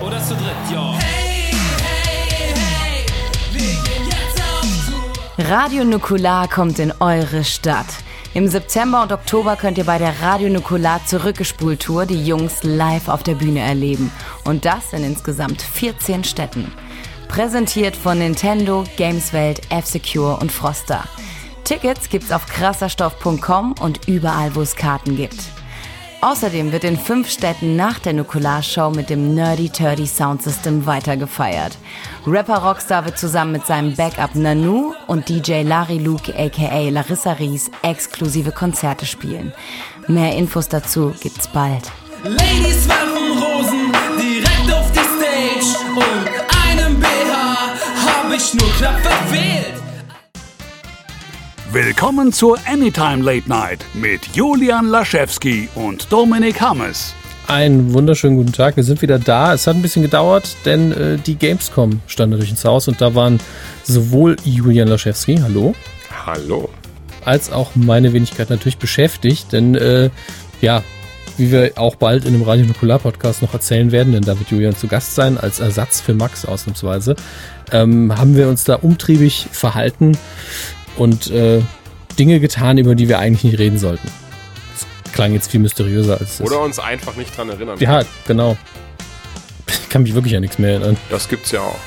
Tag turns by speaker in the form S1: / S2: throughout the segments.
S1: oder zu dritt, yo.
S2: Radio Nukular kommt in eure Stadt. Im September und Oktober könnt ihr bei der Radio Nukular Zurückgespult Tour die Jungs live auf der Bühne erleben. Und das in insgesamt 14 Städten. Präsentiert von Nintendo, Gameswelt, F-Secure und Froster. Tickets gibt's auf krasserstoff.com und überall, wo es Karten gibt. Außerdem wird in fünf Städten nach der Nukular-Show mit dem Nerdy Turdy Sound System weitergefeiert. Rapper Rockstar wird zusammen mit seinem Backup Nanu und DJ Larry Luke aka Larissa Ries exklusive Konzerte spielen. Mehr Infos dazu gibt's bald.
S1: Ladies werfen Rosen direkt auf die Stage und einem BH hab ich nur knapp verfehlt.
S3: Willkommen zur Anytime Late Night mit Julian Laschewski und Dominik Hammes.
S4: Einen wunderschönen guten Tag. Wir sind wieder da. Es hat ein bisschen gedauert, denn äh, die Gamescom stand natürlich ins Haus und da waren sowohl Julian Laschewski, hallo,
S5: Hallo.
S4: als auch meine Wenigkeit natürlich beschäftigt, denn äh, ja, wie wir auch bald in dem Radio Nukular Podcast noch erzählen werden, denn da wird Julian zu Gast sein, als Ersatz für Max ausnahmsweise, ähm, haben wir uns da umtriebig verhalten und äh, Dinge getan, über die wir eigentlich nicht reden sollten. Das klang jetzt viel mysteriöser als.
S5: Oder uns einfach nicht dran erinnern.
S4: Ja, genau. Ich kann mich wirklich an nichts mehr erinnern.
S5: Das gibt's ja auch.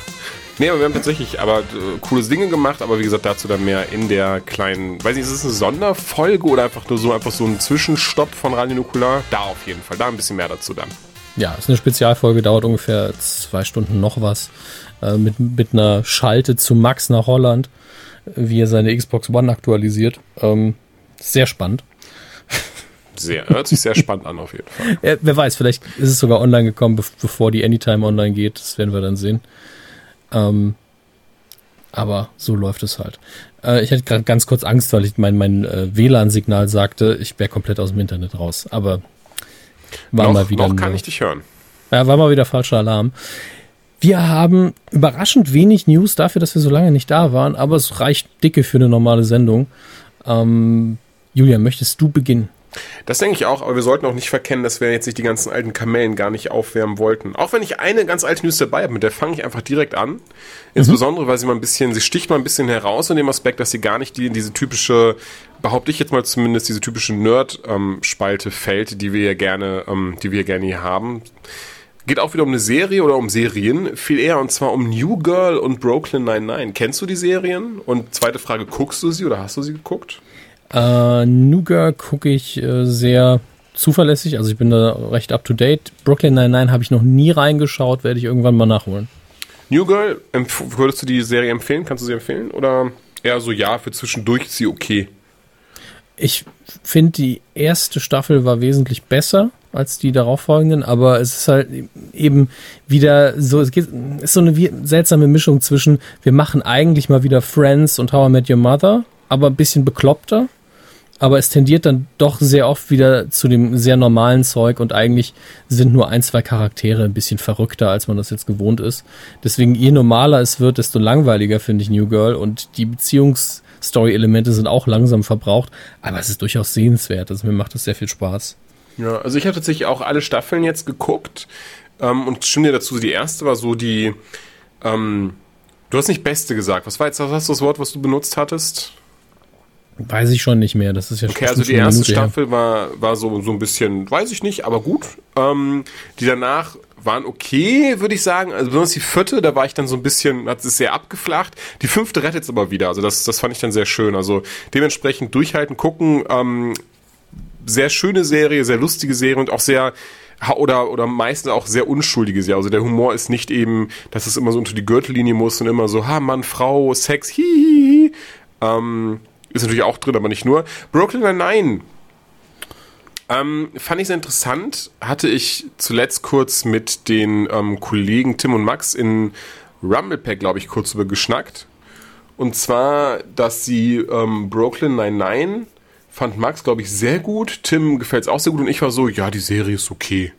S5: Nee, aber wir haben tatsächlich aber äh, coole Dinge gemacht, aber wie gesagt, dazu dann mehr in der kleinen, weiß nicht, ist es eine Sonderfolge oder einfach nur so einfach so ein Zwischenstopp von Radio Nukular? Da auf jeden Fall, da ein bisschen mehr dazu dann.
S4: Ja, ist eine Spezialfolge, dauert ungefähr zwei Stunden noch was. Äh, mit, mit einer Schalte zu Max nach Holland, wie er seine Xbox One aktualisiert. Ähm, sehr spannend.
S5: Sehr, hört sich sehr spannend an auf jeden Fall.
S4: Ja, wer weiß, vielleicht ist es sogar online gekommen, bev bevor die Anytime online geht. Das werden wir dann sehen. Ähm, aber so läuft es halt. Äh, ich hatte gerade ganz kurz Angst, weil ich mein, mein äh, WLAN-Signal sagte, ich wäre komplett aus dem Internet raus. Aber war
S5: noch,
S4: mal wieder.
S5: noch kann ich dich hören.
S4: Ja, war mal wieder falscher Alarm. Wir haben überraschend wenig News dafür, dass wir so lange nicht da waren, aber es reicht dicke für eine normale Sendung. Ähm, Julia, möchtest du beginnen?
S5: Das denke ich auch, aber wir sollten auch nicht verkennen, dass wir jetzt nicht die ganzen alten Kamellen gar nicht aufwärmen wollten. Auch wenn ich eine ganz alte News dabei habe, mit der fange ich einfach direkt an. Insbesondere, weil sie mal ein bisschen, sie sticht mal ein bisschen heraus in dem Aspekt, dass sie gar nicht die, diese typische, behaupte ich jetzt mal zumindest, diese typische Nerd-Spalte fällt, die wir ja gerne, ähm, die wir gerne hier haben. Geht auch wieder um eine Serie oder um Serien, viel eher und zwar um New Girl und Brooklyn 99. Kennst du die Serien? Und zweite Frage, guckst du sie oder hast du sie geguckt?
S4: Äh, Nougat gucke ich äh, sehr zuverlässig, also ich bin da recht up to date. Brooklyn 99 habe ich noch nie reingeschaut, werde ich irgendwann mal nachholen.
S5: New Girl, würdest du die Serie empfehlen? Kannst du sie empfehlen? Oder eher so, ja, für zwischendurch ist sie okay?
S4: Ich finde, die erste Staffel war wesentlich besser als die darauffolgenden, aber es ist halt eben wieder so, es geht, ist so eine seltsame Mischung zwischen, wir machen eigentlich mal wieder Friends und How I Met Your Mother, aber ein bisschen bekloppter. Aber es tendiert dann doch sehr oft wieder zu dem sehr normalen Zeug und eigentlich sind nur ein, zwei Charaktere ein bisschen verrückter, als man das jetzt gewohnt ist. Deswegen, je normaler es wird, desto langweiliger finde ich New Girl und die Beziehungsstory-Elemente sind auch langsam verbraucht, aber es ist durchaus sehenswert. Also mir macht das sehr viel Spaß.
S5: Ja, also ich habe tatsächlich auch alle Staffeln jetzt geguckt ähm, und stimme dir dazu, die erste war so die, ähm, du hast nicht Beste gesagt, was war jetzt was hast du das Wort, was du benutzt hattest?
S4: Weiß ich schon nicht mehr. Das ist ja
S5: Okay,
S4: schon
S5: also die erste
S4: Minute.
S5: Staffel war, war so, so ein bisschen, weiß ich nicht, aber gut. Ähm, die danach waren okay, würde ich sagen. Also besonders die vierte, da war ich dann so ein bisschen, hat es sehr abgeflacht. Die fünfte rettet es aber wieder. Also das, das fand ich dann sehr schön. Also dementsprechend durchhalten, gucken. Ähm, sehr schöne Serie, sehr lustige Serie und auch sehr oder oder meistens auch sehr unschuldige Serie. Also der Humor ist nicht eben, dass es immer so unter die Gürtellinie muss und immer so, ha Mann, Frau, Sex, hihihi. Ähm, ist natürlich auch drin, aber nicht nur. Brooklyn Nine-Nine. Ähm, fand ich sehr interessant. Hatte ich zuletzt kurz mit den ähm, Kollegen Tim und Max in Rumblepack, glaube ich, kurz über geschnackt. Und zwar, dass sie ähm, Brooklyn Nine-Nine fand Max, glaube ich, sehr gut. Tim gefällt es auch sehr gut und ich war so, ja, die Serie ist okay.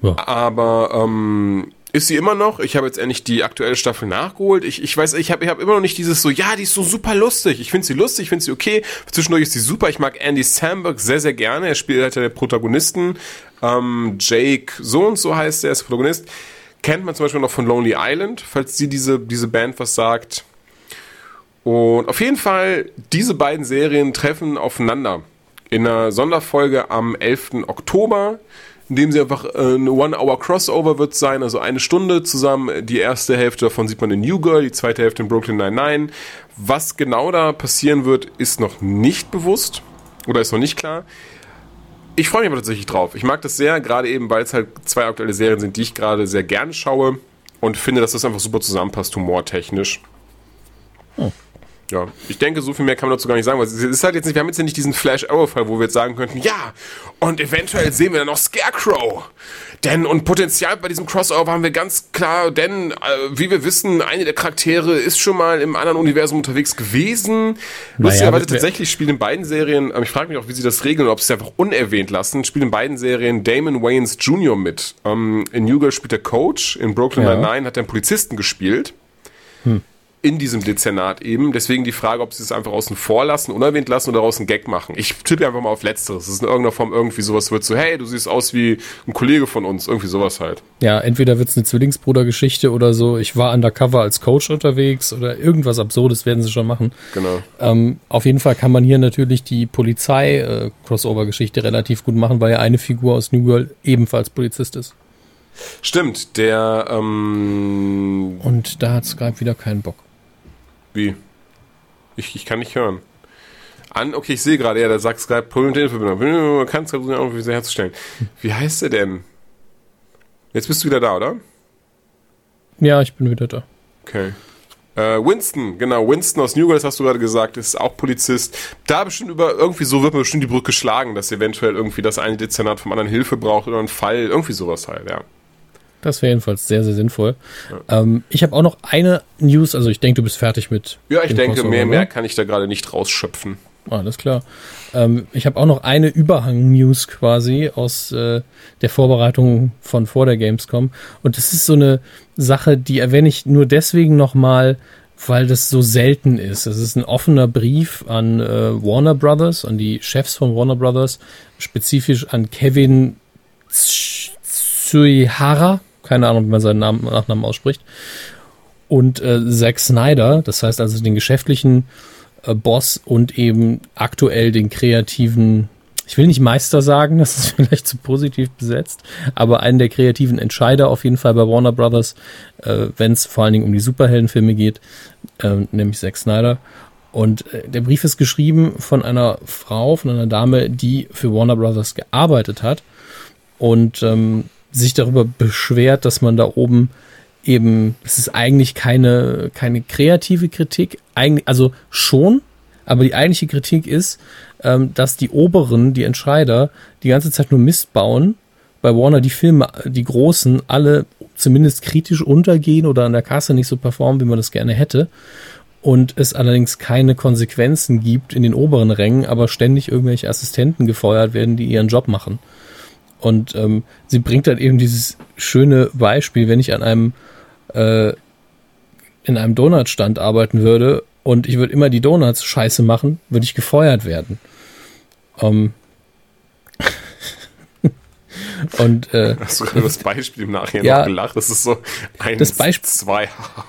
S4: Ja.
S5: Aber ähm, ist sie immer noch? Ich habe jetzt endlich die aktuelle Staffel nachgeholt. Ich, ich weiß, ich habe ich hab immer noch nicht dieses so, ja, die ist so super lustig. Ich finde sie lustig, ich finde sie okay. Zwischendurch ist sie super. Ich mag Andy Samberg sehr, sehr gerne. Er spielt halt der Protagonisten. Ähm, Jake, so und so heißt er, ist der Protagonist. Kennt man zum Beispiel noch von Lonely Island, falls sie diese, diese Band was sagt. Und auf jeden Fall, diese beiden Serien treffen aufeinander. In einer Sonderfolge am 11. Oktober, in dem sie einfach äh, eine One-Hour-Crossover wird sein, also eine Stunde zusammen. Die erste Hälfte davon sieht man in New Girl, die zweite Hälfte in Brooklyn Nine-Nine. Was genau da passieren wird, ist noch nicht bewusst oder ist noch nicht klar. Ich freue mich aber tatsächlich drauf. Ich mag das sehr, gerade eben, weil es halt zwei aktuelle Serien sind, die ich gerade sehr gerne schaue und finde, dass das einfach super zusammenpasst, humortechnisch.
S4: Oh.
S5: Ja, ich denke, so viel mehr kann man dazu gar nicht sagen. Weil es ist halt jetzt nicht, wir haben jetzt ja nicht diesen Flash-Arrow-Fall, wo wir jetzt sagen könnten, ja, und eventuell sehen wir dann noch Scarecrow. Denn, und Potenzial bei diesem Crossover haben wir ganz klar, denn, äh, wie wir wissen, eine der Charaktere ist schon mal im anderen Universum unterwegs gewesen. Lustigerweise tatsächlich spielen in beiden Serien, äh, ich frage mich auch, wie sie das regeln, ob sie es einfach unerwähnt lassen, spielen in beiden Serien Damon Wayans Jr. mit. Ähm, in New Girl spielt der Coach, in Brooklyn
S4: Ja.
S5: Nine-Nine hat er einen Polizisten gespielt in diesem Dezernat eben. Deswegen die Frage, ob sie es einfach außen vor lassen, unerwähnt lassen oder daraus einen Gag machen. Ich tippe einfach mal auf Letzteres. Es ist in irgendeiner Form irgendwie sowas wird so, hey, du siehst aus wie ein Kollege von uns. Irgendwie sowas halt.
S4: Ja, entweder wird es eine Zwillingsbrudergeschichte oder so, ich war undercover als Coach unterwegs oder irgendwas Absurdes werden sie schon machen.
S5: Genau.
S4: Ähm, auf jeden Fall kann man hier natürlich die Polizei-Crossover-Geschichte relativ gut machen, weil ja eine Figur aus New Girl ebenfalls Polizist ist.
S5: Stimmt, der, ähm,
S4: Und da hat Skype wieder keinen Bock.
S5: Wie? Ich, ich kann nicht hören. An, okay, ich sehe gerade, ja, da sagt Skype, Problem mit Telefonverbindung, man kann es irgendwie sehr herzustellen. Wie heißt der denn? Jetzt bist du wieder da, oder?
S4: Ja, ich bin wieder da.
S5: Okay. Äh, Winston, genau, Winston aus New Girl, das hast du gerade gesagt, ist auch Polizist. Da bestimmt über, irgendwie so wird man bestimmt die Brücke schlagen, dass eventuell irgendwie das eine Dezernat vom anderen Hilfe braucht oder ein Fall, irgendwie sowas halt, ja.
S4: Das wäre jedenfalls sehr, sehr sinnvoll. Ähm, ich habe auch noch eine News, also ich denke, du bist fertig mit.
S5: Ja, ich denke,
S4: Crossover,
S5: mehr,
S4: ne?
S5: mehr kann ich da gerade nicht rausschöpfen.
S4: Alles klar. Ähm, ich habe auch noch eine Überhang-News quasi aus äh, der Vorbereitung von vor der Gamescom. Und das ist so eine Sache, die erwähne ich nur deswegen nochmal, weil das so selten ist. Es ist ein offener Brief an äh, Warner Brothers, an die Chefs von Warner Brothers, spezifisch an Kevin Tsu- Tsuihara, keine Ahnung, wie man seinen Namen, Nachnamen ausspricht, und äh, Zack Snyder, das heißt also den geschäftlichen äh, Boss und eben aktuell den kreativen, ich will nicht Meister sagen, das ist vielleicht zu positiv besetzt, aber einen der kreativen Entscheider auf jeden Fall bei Warner Brothers, äh, wenn es vor allen Dingen um die Superheldenfilme geht, äh, nämlich Zack Snyder. Und äh, der Brief ist geschrieben von einer Frau, von einer Dame, die für Warner Brothers gearbeitet hat und ähm, sich darüber beschwert, dass man da oben eben, es ist eigentlich keine, keine kreative Kritik, eigentlich, also schon, aber die eigentliche Kritik ist, ähm, dass die Oberen, die Entscheider, die ganze Zeit nur Mist bauen, bei Warner die Filme, die großen, alle zumindest kritisch untergehen oder an der Kasse nicht so performen, wie man das gerne hätte. Und es allerdings keine Konsequenzen gibt in den oberen Rängen, aber ständig irgendwelche Assistenten gefeuert werden, die ihren Job machen. Und ähm, sie bringt dann eben dieses schöne Beispiel, wenn ich an einem äh, in einem Donutstand arbeiten würde und ich würde immer die Donuts scheiße machen, würde ich gefeuert werden. Ähm und äh,
S5: Hast du gerade das Beispiel im Nachhinein
S4: Ja.
S5: noch gelacht? Das ist so eins,
S4: Das
S5: zwei.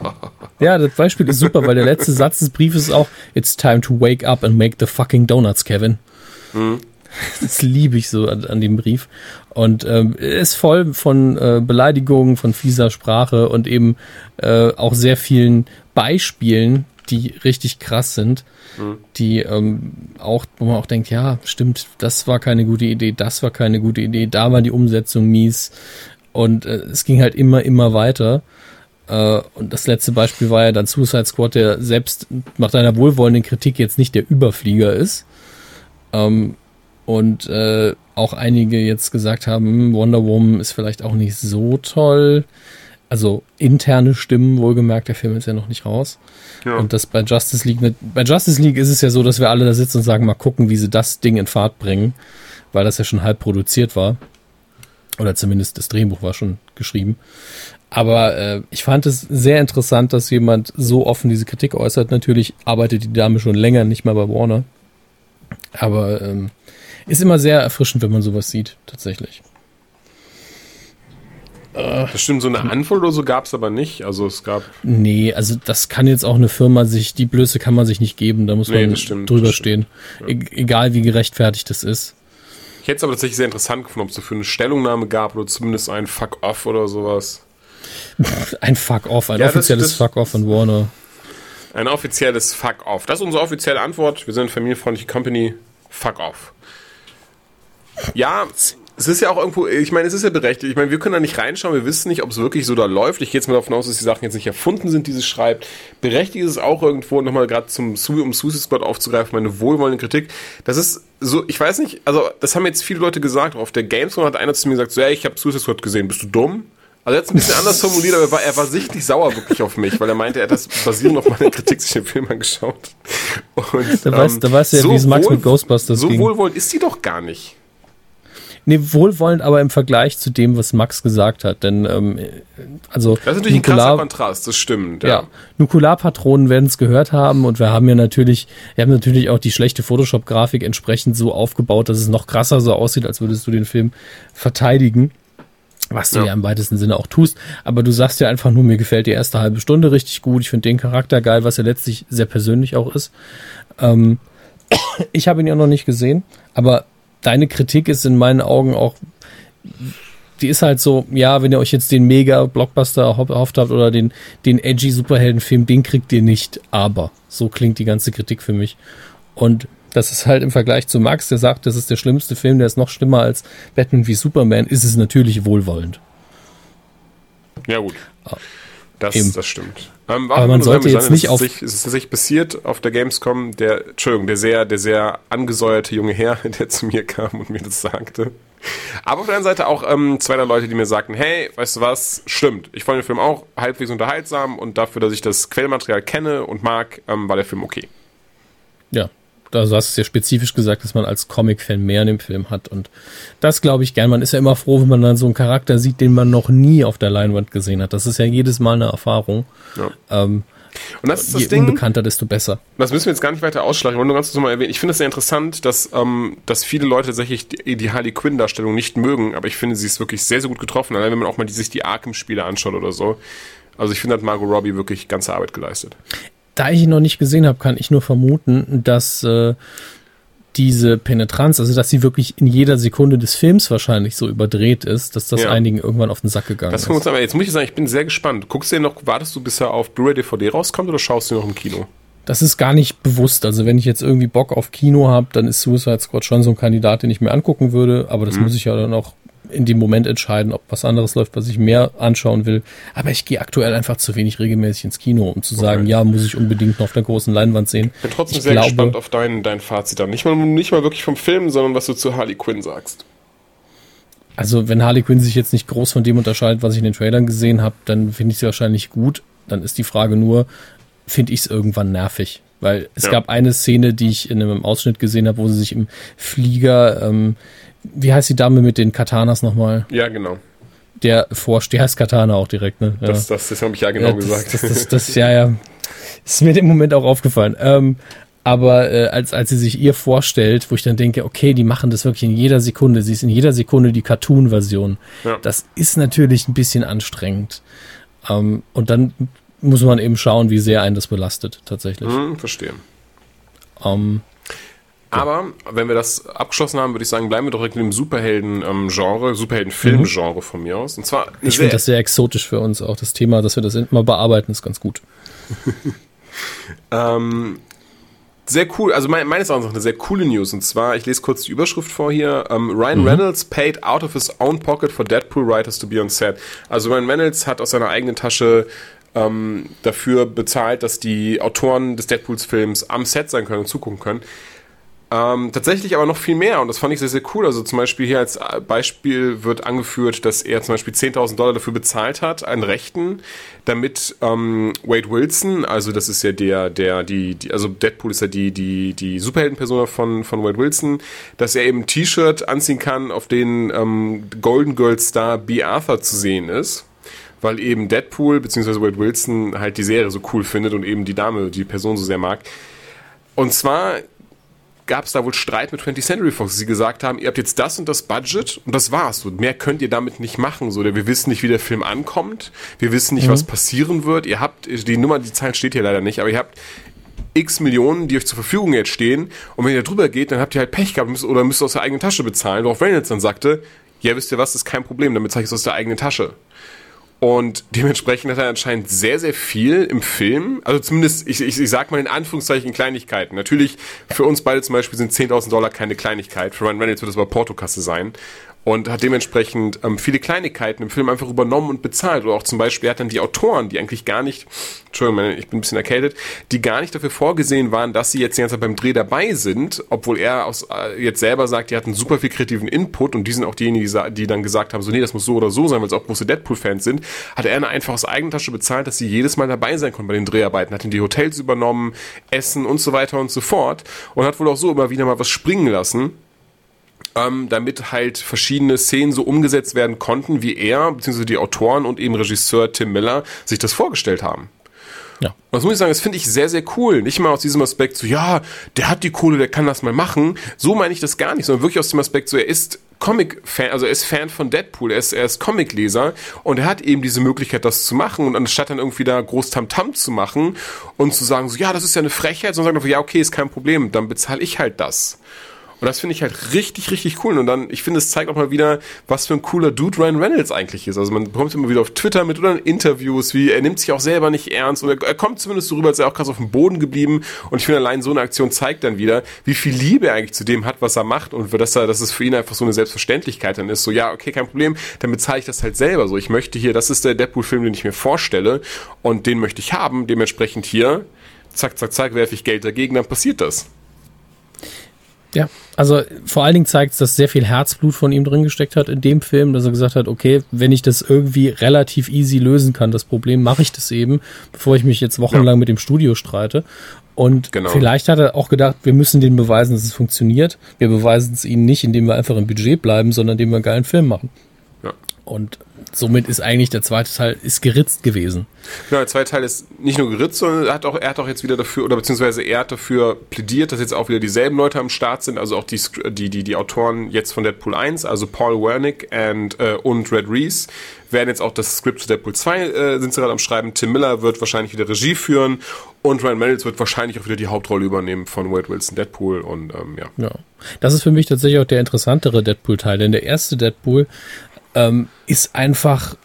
S4: ja, das Beispiel ist super, weil der letzte Satz des Briefes ist auch It's time to wake up and make the fucking donuts, Kevin. Das liebe ich so an, an dem Brief. Und ähm, er ist voll von äh, Beleidigungen, von fieser Sprache und eben äh, auch sehr vielen Beispielen, die richtig krass sind, die ähm, auch, wo man auch denkt, ja, stimmt, das war keine gute Idee, das war keine gute Idee, da war die Umsetzung mies. Und äh, es ging halt immer, immer weiter. Äh, und das letzte Beispiel war ja dann Suicide Squad, der selbst nach deiner wohlwollenden Kritik jetzt nicht der Überflieger ist. Ähm, und äh, auch einige jetzt gesagt haben, hm, Wonder Woman ist vielleicht auch nicht so toll. Also interne Stimmen, wohlgemerkt, der Film ist ja noch nicht raus.
S5: Ja.
S4: Und das bei Justice League, nicht- bei Justice League ist es ja so, dass wir alle da sitzen und sagen, mal gucken, wie sie das Ding in Fahrt bringen, weil das ja schon halb produziert war. Oder zumindest das Drehbuch war schon geschrieben. Aber äh, ich fand es sehr interessant, dass jemand so offen diese Kritik äußert. Natürlich arbeitet die Dame schon länger nicht mal bei Warner. Aber ähm, ist immer sehr erfrischend, wenn man sowas sieht, tatsächlich.
S5: Das stimmt, so eine Antwort oder so gab es aber nicht. Also es gab.
S4: Nee, also das kann jetzt auch eine Firma sich, die Blöße kann man sich nicht geben, da muss
S5: Nee,
S4: man
S5: stimmt,
S4: drüber stehen. E egal wie gerechtfertigt das ist.
S5: Ich hätte es aber tatsächlich sehr interessant gefunden, ob es dafür eine Stellungnahme gab oder zumindest ein Fuck-Off oder sowas.
S4: Ein Fuck-Off, ein
S5: Ja, das-
S4: offizielles
S5: das-
S4: Fuck-Off von Warner.
S5: Ein offizielles Fuck-Off. Das ist unsere offizielle Antwort. Wir sind eine familienfreundliche Company. Fuck-Off. Ja, es ist ja auch irgendwo, ich meine, es ist ja berechtigt. Ich meine, wir können da nicht reinschauen, wir wissen nicht, ob es wirklich so da läuft. Ich gehe jetzt mal davon aus, dass die Sachen jetzt nicht erfunden sind, die sie schreibt. Berechtigt ist es auch irgendwo, nochmal gerade zum um Suicide Squad aufzugreifen, meine wohlwollende Kritik. Das ist so, ich weiß nicht, also das haben jetzt viele Leute gesagt. Auf der Gamescom hat einer zu mir gesagt, so, ja, ich habe Suicide Squad gesehen, bist du dumm? Also er hat es ein bisschen anders formuliert, aber er war, er war sichtlich sauer wirklich auf mich, weil er meinte, er hat das basierend auf meiner Kritik sich den Film angeschaut. Und,
S4: Da weißt- da weißt du ja, wie es Max mit Ghostbusters
S5: so
S4: ging.
S5: wohlwollend ist die doch gar nicht.
S4: Nee, wohlwollend, aber im Vergleich zu dem, was Max gesagt hat. Denn, ähm, also.
S5: Das ist natürlich ein krasser
S4: Nukular-
S5: Kontrast, das stimmt.
S4: Ja,
S5: Ja.
S4: Nukularpatronen werden es gehört haben und wir haben ja natürlich, wir haben natürlich auch die schlechte Photoshop-Grafik entsprechend so aufgebaut, dass es noch krasser so aussieht, als würdest du den Film verteidigen. Was du ja.
S5: Ja.
S4: im weitesten Sinne auch tust. Aber du sagst ja einfach nur, mir gefällt die erste halbe Stunde richtig gut. Ich finde den Charakter geil, was ja letztlich sehr persönlich auch ist. Ähm, ich habe ihn ja noch nicht gesehen, aber deine Kritik ist in meinen Augen auch die ist halt so, ja, wenn ihr euch jetzt den Mega-Blockbuster erho- erhofft habt oder den, den edgy Superheldenfilm, den kriegt ihr nicht. Aber so klingt die ganze Kritik für mich. Und das ist halt im Vergleich zu Max, der sagt, das ist der schlimmste Film, der ist noch schlimmer als Batman wie Superman, ist es natürlich wohlwollend.
S5: Ja, gut. Das,
S4: Eben.
S5: das stimmt. Ähm,
S4: Aber man sollte
S5: sagen,
S4: jetzt
S5: es
S4: nicht
S5: ist
S4: auf-
S5: Sich, es ist tatsächlich passiert auf der Gamescom, der, Entschuldigung, der sehr, der sehr angesäuerte junge Herr, der zu mir kam und mir das sagte. Aber auf der anderen Seite auch ähm, zwei der Leute, die mir sagten, hey, weißt du was, stimmt, ich fand den Film auch halbwegs unterhaltsam und dafür, dass ich das Quellmaterial kenne und mag, ähm, war der Film okay.
S4: Ja, du hast es ja spezifisch gesagt, dass man als Comic-Fan mehr in dem Film hat. Und das glaube ich gern. Man ist ja immer froh, wenn man dann so einen Charakter sieht, den man noch nie auf der Leinwand gesehen hat. Das ist ja jedes Mal eine Erfahrung.
S5: Ja.
S4: Ähm,
S5: Und das ist das
S4: je
S5: Ding.
S4: unbekannter, desto besser.
S5: Das müssen wir jetzt gar nicht weiter ausschlagen. Ich wollte nur ganz kurz noch mal erwähnen. Ich finde es sehr interessant, dass, ähm, dass viele Leute tatsächlich die, die Harley Quinn-Darstellung nicht mögen, aber ich finde, sie ist wirklich sehr, sehr gut getroffen. Allein wenn man auch mal die, sich die Arkham-Spiele anschaut oder so. Also ich finde, hat Margot Robbie wirklich ganze Arbeit geleistet.
S4: Da ich ihn noch nicht gesehen habe, kann ich nur vermuten, dass äh, diese Penetranz, also dass sie wirklich in jeder Sekunde des Films wahrscheinlich so überdreht ist, dass das
S5: Ja.
S4: einigen irgendwann auf den Sack gegangen
S5: Das
S4: ist.
S5: uns aber jetzt muss ich sagen, ich bin sehr gespannt. Guckst du den noch, wartest du, bis er auf Blu-ray DVD rauskommt oder schaust du noch im Kino?
S4: Das ist gar nicht bewusst. Also wenn ich jetzt irgendwie Bock auf Kino habe, dann ist Suicide Squad schon so ein Kandidat, den ich mir angucken würde. Aber das muss ich ja dann auch in dem Moment entscheiden, ob was anderes läuft, was ich mehr anschauen will. Aber ich gehe aktuell einfach zu wenig regelmäßig ins Kino, um zu sagen,
S5: Okay.
S4: ja, muss ich unbedingt noch auf der großen Leinwand sehen.
S5: Bin trotzdem
S4: ich
S5: sehr
S4: glaube,
S5: gespannt auf dein, dein Fazit dann. Nicht mal, nicht mal wirklich vom Film, sondern was du zu Harley Quinn sagst.
S4: Also wenn Harley Quinn sich jetzt nicht groß von dem unterscheidet, was ich in den Trailern gesehen habe, dann finde ich sie wahrscheinlich gut. Dann ist die Frage nur, finde ich es irgendwann nervig? Weil es
S5: Ja.
S4: gab eine Szene, die ich in einem Ausschnitt gesehen habe, wo sie sich im Flieger, ähm, wie heißt die Dame mit den Katanas nochmal?
S5: Ja, genau.
S4: Der vorsteht, die heißt Katana auch direkt, ne? Ja.
S5: Das, das, das habe ich ja genau
S4: Ja, das,
S5: gesagt.
S4: Das, das, das, ja, ja. Ist mir im Moment auch aufgefallen. Ähm, aber äh, als, als sie sich ihr vorstellt, wo ich dann denke, okay, die machen das wirklich in jeder Sekunde. Sie ist in jeder Sekunde die Cartoon-Version.
S5: Ja.
S4: Das ist natürlich ein bisschen anstrengend. Ähm, und dann muss man eben schauen, wie sehr einen das belastet, tatsächlich.
S5: hm, verstehe.
S4: Ähm,
S5: Aber wenn wir das abgeschlossen haben, würde ich sagen, bleiben wir doch direkt in dem Superhelden-Genre, Superhelden-Film-Genre von mir aus. Und zwar
S4: ich finde das sehr exotisch für uns auch. Das Thema, dass wir das immer bearbeiten, ist ganz gut.
S5: Ähm, sehr cool, also mein, meines Erachtens auch eine sehr coole News. Und zwar, ich lese kurz die Überschrift vor hier. Ähm, Ryan Reynolds paid out of his own pocket for Deadpool writers to be on set. Also Ryan Reynolds hat aus seiner eigenen Tasche ähm, dafür bezahlt, dass die Autoren des Deadpools-Films am Set sein können und zugucken können. Ähm, tatsächlich aber noch viel mehr und das fand ich sehr, sehr cool. Also zum Beispiel hier als Beispiel wird angeführt, dass er zum Beispiel 10.000 Dollar dafür bezahlt hat an Rechten, damit ähm, Wade Wilson, also das ist ja der, der, die, die also Deadpool ist ja die, die, die Superheldenpersona von, von Wade Wilson, dass er eben ein T-Shirt anziehen kann, auf dem ähm, Golden Girl Star B. Arthur zu sehen ist weil eben Deadpool bzw. Wade Wilson halt die Serie so cool findet und eben die Dame, die Person so sehr mag. Und zwar gab es da wohl Streit mit 20th Century Fox, sie gesagt haben, ihr habt jetzt das und das Budget und das war's. So, mehr könnt ihr damit nicht machen. So, wir wissen nicht, wie der Film ankommt, wir wissen nicht, mhm. was passieren wird. Ihr habt, die Nummer, die Zahl steht hier leider nicht, aber ihr habt x Millionen, die euch zur Verfügung jetzt stehen. Und wenn ihr da drüber geht, dann habt ihr halt Pech gehabt müsst, oder müsst aus der eigenen Tasche bezahlen. Worauf Reynolds dann sagte, ja, wisst ihr was, das ist kein Problem, damit zeige ich es aus der eigenen Tasche. Und dementsprechend hat er anscheinend sehr, sehr viel im Film, also zumindest, ich, ich, ich sag mal in Anführungszeichen Kleinigkeiten. Natürlich, für uns beide zum Beispiel sind 10.000 Dollar keine Kleinigkeit. Für Ryan Reynolds wird das aber Portokasse sein und hat dementsprechend ähm, viele Kleinigkeiten im Film einfach übernommen und bezahlt. Oder auch zum Beispiel hat dann die Autoren, die eigentlich gar nicht, Entschuldigung, ich bin ein bisschen erkältet, die gar nicht dafür vorgesehen waren, dass sie jetzt die ganze Zeit beim Dreh dabei sind, obwohl er aus, äh, jetzt selber sagt, die hatten super viel kreativen Input und die sind auch diejenigen, die, die dann gesagt haben, so nee, das muss so oder so sein, weil es auch große Deadpool-Fans sind, hat er einfach aus Eigentasche bezahlt, dass sie jedes Mal dabei sein konnten bei den Dreharbeiten, hat ihn die Hotels übernommen, Essen und so weiter und so fort und hat wohl auch so immer wieder mal was springen lassen ähm, damit halt verschiedene Szenen so umgesetzt werden konnten, wie er, beziehungsweise die Autoren und eben Regisseur Tim Miller sich das vorgestellt haben. Ja. Das muss ich sagen, das finde ich sehr, sehr cool. Nicht mal aus diesem Aspekt so, ja, der hat die Kohle, der kann das mal machen. So meine ich das gar nicht, sondern wirklich aus dem Aspekt so, er ist Comic-Fan, also er ist Fan von Deadpool, er ist, er ist Comic-Leser und er hat eben diese Möglichkeit, das zu machen und anstatt dann irgendwie da groß Tamtam -Tam zu machen und zu sagen so, ja, das ist ja eine Frechheit, sondern sagen einfach, ja, okay, ist kein Problem, dann bezahle ich halt das. Und das finde ich halt richtig, richtig cool. Und dann, ich finde, es zeigt auch mal wieder, was für ein cooler Dude Ryan Reynolds eigentlich ist. Also man bekommt immer wieder auf Twitter mit oder in Interviews, wie er nimmt sich auch selber nicht ernst und er, er kommt zumindest so rüber, als er auch krass auf dem Boden geblieben. Und ich finde, allein so eine Aktion zeigt dann wieder, wie viel Liebe er eigentlich zu dem hat, was er macht und dass er, dass es für ihn einfach so eine Selbstverständlichkeit dann ist. So, ja, okay, kein Problem, dann bezahle ich das halt selber. So, ich möchte hier, das ist der Deadpool-Film, den ich mir vorstelle und den möchte ich haben. Dementsprechend hier, zack, zack, zack, werfe ich Geld dagegen, dann passiert das.
S4: Ja, also vor allen Dingen zeigt es, dass sehr viel Herzblut von ihm drin gesteckt hat in dem Film, dass er gesagt hat, okay, wenn ich das irgendwie relativ easy lösen kann, das Problem, mache ich das eben, bevor ich mich jetzt wochenlang ja. mit dem Studio streite. Und genau. vielleicht hat er auch gedacht, wir müssen denen beweisen, dass es funktioniert. Wir beweisen es ihnen nicht, indem wir einfach im Budget bleiben, sondern indem wir einen geilen Film machen. Ja. Und somit ist eigentlich der zweite Teil ist geritzt gewesen.
S5: Genau, der zweite Teil ist nicht nur geritzt, sondern er hat auch, er hat auch jetzt wieder dafür, oder beziehungsweise er hat dafür plädiert, dass jetzt auch wieder dieselben Leute am Start sind, also auch die, die, die, die Autoren jetzt von Deadpool 1, also Paul Wernick and, äh, und Red Reese, werden jetzt auch das Skript zu Deadpool 2 äh, sind sie gerade am Schreiben. Tim Miller wird wahrscheinlich wieder Regie führen und Ryan Reynolds wird wahrscheinlich auch wieder die Hauptrolle übernehmen von Wade Wilson Deadpool und ähm, ja.
S4: Ja, das ist für mich tatsächlich auch der interessantere Deadpool-Teil, denn der erste Deadpool ähm, ist einfach,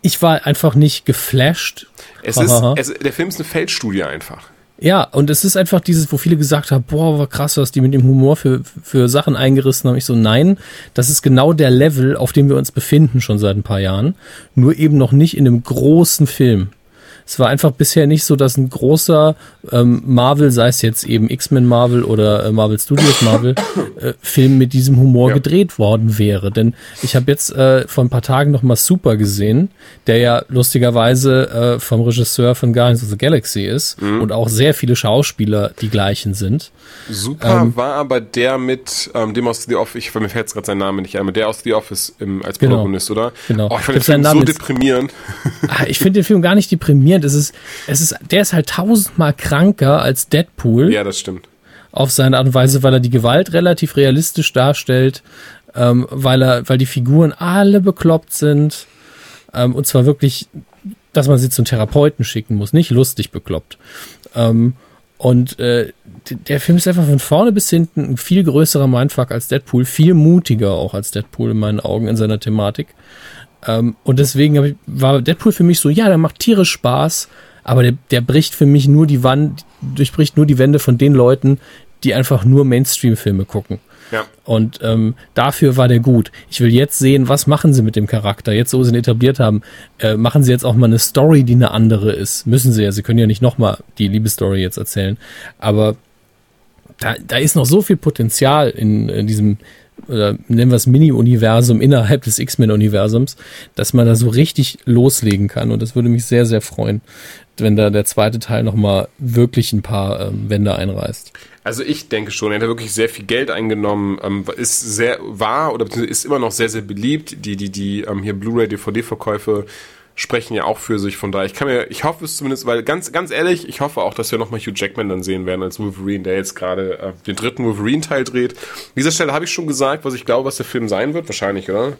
S4: ich war einfach nicht geflasht.
S5: Es ist, es, der Film ist eine Feldstudie einfach.
S4: Ja, und es ist einfach dieses, wo viele gesagt haben, boah, war krass, was die mit dem Humor für, für Sachen eingerissen haben. Ich so, nein, das ist genau der Level, auf dem wir uns befinden schon seit ein paar Jahren. Nur eben noch nicht in einem großen Film. Es war einfach bisher nicht so, dass ein großer ähm, Marvel, sei es jetzt eben X-Men Marvel oder äh, Marvel Studios Marvel, äh, Film mit diesem Humor ja. gedreht worden wäre. Denn ich habe jetzt äh, vor ein paar Tagen noch mal Super gesehen, der ja lustigerweise äh, vom Regisseur von Guardians of the Galaxy ist mhm. und auch sehr viele Schauspieler die gleichen sind.
S5: Super ähm, war aber der mit ähm, dem aus The Office, ich mir fällt gerade sein Name nicht ein, aber der aus The Office im, als genau, Protagonist, oder?
S4: Genau.
S5: Oh, ich fand den Film so deprimierend.
S4: Ah, ich finde den Film gar nicht deprimierend. Es ist, es ist, der ist halt tausendmal kranker als Deadpool.
S5: Ja, das stimmt.
S4: Auf seine Art und Weise, weil er die Gewalt relativ realistisch darstellt, ähm, weil er, weil die Figuren alle bekloppt sind, ähm, und zwar wirklich, dass man sie zum Therapeuten schicken muss, nicht lustig bekloppt. Ähm, und äh, der Film ist einfach von vorne bis hinten ein viel größerer Mindfuck als Deadpool, viel mutiger auch als Deadpool in meinen Augen in seiner Thematik. Ähm, und deswegen ich, war Deadpool für mich so, ja, der macht tierisch Spaß, aber der, der bricht für mich nur die Wand, durchbricht nur die Wände von den Leuten, die einfach nur Mainstream-Filme gucken.
S5: Ja.
S4: Und ähm, dafür war der gut. Ich will jetzt sehen, was machen sie mit dem Charakter. Jetzt, wo sie ihn etabliert haben, äh, machen sie jetzt auch mal eine Story, die eine andere ist. Müssen sie ja. Sie können ja nicht nochmal die Liebesstory jetzt erzählen. Aber da, da ist noch so viel Potenzial in, in diesem, oder nennen wir es Mini-Universum innerhalb des X-Men-Universums, dass man da so richtig loslegen kann. Und das würde mich sehr, sehr freuen, wenn da der zweite Teil nochmal wirklich ein paar ähm, Wände einreißt.
S5: Also ich denke schon, er hat wirklich sehr viel Geld eingenommen, ähm, ist sehr war oder ist immer noch sehr sehr beliebt. Die die die ähm, hier Blu-ray DVD Verkäufe sprechen ja auch für sich. Von daher, ich kann mir, ich hoffe es zumindest, weil ganz, ganz ehrlich, ich hoffe auch, dass wir nochmal Hugh Jackman dann sehen werden als Wolverine, der jetzt gerade äh, den dritten Wolverine-Teil dreht. An dieser Stelle habe ich schon gesagt, was ich glaube, was der Film sein wird, wahrscheinlich, oder?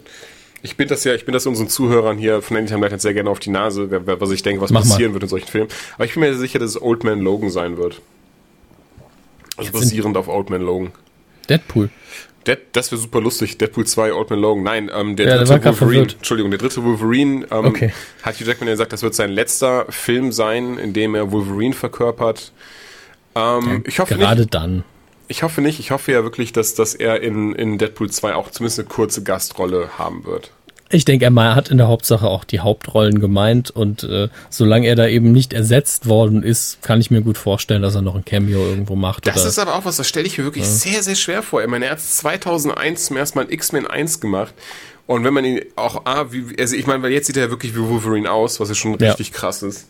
S5: Ich bin das ja, ich bin das unseren Zuhörern hier von Anytime Light sehr gerne auf die Nase, was ich denke, was
S4: Mach
S5: passieren
S4: mal.
S5: wird in solchen Filmen. Aber ich bin mir sicher, dass es Old Man Logan sein wird. Also basierend auf Old Man Logan.
S4: Deadpool.
S5: Dead, das wäre super lustig. Deadpool 2, Old Man Logan. Nein, ähm, der
S4: Ja,
S5: dritte Wolverine. Entschuldigung, der dritte Wolverine ähm,
S4: Okay.
S5: hat Hugh Jackman ja gesagt, das wird sein letzter Film sein, in dem er Wolverine verkörpert. Ähm, ich hoffe
S4: Gerade
S5: nicht.
S4: dann.
S5: Ich hoffe nicht. Ich hoffe ja wirklich, dass, dass er in, in Deadpool 2 auch zumindest eine kurze Gastrolle haben wird.
S4: Ich denke, er hat in der Hauptsache auch die Hauptrollen gemeint und äh, solange er da eben nicht ersetzt worden ist, kann ich mir gut vorstellen, dass er noch ein Cameo irgendwo macht.
S5: Das
S4: oder,
S5: ist aber auch was, das stelle ich mir wirklich sehr, sehr schwer vor. Ich meine, er hat 2001 zum ersten Mal X-Men 1 gemacht. Und wenn man ihn auch, ah, wie, also ich meine, weil jetzt sieht er ja wirklich wie Wolverine aus, was ja schon
S4: Ja.
S5: richtig krass ist.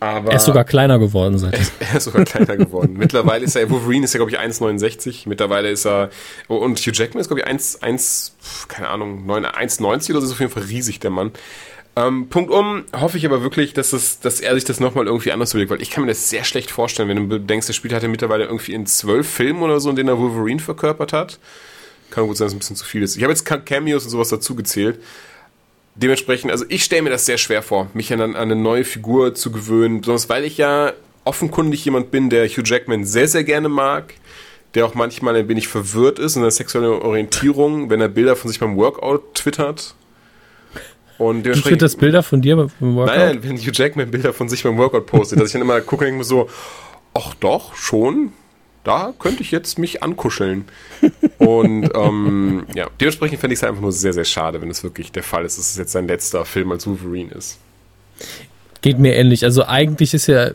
S5: Aber
S4: er ist sogar kleiner geworden seitdem.
S5: er ist sogar kleiner geworden. Mittlerweile ist er, Wolverine ist ja, glaube ich, 1,69. Mittlerweile ist er, und Hugh Jackman ist, glaube ich, 1, 1, pf, keine Ahnung, 9, 1,90 oder so, ist auf jeden Fall riesig, der Mann. Ähm, Punkt um, hoffe ich aber wirklich, dass, es, dass er sich das nochmal irgendwie anders überlegt, weil ich kann mir das sehr schlecht vorstellen, wenn du denkst, der Spiel hat er mittlerweile irgendwie in zwölf Filmen oder so, in denen er Wolverine verkörpert hat. Kann gut sein, dass es ein bisschen zu viel ist. Ich habe jetzt Cameos und sowas dazu gezählt. Dementsprechend, also ich stelle mir das sehr schwer vor, mich an, an eine neue Figur zu gewöhnen, besonders weil ich ja offenkundig jemand bin, der Hugh Jackman sehr, sehr gerne mag, der auch manchmal ein wenig verwirrt ist in der sexuellen Orientierung, wenn er Bilder von sich beim Workout twittert. Und
S4: Du twitterst Bilder von dir beim Workout?
S5: Nein, wenn Hugh Jackman Bilder von sich beim Workout postet, dass ich dann immer gucke und denke mir so, ach doch, schon, da könnte ich jetzt mich ankuscheln. Und ähm, ja, dementsprechend fände ich es einfach nur sehr, sehr schade, wenn es wirklich der Fall ist, dass es jetzt sein letzter Film als Wolverine ist.
S4: Geht mir ähnlich. Also eigentlich ist ja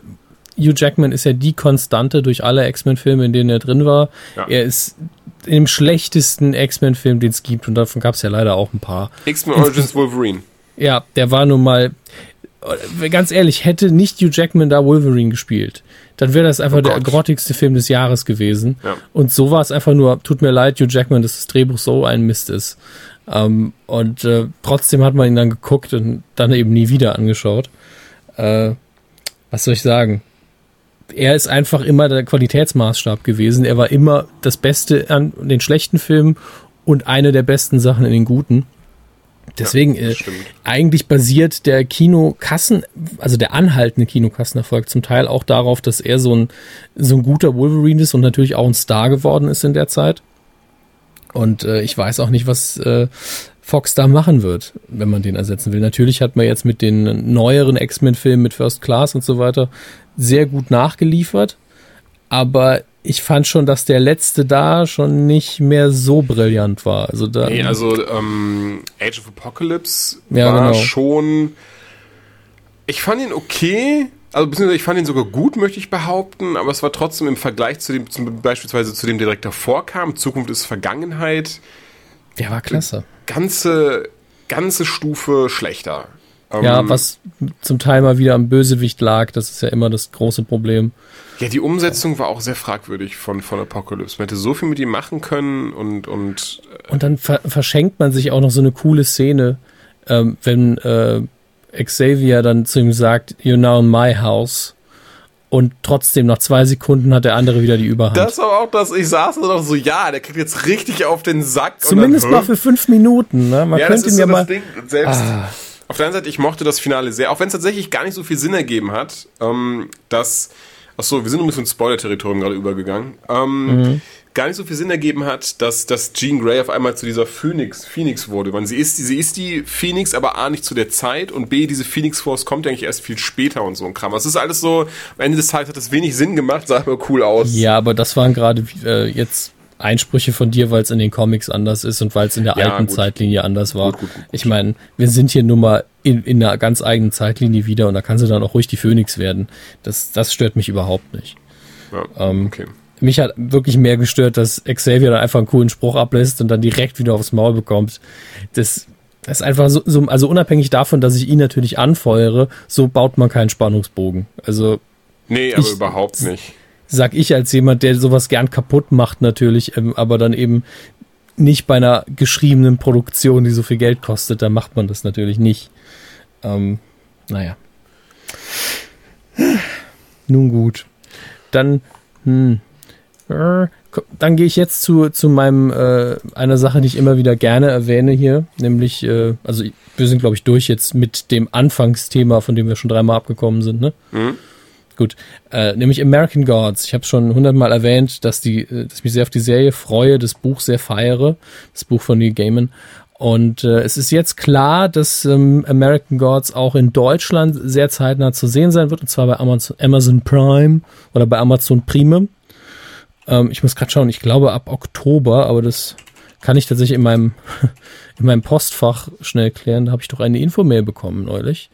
S4: Hugh Jackman ist ja die Konstante durch alle X-Men-Filme, in denen er drin war.
S5: Ja.
S4: Er ist im schlechtesten X-Men-Film, den es gibt, und davon gab es ja leider auch ein paar.
S5: X-Men Origins Wolverine.
S4: Ja, der war nun mal, ganz ehrlich, hätte nicht Hugh Jackman da Wolverine gespielt, dann wäre das einfach
S5: Oh
S4: der grottigste Film des Jahres gewesen.
S5: Ja.
S4: Und so war es einfach nur, tut mir leid, Hugh Jackman, dass das Drehbuch so ein Mist ist. Ähm, und äh, trotzdem hat man ihn dann geguckt und dann eben nie wieder angeschaut. Äh, was soll ich sagen? Er ist einfach immer der Qualitätsmaßstab gewesen. Er war immer das Beste an den schlechten Filmen und eine der besten Sachen in den guten. Deswegen, äh,
S5: stimmt.
S4: eigentlich basiert der Kinokassen, also der anhaltende Kinokassenerfolg zum Teil auch darauf, dass er so ein, so ein guter Wolverine ist und natürlich auch ein Star geworden ist in der Zeit. Und äh, ich weiß auch nicht, was äh, Fox da machen wird, wenn man den ersetzen will. Natürlich hat man jetzt mit den neueren X-Men-Filmen mit First Class und so weiter sehr gut nachgeliefert. Aber ich fand schon, dass der letzte da schon nicht mehr so brillant war. Also da,
S5: Nee, also ähm, Age of Apocalypse
S4: Ja,
S5: war
S4: genau.
S5: schon. Ich fand ihn okay, also beziehungsweise ich fand ihn sogar gut, möchte ich behaupten, aber es war trotzdem im Vergleich zu dem, zum, beispielsweise zu dem, der direkt davor kam, Zukunft ist Vergangenheit,
S4: der war klasse.
S5: ganze, ganze Stufe schlechter. Ähm,
S4: Ja, was zum Teil mal wieder am Bösewicht lag, das ist ja immer das große Problem.
S5: Ja, die Umsetzung war auch sehr fragwürdig von, von Apocalypse. Man hätte so viel mit ihm machen können und, und
S4: Und dann ver verschenkt man sich auch noch so eine coole Szene, ähm, wenn äh, Xavier dann zu ihm sagt, you're now in my house. Und trotzdem, nach zwei Sekunden hat der andere wieder die Überhand.
S5: das war auch das, ich saß da noch so, ja, der kriegt jetzt richtig auf den Sack.
S4: Zumindest
S5: dann,
S4: mal für fünf Minuten. Ne? Man
S5: Ja, das
S4: könnte
S5: ist
S4: mir
S5: so
S4: mal.
S5: das Ding. Selbst
S4: Ah.
S5: Auf der einen Seite, ich mochte das Finale sehr, auch wenn es tatsächlich gar nicht so viel Sinn ergeben hat, ähm, dass, ach so, wir sind ein bisschen ins Spoiler-Territorium gerade übergegangen, ähm,
S4: Mhm.
S5: gar nicht so viel Sinn ergeben hat, dass, dass Jean Grey auf einmal zu dieser Phoenix, Phoenix wurde. Man, sie, ist, die- sie ist die Phoenix, aber A, nicht zu der Zeit und B, diese Phoenix Force kommt eigentlich erst viel später und so ein Kram. Es ist alles so, am Ende des Tages hat das wenig Sinn gemacht, sah aber cool aus.
S4: Ja, aber das waren gerade äh, jetzt Einsprüche von dir, weil es in den Comics anders ist und weil es in der
S5: Ja,
S4: alten
S5: gut.
S4: Zeitlinie anders war.
S5: Gut, gut.
S4: Ich meine, wir sind hier nun mal in, in einer ganz eigenen Zeitlinie wieder und da kann sie dann auch ruhig die Phoenix werden. Das, das stört mich überhaupt nicht.
S5: Ja,
S4: Ähm,
S5: okay.
S4: Mich hat wirklich mehr gestört, dass Xavier dann einfach einen coolen Spruch ablässt und dann direkt wieder aufs Maul bekommt. Das, das ist einfach so, so, also unabhängig davon, dass ich ihn natürlich anfeuere, so baut man keinen Spannungsbogen. Also
S5: Nee, aber
S4: ich-
S5: überhaupt nicht.
S4: Sag ich als jemand, der sowas gern kaputt macht natürlich, ähm, aber dann eben nicht bei einer geschriebenen Produktion, die so viel Geld kostet, da macht man das natürlich nicht. Ähm, Naja. Nun gut. Dann, hm, äh, dann gehe ich jetzt zu, zu meinem, äh, einer Sache, die ich immer wieder gerne erwähne hier, nämlich, äh, also wir sind, glaube ich, durch jetzt mit dem Anfangsthema, von dem wir schon dreimal abgekommen sind, ne?
S5: Mhm.
S4: Gut, äh, nämlich American Gods. Ich habe schon hundertmal erwähnt, dass, die, äh, dass ich mich sehr auf die Serie freue, das Buch sehr feiere, das Buch von Neil Gaiman. Und äh, es ist jetzt klar, dass ähm, American Gods auch in Deutschland sehr zeitnah zu sehen sein wird, und zwar bei Amazon, Amazon Prime oder bei Amazon Prime. Ähm, ich muss gerade schauen, ich glaube ab Oktober, aber das kann ich tatsächlich in meinem, in meinem Postfach schnell klären. Da habe ich doch eine Infomail bekommen neulich.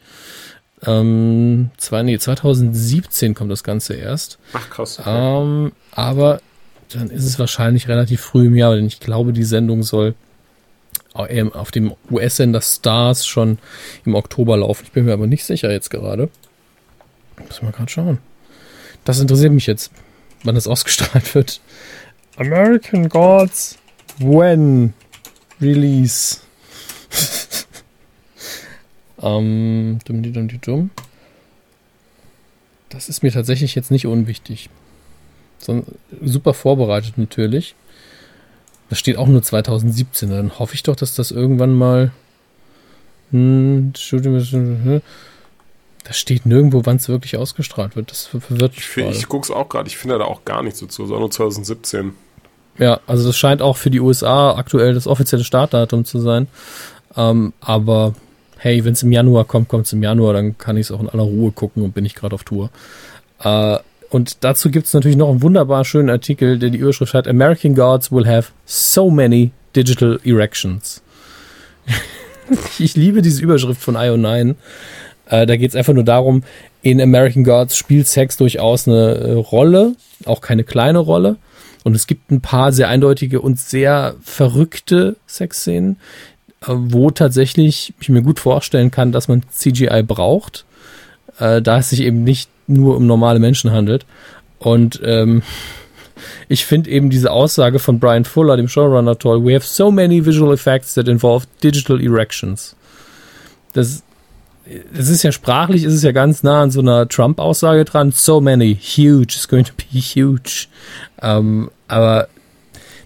S4: Ähm, zwei, nee, 2017 kommt das Ganze erst.
S5: Ach krass.
S4: Ähm, aber dann ist es wahrscheinlich relativ früh im Jahr, denn ich glaube, die Sendung soll auf dem US-Sender Stars schon im Oktober laufen. Ich bin mir aber nicht sicher jetzt gerade. Muss mal gerade schauen. Das interessiert mich jetzt, wann das ausgestrahlt wird. American Gods when release. ähm. Das ist mir tatsächlich jetzt nicht unwichtig. So, super vorbereitet natürlich. Das steht auch nur 2017. Dann hoffe ich doch, dass das irgendwann mal. Hm, da steht nirgendwo, wann es wirklich ausgestrahlt wird. Das verwirrt mich.
S5: Ich, ich gucke es auch gerade. Ich finde da auch gar nichts dazu. sondern nur 2017.
S4: Ja, also das scheint auch für die USA aktuell das offizielle Startdatum zu sein. Ähm, aber hey, wenn es im Januar kommt, kommt es im Januar, dann kann ich es auch in aller Ruhe gucken und bin ich gerade auf Tour. Äh, und dazu gibt es natürlich noch einen wunderbar schönen Artikel, der die Überschrift hat: American Gods will have so many digital erections. ich liebe diese Überschrift von IO9. Äh, da geht es einfach nur darum, in American Gods spielt Sex durchaus eine äh, Rolle, auch keine kleine Rolle. Und es gibt ein paar sehr eindeutige und sehr verrückte Sexszenen, wo tatsächlich ich mir gut vorstellen kann, dass man CGI braucht, äh, da es sich eben nicht nur um normale Menschen handelt. Und ähm, ich finde eben diese Aussage von Brian Fuller, dem Showrunner, toll. We have so many visual effects that involve digital erections. Das, das ist ja sprachlich, ist es ja ganz nah an so einer Trump-Aussage dran. So many, huge, it's going to be huge. Ähm, aber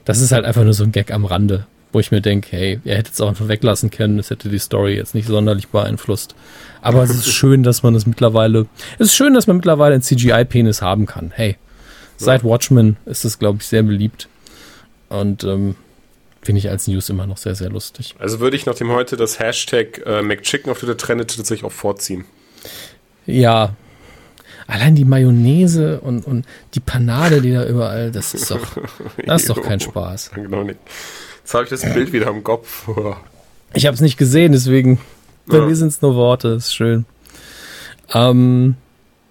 S4: das ist halt einfach nur so ein Gag am Rande, wo ich mir denke, hey, ihr hättet es auch einfach weglassen können, das hätte die Story jetzt nicht sonderlich beeinflusst. Aber es ist schön, dass man es mittlerweile. Es ist schön, dass man mittlerweile einen CGI-Penis haben kann. Hey, seit Watchmen ist das, glaube ich, sehr beliebt. Und ähm, finde ich als News immer noch sehr, sehr lustig.
S5: Also würde ich nachdem heute das Hashtag äh, McChicken auf Twitter trendet, tatsächlich auch vorziehen.
S4: Ja. Allein die Mayonnaise und, und die Panade, die da überall, das ist doch, das ist doch kein Spaß.
S5: Genau nicht. Jetzt habe ich das Bild wieder im Kopf.
S4: Ich habe es nicht gesehen, deswegen bei ja. mir sind es nur Worte, ist schön. Ähm,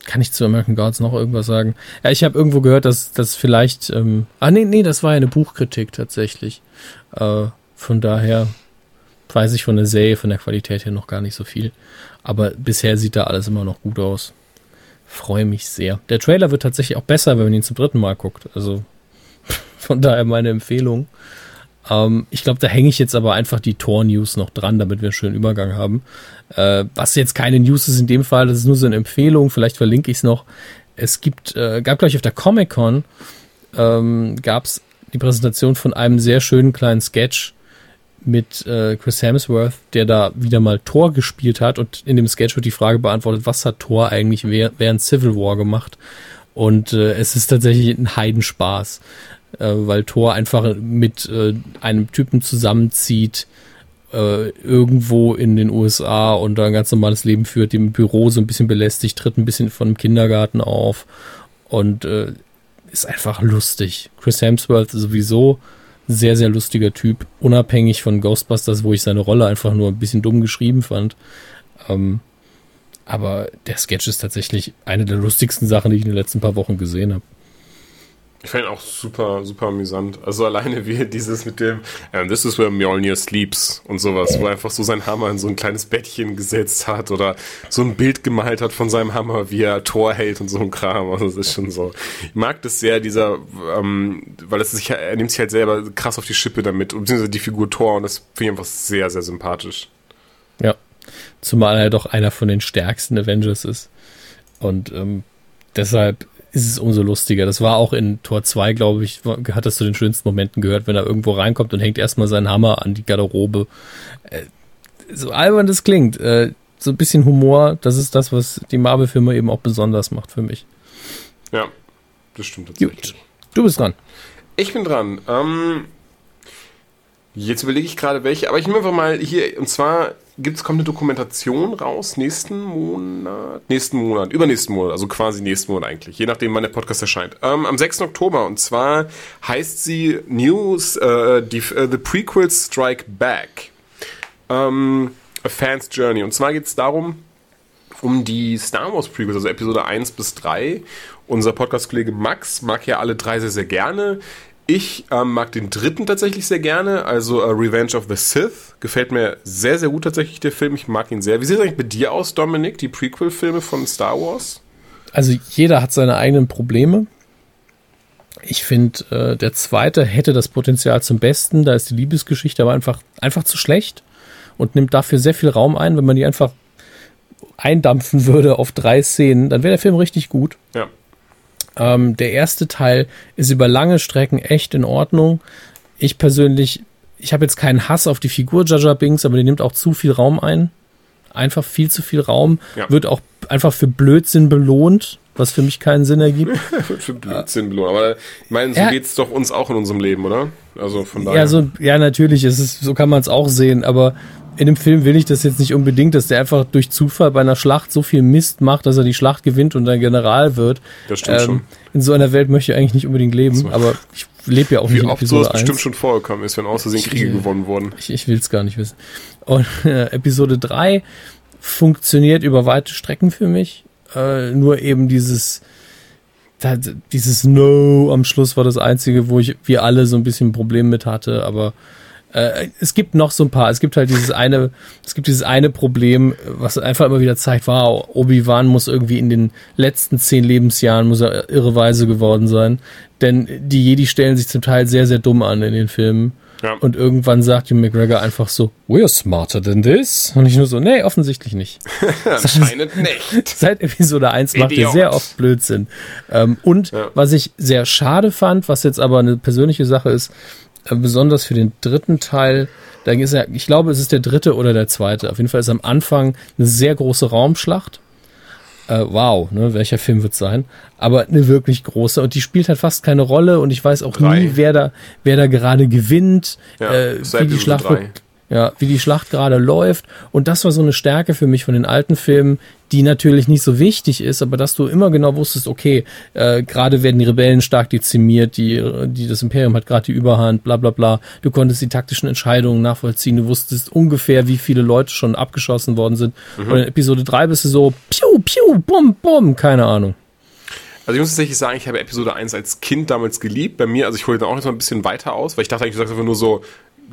S4: kann ich zu American Gods noch irgendwas sagen? Ja, ich habe irgendwo gehört, dass das vielleicht. Ähm, ah, nee, nee, das war ja eine Buchkritik tatsächlich. Äh, von daher weiß ich von der Serie, von der Qualität her noch gar nicht so viel. Aber bisher sieht da alles immer noch gut aus. Freue mich sehr. Der Trailer wird tatsächlich auch besser, wenn man ihn zum dritten Mal guckt. Also von daher meine Empfehlung. Ähm, ich glaube, da hänge ich jetzt aber einfach die Tor-News noch dran, damit wir einen schönen Übergang haben. Äh, was jetzt keine News ist in dem Fall, das ist nur so eine Empfehlung, vielleicht verlinke ich es noch. Es gibt, äh, gab gleich auf der Comic-Con, ähm, gab es die Präsentation von einem sehr schönen kleinen Sketch mit äh, Chris Hemsworth, der da wieder mal Thor gespielt hat und in dem Sketch wird die Frage beantwortet, was hat Thor eigentlich während Civil War gemacht? Und äh, es ist tatsächlich ein Heidenspaß äh, weil Thor einfach mit äh, einem Typen zusammenzieht, äh, irgendwo in den USA und da ein ganz normales Leben führt, dem Büro so ein bisschen belästigt, tritt ein bisschen von dem Kindergarten auf und äh, ist einfach lustig. Chris Hemsworth ist sowieso sehr, sehr lustiger Typ, unabhängig von Ghostbusters, wo ich seine Rolle einfach nur ein bisschen dumm geschrieben fand. Ähm, aber der Sketch ist tatsächlich eine der lustigsten Sachen, die ich in den letzten paar Wochen gesehen habe.
S5: Ich fand auch super, super amüsant. Also alleine wie dieses mit dem um, This is where Mjolnir sleeps und sowas, wo er einfach so sein Hammer in so ein kleines Bettchen gesetzt hat oder so ein Bild gemalt hat von seinem Hammer, wie er Tor hält und so ein Kram. Also das ist schon so. Ich mag das sehr, dieser, ähm, weil es sich, er nimmt sich halt selber krass auf die Schippe damit, beziehungsweise die Figur Tor und das finde ich einfach sehr, sehr sympathisch.
S4: Ja, Zumal er doch einer von den stärksten Avengers ist. Und ähm, deshalb ist es umso lustiger. Das war auch in Tor 2, glaube ich, hat das zu den schönsten Momenten gehört, wenn er irgendwo reinkommt und hängt erstmal seinen Hammer an die Garderobe. Äh, so albern das klingt. Äh, so ein bisschen Humor, das ist das, was die Marvel-Filme eben auch besonders macht für mich.
S5: Ja, das stimmt tatsächlich.
S4: Gut. Du bist dran.
S5: Ich bin dran. Ähm, jetzt überlege ich gerade welche, aber ich nehme einfach mal hier, und zwar gibt's, kommt eine Dokumentation raus nächsten Monat, nächsten Monat, übernächsten Monat, also quasi nächsten Monat eigentlich, je nachdem wann der Podcast erscheint. Ähm, am 6. Oktober und zwar heißt sie News, äh, die, äh, The Prequels Strike Back. Ähm, A Fan's Journey. Und zwar geht's darum, um die Star Wars Prequels, also Episode 1 bis 3. Unser Podcast-Kollege Max mag ja alle drei sehr, sehr gerne. Ich ähm, mag den dritten tatsächlich sehr gerne, also uh, Revenge of the Sith. Gefällt mir sehr, sehr gut tatsächlich der Film. Ich mag ihn sehr. Wie sieht es eigentlich bei dir aus, Dominik, die Prequel-Filme von Star Wars?
S4: Also jeder hat seine eigenen Probleme. Ich finde, äh, der zweite hätte das Potenzial zum Besten. Da ist die Liebesgeschichte aber einfach, einfach zu schlecht und nimmt dafür sehr viel Raum ein. Wenn man die einfach eindampfen würde auf drei Szenen, dann wäre der Film richtig gut.
S5: Ja.
S4: Ähm, der erste Teil ist über lange Strecken echt in Ordnung. Ich persönlich, ich habe jetzt keinen Hass auf die Figur Jaja Binks, aber die nimmt auch zu viel Raum ein. Einfach viel zu viel Raum.
S5: Ja.
S4: Wird auch einfach für Blödsinn belohnt, was für mich keinen Sinn ergibt.
S5: Für Blödsinn belohnt. Aber ich meine, so
S4: Ja.
S5: geht's doch uns auch in unserem Leben, oder? Also von daher.
S4: Ja, so, ja, natürlich, es ist, so kann man es auch sehen, aber in dem Film will ich das jetzt nicht unbedingt, dass der einfach durch Zufall bei einer Schlacht so viel Mist macht, dass er die Schlacht gewinnt und dann General wird. Ähm,
S5: Das stimmt schon.
S4: In so einer Welt möchte ich eigentlich nicht unbedingt leben, aber ich lebe ja auch
S5: Wie
S4: nicht in
S5: oft
S4: Episode
S5: sowas
S4: 1.
S5: bestimmt schon vorgekommen ist, wenn aus Versehen Kriege gewonnen wurden.
S4: Ich, ich will es gar nicht wissen. Und äh, Episode 3 funktioniert über weite Strecken für mich. Äh, nur eben dieses, dieses No am Schluss war das einzige, wo ich wir alle so ein bisschen ein Problem mit hatte. Aber äh, es gibt noch so ein paar. Es gibt halt dieses eine, es gibt dieses eine Problem, was einfach immer wieder zeigt, wow, Obi-Wan muss irgendwie in den letzten zehn Lebensjahren muss er irreweise geworden sein. Denn die Jedi stellen sich zum Teil sehr, sehr dumm an in den Filmen.
S5: Ja.
S4: Und irgendwann sagt Hugh McGregor einfach so, we're smarter than this. Und ich nur so, nee, offensichtlich nicht.
S5: Anscheinend nicht.
S4: Seit Episode 1 macht er
S5: Idiot.
S4: sehr oft Blödsinn. Ähm, und
S5: Ja.
S4: was ich sehr schade fand, was jetzt aber eine persönliche Sache ist, besonders für den dritten Teil, da ist ja, ich glaube, es ist der dritte oder der zweite. Auf jeden Fall ist am Anfang eine sehr große Raumschlacht. Äh, wow, ne, welcher Film wird sein? Aber eine wirklich große und die spielt halt fast keine Rolle und ich weiß auch
S5: Drei.
S4: nie, wer da, wer da gerade gewinnt,
S5: Ja,
S4: äh, wie die Schlacht wird ja, wie die Schlacht gerade läuft. Und das war so eine Stärke für mich von den alten Filmen, die natürlich nicht so wichtig ist, aber dass du immer genau wusstest, okay, äh, gerade werden die Rebellen stark dezimiert, die, die das Imperium hat gerade die Überhand, bla bla bla. Du konntest die taktischen Entscheidungen nachvollziehen, du wusstest ungefähr, wie viele Leute schon abgeschossen worden sind. Und in Episode 3 bist du so, piu, piu, bum, bum, keine Ahnung.
S5: Also ich muss tatsächlich sagen, ich habe Episode 1 als Kind damals geliebt. Bei mir, also ich hole dann auch jetzt mal ein bisschen weiter aus, weil ich dachte eigentlich, du sagst einfach nur so,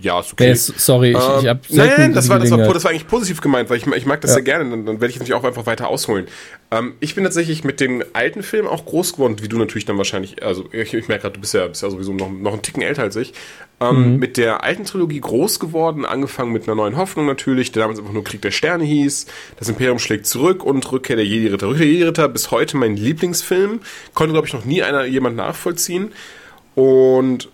S5: ja, ist okay.
S4: Okay. Sorry, ich, ich
S5: Ähm,
S4: habe
S5: nein, nein, das war, das, war, das war eigentlich positiv gemeint, weil ich, ich mag das
S4: Ja.
S5: sehr gerne. Dann, dann werde ich natürlich auch einfach weiter ausholen. Ähm, ich bin tatsächlich mit den alten Filmen auch groß geworden, wie du natürlich dann wahrscheinlich, also ich, ich merke gerade, du bist ja, bist ja sowieso noch, noch einen Ticken älter als ich. Ähm, Mit der alten Trilogie groß geworden, angefangen mit einer neuen Hoffnung natürlich, der damals einfach nur Krieg der Sterne hieß. Das Imperium schlägt zurück und Rückkehr der Jedi-Ritter. Rückkehr der Jedi-Ritter bis heute mein Lieblingsfilm. Konnte, glaube ich, noch nie einer jemand nachvollziehen. Und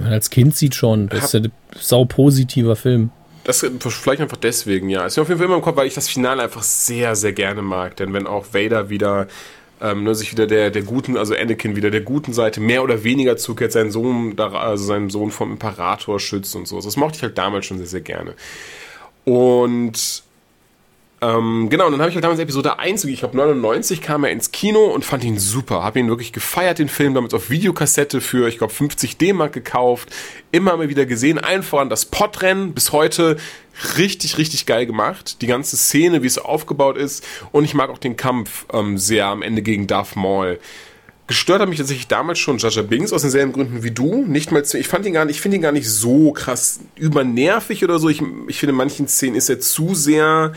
S4: Man als Kind sieht schon, das ist ja ein sau positiver Film.
S5: Das vielleicht einfach deswegen, ja. Ist mir auf jeden Fall immer im Kopf, weil ich das Finale einfach sehr, sehr gerne mag. Denn wenn auch Vader wieder ähm, ne, sich wieder der, der guten, also Anakin wieder der guten Seite mehr oder weniger zukehrt, seinen Sohn, also seinen Sohn vom Imperator schützt und so. Das mochte ich halt damals schon sehr, sehr gerne. Und ähm, genau, und dann habe ich halt damals Episode 1, ich glaube 99 kam er ins Kino und fand ihn super. Habe ihn wirklich gefeiert, den Film, damals auf Videokassette für, ich glaube, 50 D-Mark gekauft. Immer mal wieder gesehen, allen voran das Podrennen, bis heute richtig, richtig geil gemacht. Die ganze Szene, wie es aufgebaut ist. Und ich mag auch den Kampf ähm, sehr am Ende gegen Darth Maul. Gestört hat mich tatsächlich damals schon Jaja Binks aus denselben Gründen wie du. Nicht mal, ich fand ihn gar nicht, ich finde ihn gar nicht so krass übernervig oder so. Ich, ich finde in manchen Szenen ist er zu sehr,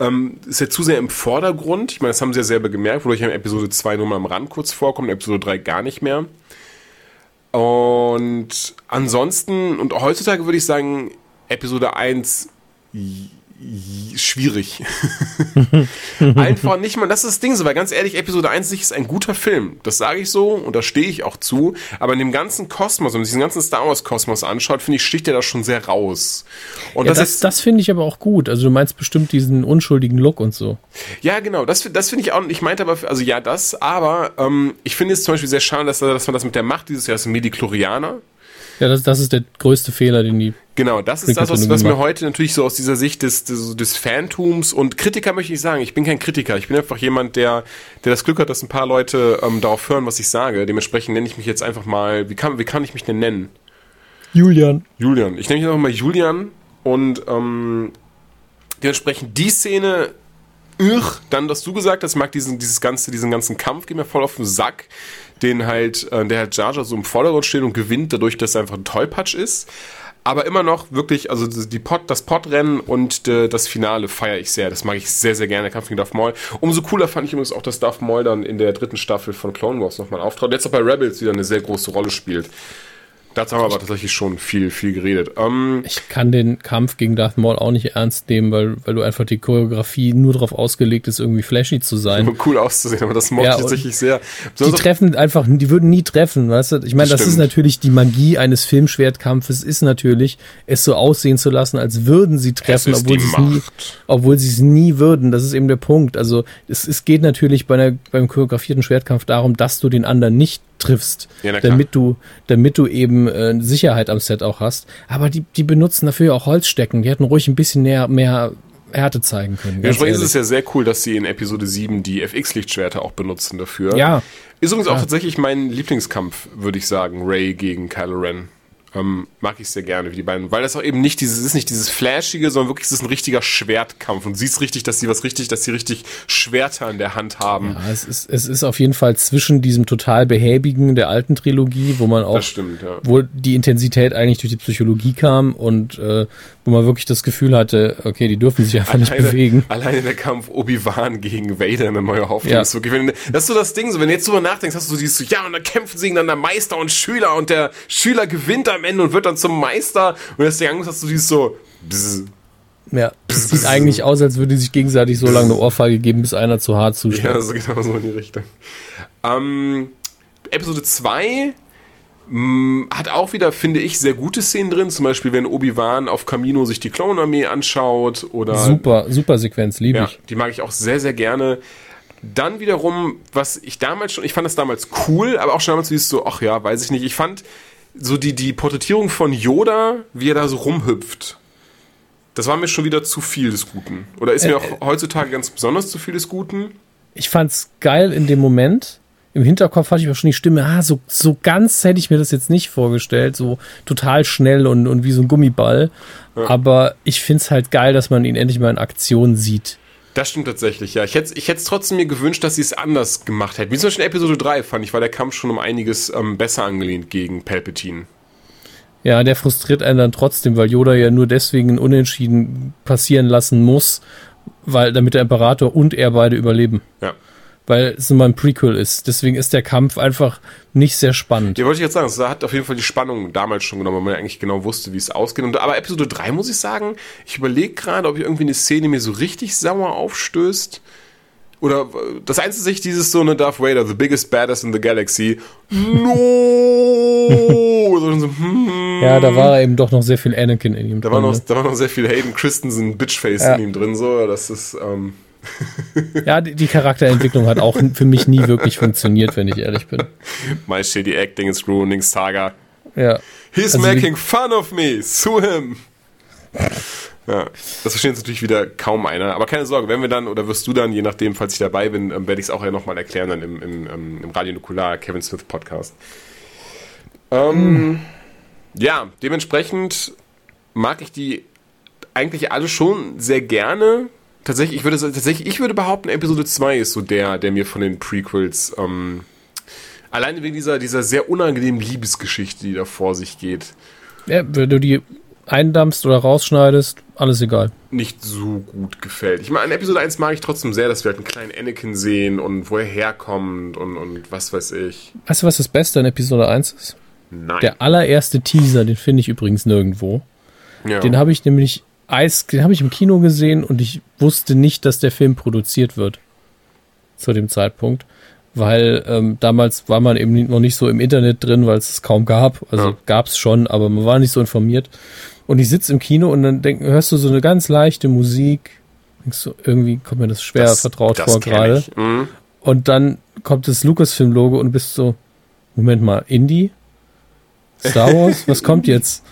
S5: ähm, ist er zu sehr im Vordergrund. Ich meine, das haben sie ja selber gemerkt, wodurch in Episode 2 nur mal am Rand kurz vorkommt, Episode 3 gar nicht mehr. Und ansonsten, und heutzutage würde ich sagen, Episode 1 j- schwierig. Einfach nicht mal, das ist das Ding so, weil ganz ehrlich, Episode 1 ist ein guter Film. Das sage ich so und da stehe ich auch zu. Aber in dem ganzen Kosmos, wenn man sich den ganzen Star Wars Kosmos anschaut, finde ich, sticht der da schon sehr raus. Und
S4: Ja,
S5: das,
S4: das das finde ich aber auch gut. Also du meinst bestimmt diesen unschuldigen Look und so.
S5: ja genau, das, das finde ich auch, ich meinte aber, also ja, das, aber ähm, ich finde es zum Beispiel sehr schade, dass, dass man das mit der Macht dieses Jahr, das Mediklorianer,
S4: Ja, das, das ist der größte Fehler, den die.
S5: Genau, das ist das, was, was mir heute natürlich so aus dieser Sicht des, des, des Phantoms und Kritiker möchte ich sagen, ich bin kein Kritiker, ich bin einfach jemand, der, der das Glück hat, dass ein paar Leute ähm, darauf hören, was ich sage. Dementsprechend nenne ich mich jetzt einfach mal, wie kann, wie kann ich mich denn nennen?
S4: Julian.
S5: Julian. Ich nenne mich einfach mal Julian und ähm, dementsprechend die Szene, irr, dann, was du gesagt hast, mag diesen, dieses ganze, diesen ganzen Kampf, geht mir voll auf den Sack, den halt, äh, der halt Jar Jar so im Vordergrund steht und gewinnt, dadurch, dass er einfach ein Tollpatsch ist. Aber immer noch wirklich, also die Pot, das Podrennen und äh, das Finale feiere ich sehr. Das mag ich sehr, sehr gerne, Kampf gegen Darth Maul. Umso cooler fand ich übrigens auch, dass Darth Maul dann in der dritten Staffel von Clone Wars nochmal auftrat. Jetzt auch bei Rebels wieder eine sehr große Rolle spielt. Dazu haben wir aber tatsächlich schon viel, viel geredet. Ähm,
S4: Ich kann den Kampf gegen Darth Maul auch nicht ernst nehmen, weil, weil du einfach die Choreografie nur darauf ausgelegt ist, irgendwie flashy zu sein.
S5: um cool auszusehen, aber das mochte
S4: Ja,
S5: ich tatsächlich sehr.
S4: Die
S5: Besonders-
S4: treffen einfach, die würden nie treffen, weißt du? Ich meine,
S5: Das
S4: das ist natürlich die Magie eines Filmschwertkampfes, ist natürlich, es so aussehen zu lassen, als würden sie treffen, obwohl sie es nie, obwohl sie es nie würden. Das ist eben der Punkt. Also es, es geht natürlich bei einer, beim choreografierten Schwertkampf darum, dass du den anderen nicht triffst,
S5: Ja,
S4: damit du, damit du eben äh, Sicherheit am Set auch hast. Aber die, die benutzen dafür ja auch Holzstecken. Die hätten ruhig ein bisschen näher, mehr Härte zeigen können.
S5: Dementsprechend ist es ja sehr cool, dass sie in Episode 7 die FX-Lichtschwerter auch benutzen dafür.
S4: Ja.
S5: Ist übrigens auch tatsächlich mein Lieblingskampf, würde ich sagen, Ray gegen Kylo Ren. Ähm, mag ich sehr gerne, wie die beiden, weil das auch eben nicht dieses, es ist nicht dieses Flashige, sondern wirklich, es ist ein richtiger Schwertkampf und siehst richtig, dass sie was richtig, dass sie richtig Schwerter in der Hand haben.
S4: Ja, es ist, es ist auf jeden Fall zwischen diesem total behäbigen der alten Trilogie, wo man auch,
S5: stimmt, ja.
S4: wo die Intensität eigentlich durch die Psychologie kam und äh, wo man wirklich das Gefühl hatte, okay, die dürfen sich einfach nicht bewegen.
S5: alleine der Kampf Obi-Wan gegen Vader in der neue Hoffnung
S4: Ja.
S5: ist wirklich, wenn, das ist so das Ding, so wenn du jetzt drüber nachdenkst, hast du so dieses, so, ja, und dann kämpfen sie gegeneinander Meister und Schüler und der Schüler gewinnt am Ende und wird dann zum Meister und Angst hast du dieses so, bzz,
S4: Ja, es sieht eigentlich aus, als würde die sich gegenseitig so lange eine Ohrfeige geben, bis einer zu hart zuschlägt.
S5: ja, so genau so in die Richtung. Ähm, Episode 2 mh, hat auch wieder, finde ich, sehr gute Szenen drin, zum Beispiel, wenn Obi-Wan auf Camino sich die Klonarmee anschaut oder
S4: Super, super Sequenz, liebe
S5: Ja,
S4: ich.
S5: die mag ich auch sehr, sehr gerne. Dann wiederum, was ich damals schon, ich fand das damals cool, aber auch schon damals wie es so, ach ja, weiß ich nicht. Ich fand so die, die Porträtierung von Yoda, wie er da so rumhüpft. Das war mir schon wieder zu viel des Guten. Oder ist mir auch heutzutage ganz besonders zu viel des Guten?
S4: Ich fand's geil in dem Moment. Im Hinterkopf hatte ich auch schon die Stimme, ah, so, so ganz hätte ich mir das jetzt nicht vorgestellt, so total schnell und, und wie so ein Gummiball. Aber ich find's halt geil, dass man ihn endlich mal in Aktion sieht.
S5: Das stimmt tatsächlich, ja. Ich hätte ich es trotzdem mir gewünscht, dass sie es anders gemacht hätten. Wie zum Beispiel in Episode 3 fand ich, war der Kampf schon um einiges ähm, besser angelehnt gegen Palpatine.
S4: Ja, der frustriert einen dann trotzdem, weil Yoda ja nur deswegen Unentschieden passieren lassen muss, weil damit der Imperator und er beide überleben.
S5: Ja.
S4: Weil es immer ein Prequel ist. Deswegen ist der Kampf einfach nicht sehr spannend.
S5: Ja, wollte ich jetzt sagen, es hat auf jeden Fall die Spannung damals schon genommen, weil man ja eigentlich genau wusste, wie es ausgeht. Und, aber Episode 3 muss ich sagen, ich überlege gerade, ob ich irgendwie eine Szene mir so richtig sauer aufstößt. Oder das einzige sich dieses so eine Darth Vader, the biggest badass in the galaxy. No! so, so, hm.
S4: Ja, da war eben doch noch sehr viel Anakin in ihm
S5: Da war,
S4: drin,
S5: noch,
S4: ne?
S5: da war noch sehr viel Hayden Christensen Bitchface
S4: Ja.
S5: in ihm drin, so. Das ist, ähm,
S4: Ja, die, die Charakterentwicklung hat auch für mich nie wirklich funktioniert, wenn ich ehrlich bin.
S5: my shitty acting is ruining Saga.
S4: Ja.
S5: He's
S4: Also
S5: making fun of me. Sue him. Ja, das versteht jetzt natürlich wieder kaum einer. Aber keine Sorge, wenn wir dann, oder wirst du dann, je nachdem, falls ich dabei bin, ähm, werde ich es auch ja nochmal erklären, dann im, im, ähm, im Radio Nukular Kevin Smith Podcast. Ähm, Ja, dementsprechend mag ich die eigentlich alle schon sehr gerne. Tatsächlich, ich würde, tatsächlich, ich würde behaupten, Episode 2 ist so der, der mir von den Prequels, ähm, alleine wegen dieser, dieser sehr unangenehmen Liebesgeschichte, die da vor sich geht,
S4: ja. Wenn du die eindampfst oder rausschneidest, alles egal.
S5: nicht so gut gefällt. Ich meine, in Episode 1 mag ich trotzdem sehr, dass wir halt einen kleinen Anakin sehen und wo er herkommt und, und was weiß ich.
S4: Weißt du, was das Beste in Episode 1 ist?
S5: Nein.
S4: Der allererste Teaser, den finde ich übrigens nirgendwo.
S5: ja.
S4: Den habe ich nämlich Eis, den habe ich im Kino gesehen und ich wusste nicht, dass der Film produziert wird. Zu dem Zeitpunkt. Weil ähm, damals war man eben noch nicht so im Internet drin, weil es es kaum gab. Also
S5: Ja.
S4: gab es schon, aber man war nicht so informiert. Und ich sitze im Kino und dann denk, hörst du so eine ganz leichte Musik. Denkst du, irgendwie kommt mir das schwer
S5: Das-
S4: vertraut
S5: das
S4: vor gerade.
S5: Mhm.
S4: Und dann kommt das Lucasfilm-Logo und bist so, Moment mal, Indie? Star Wars? Was kommt jetzt?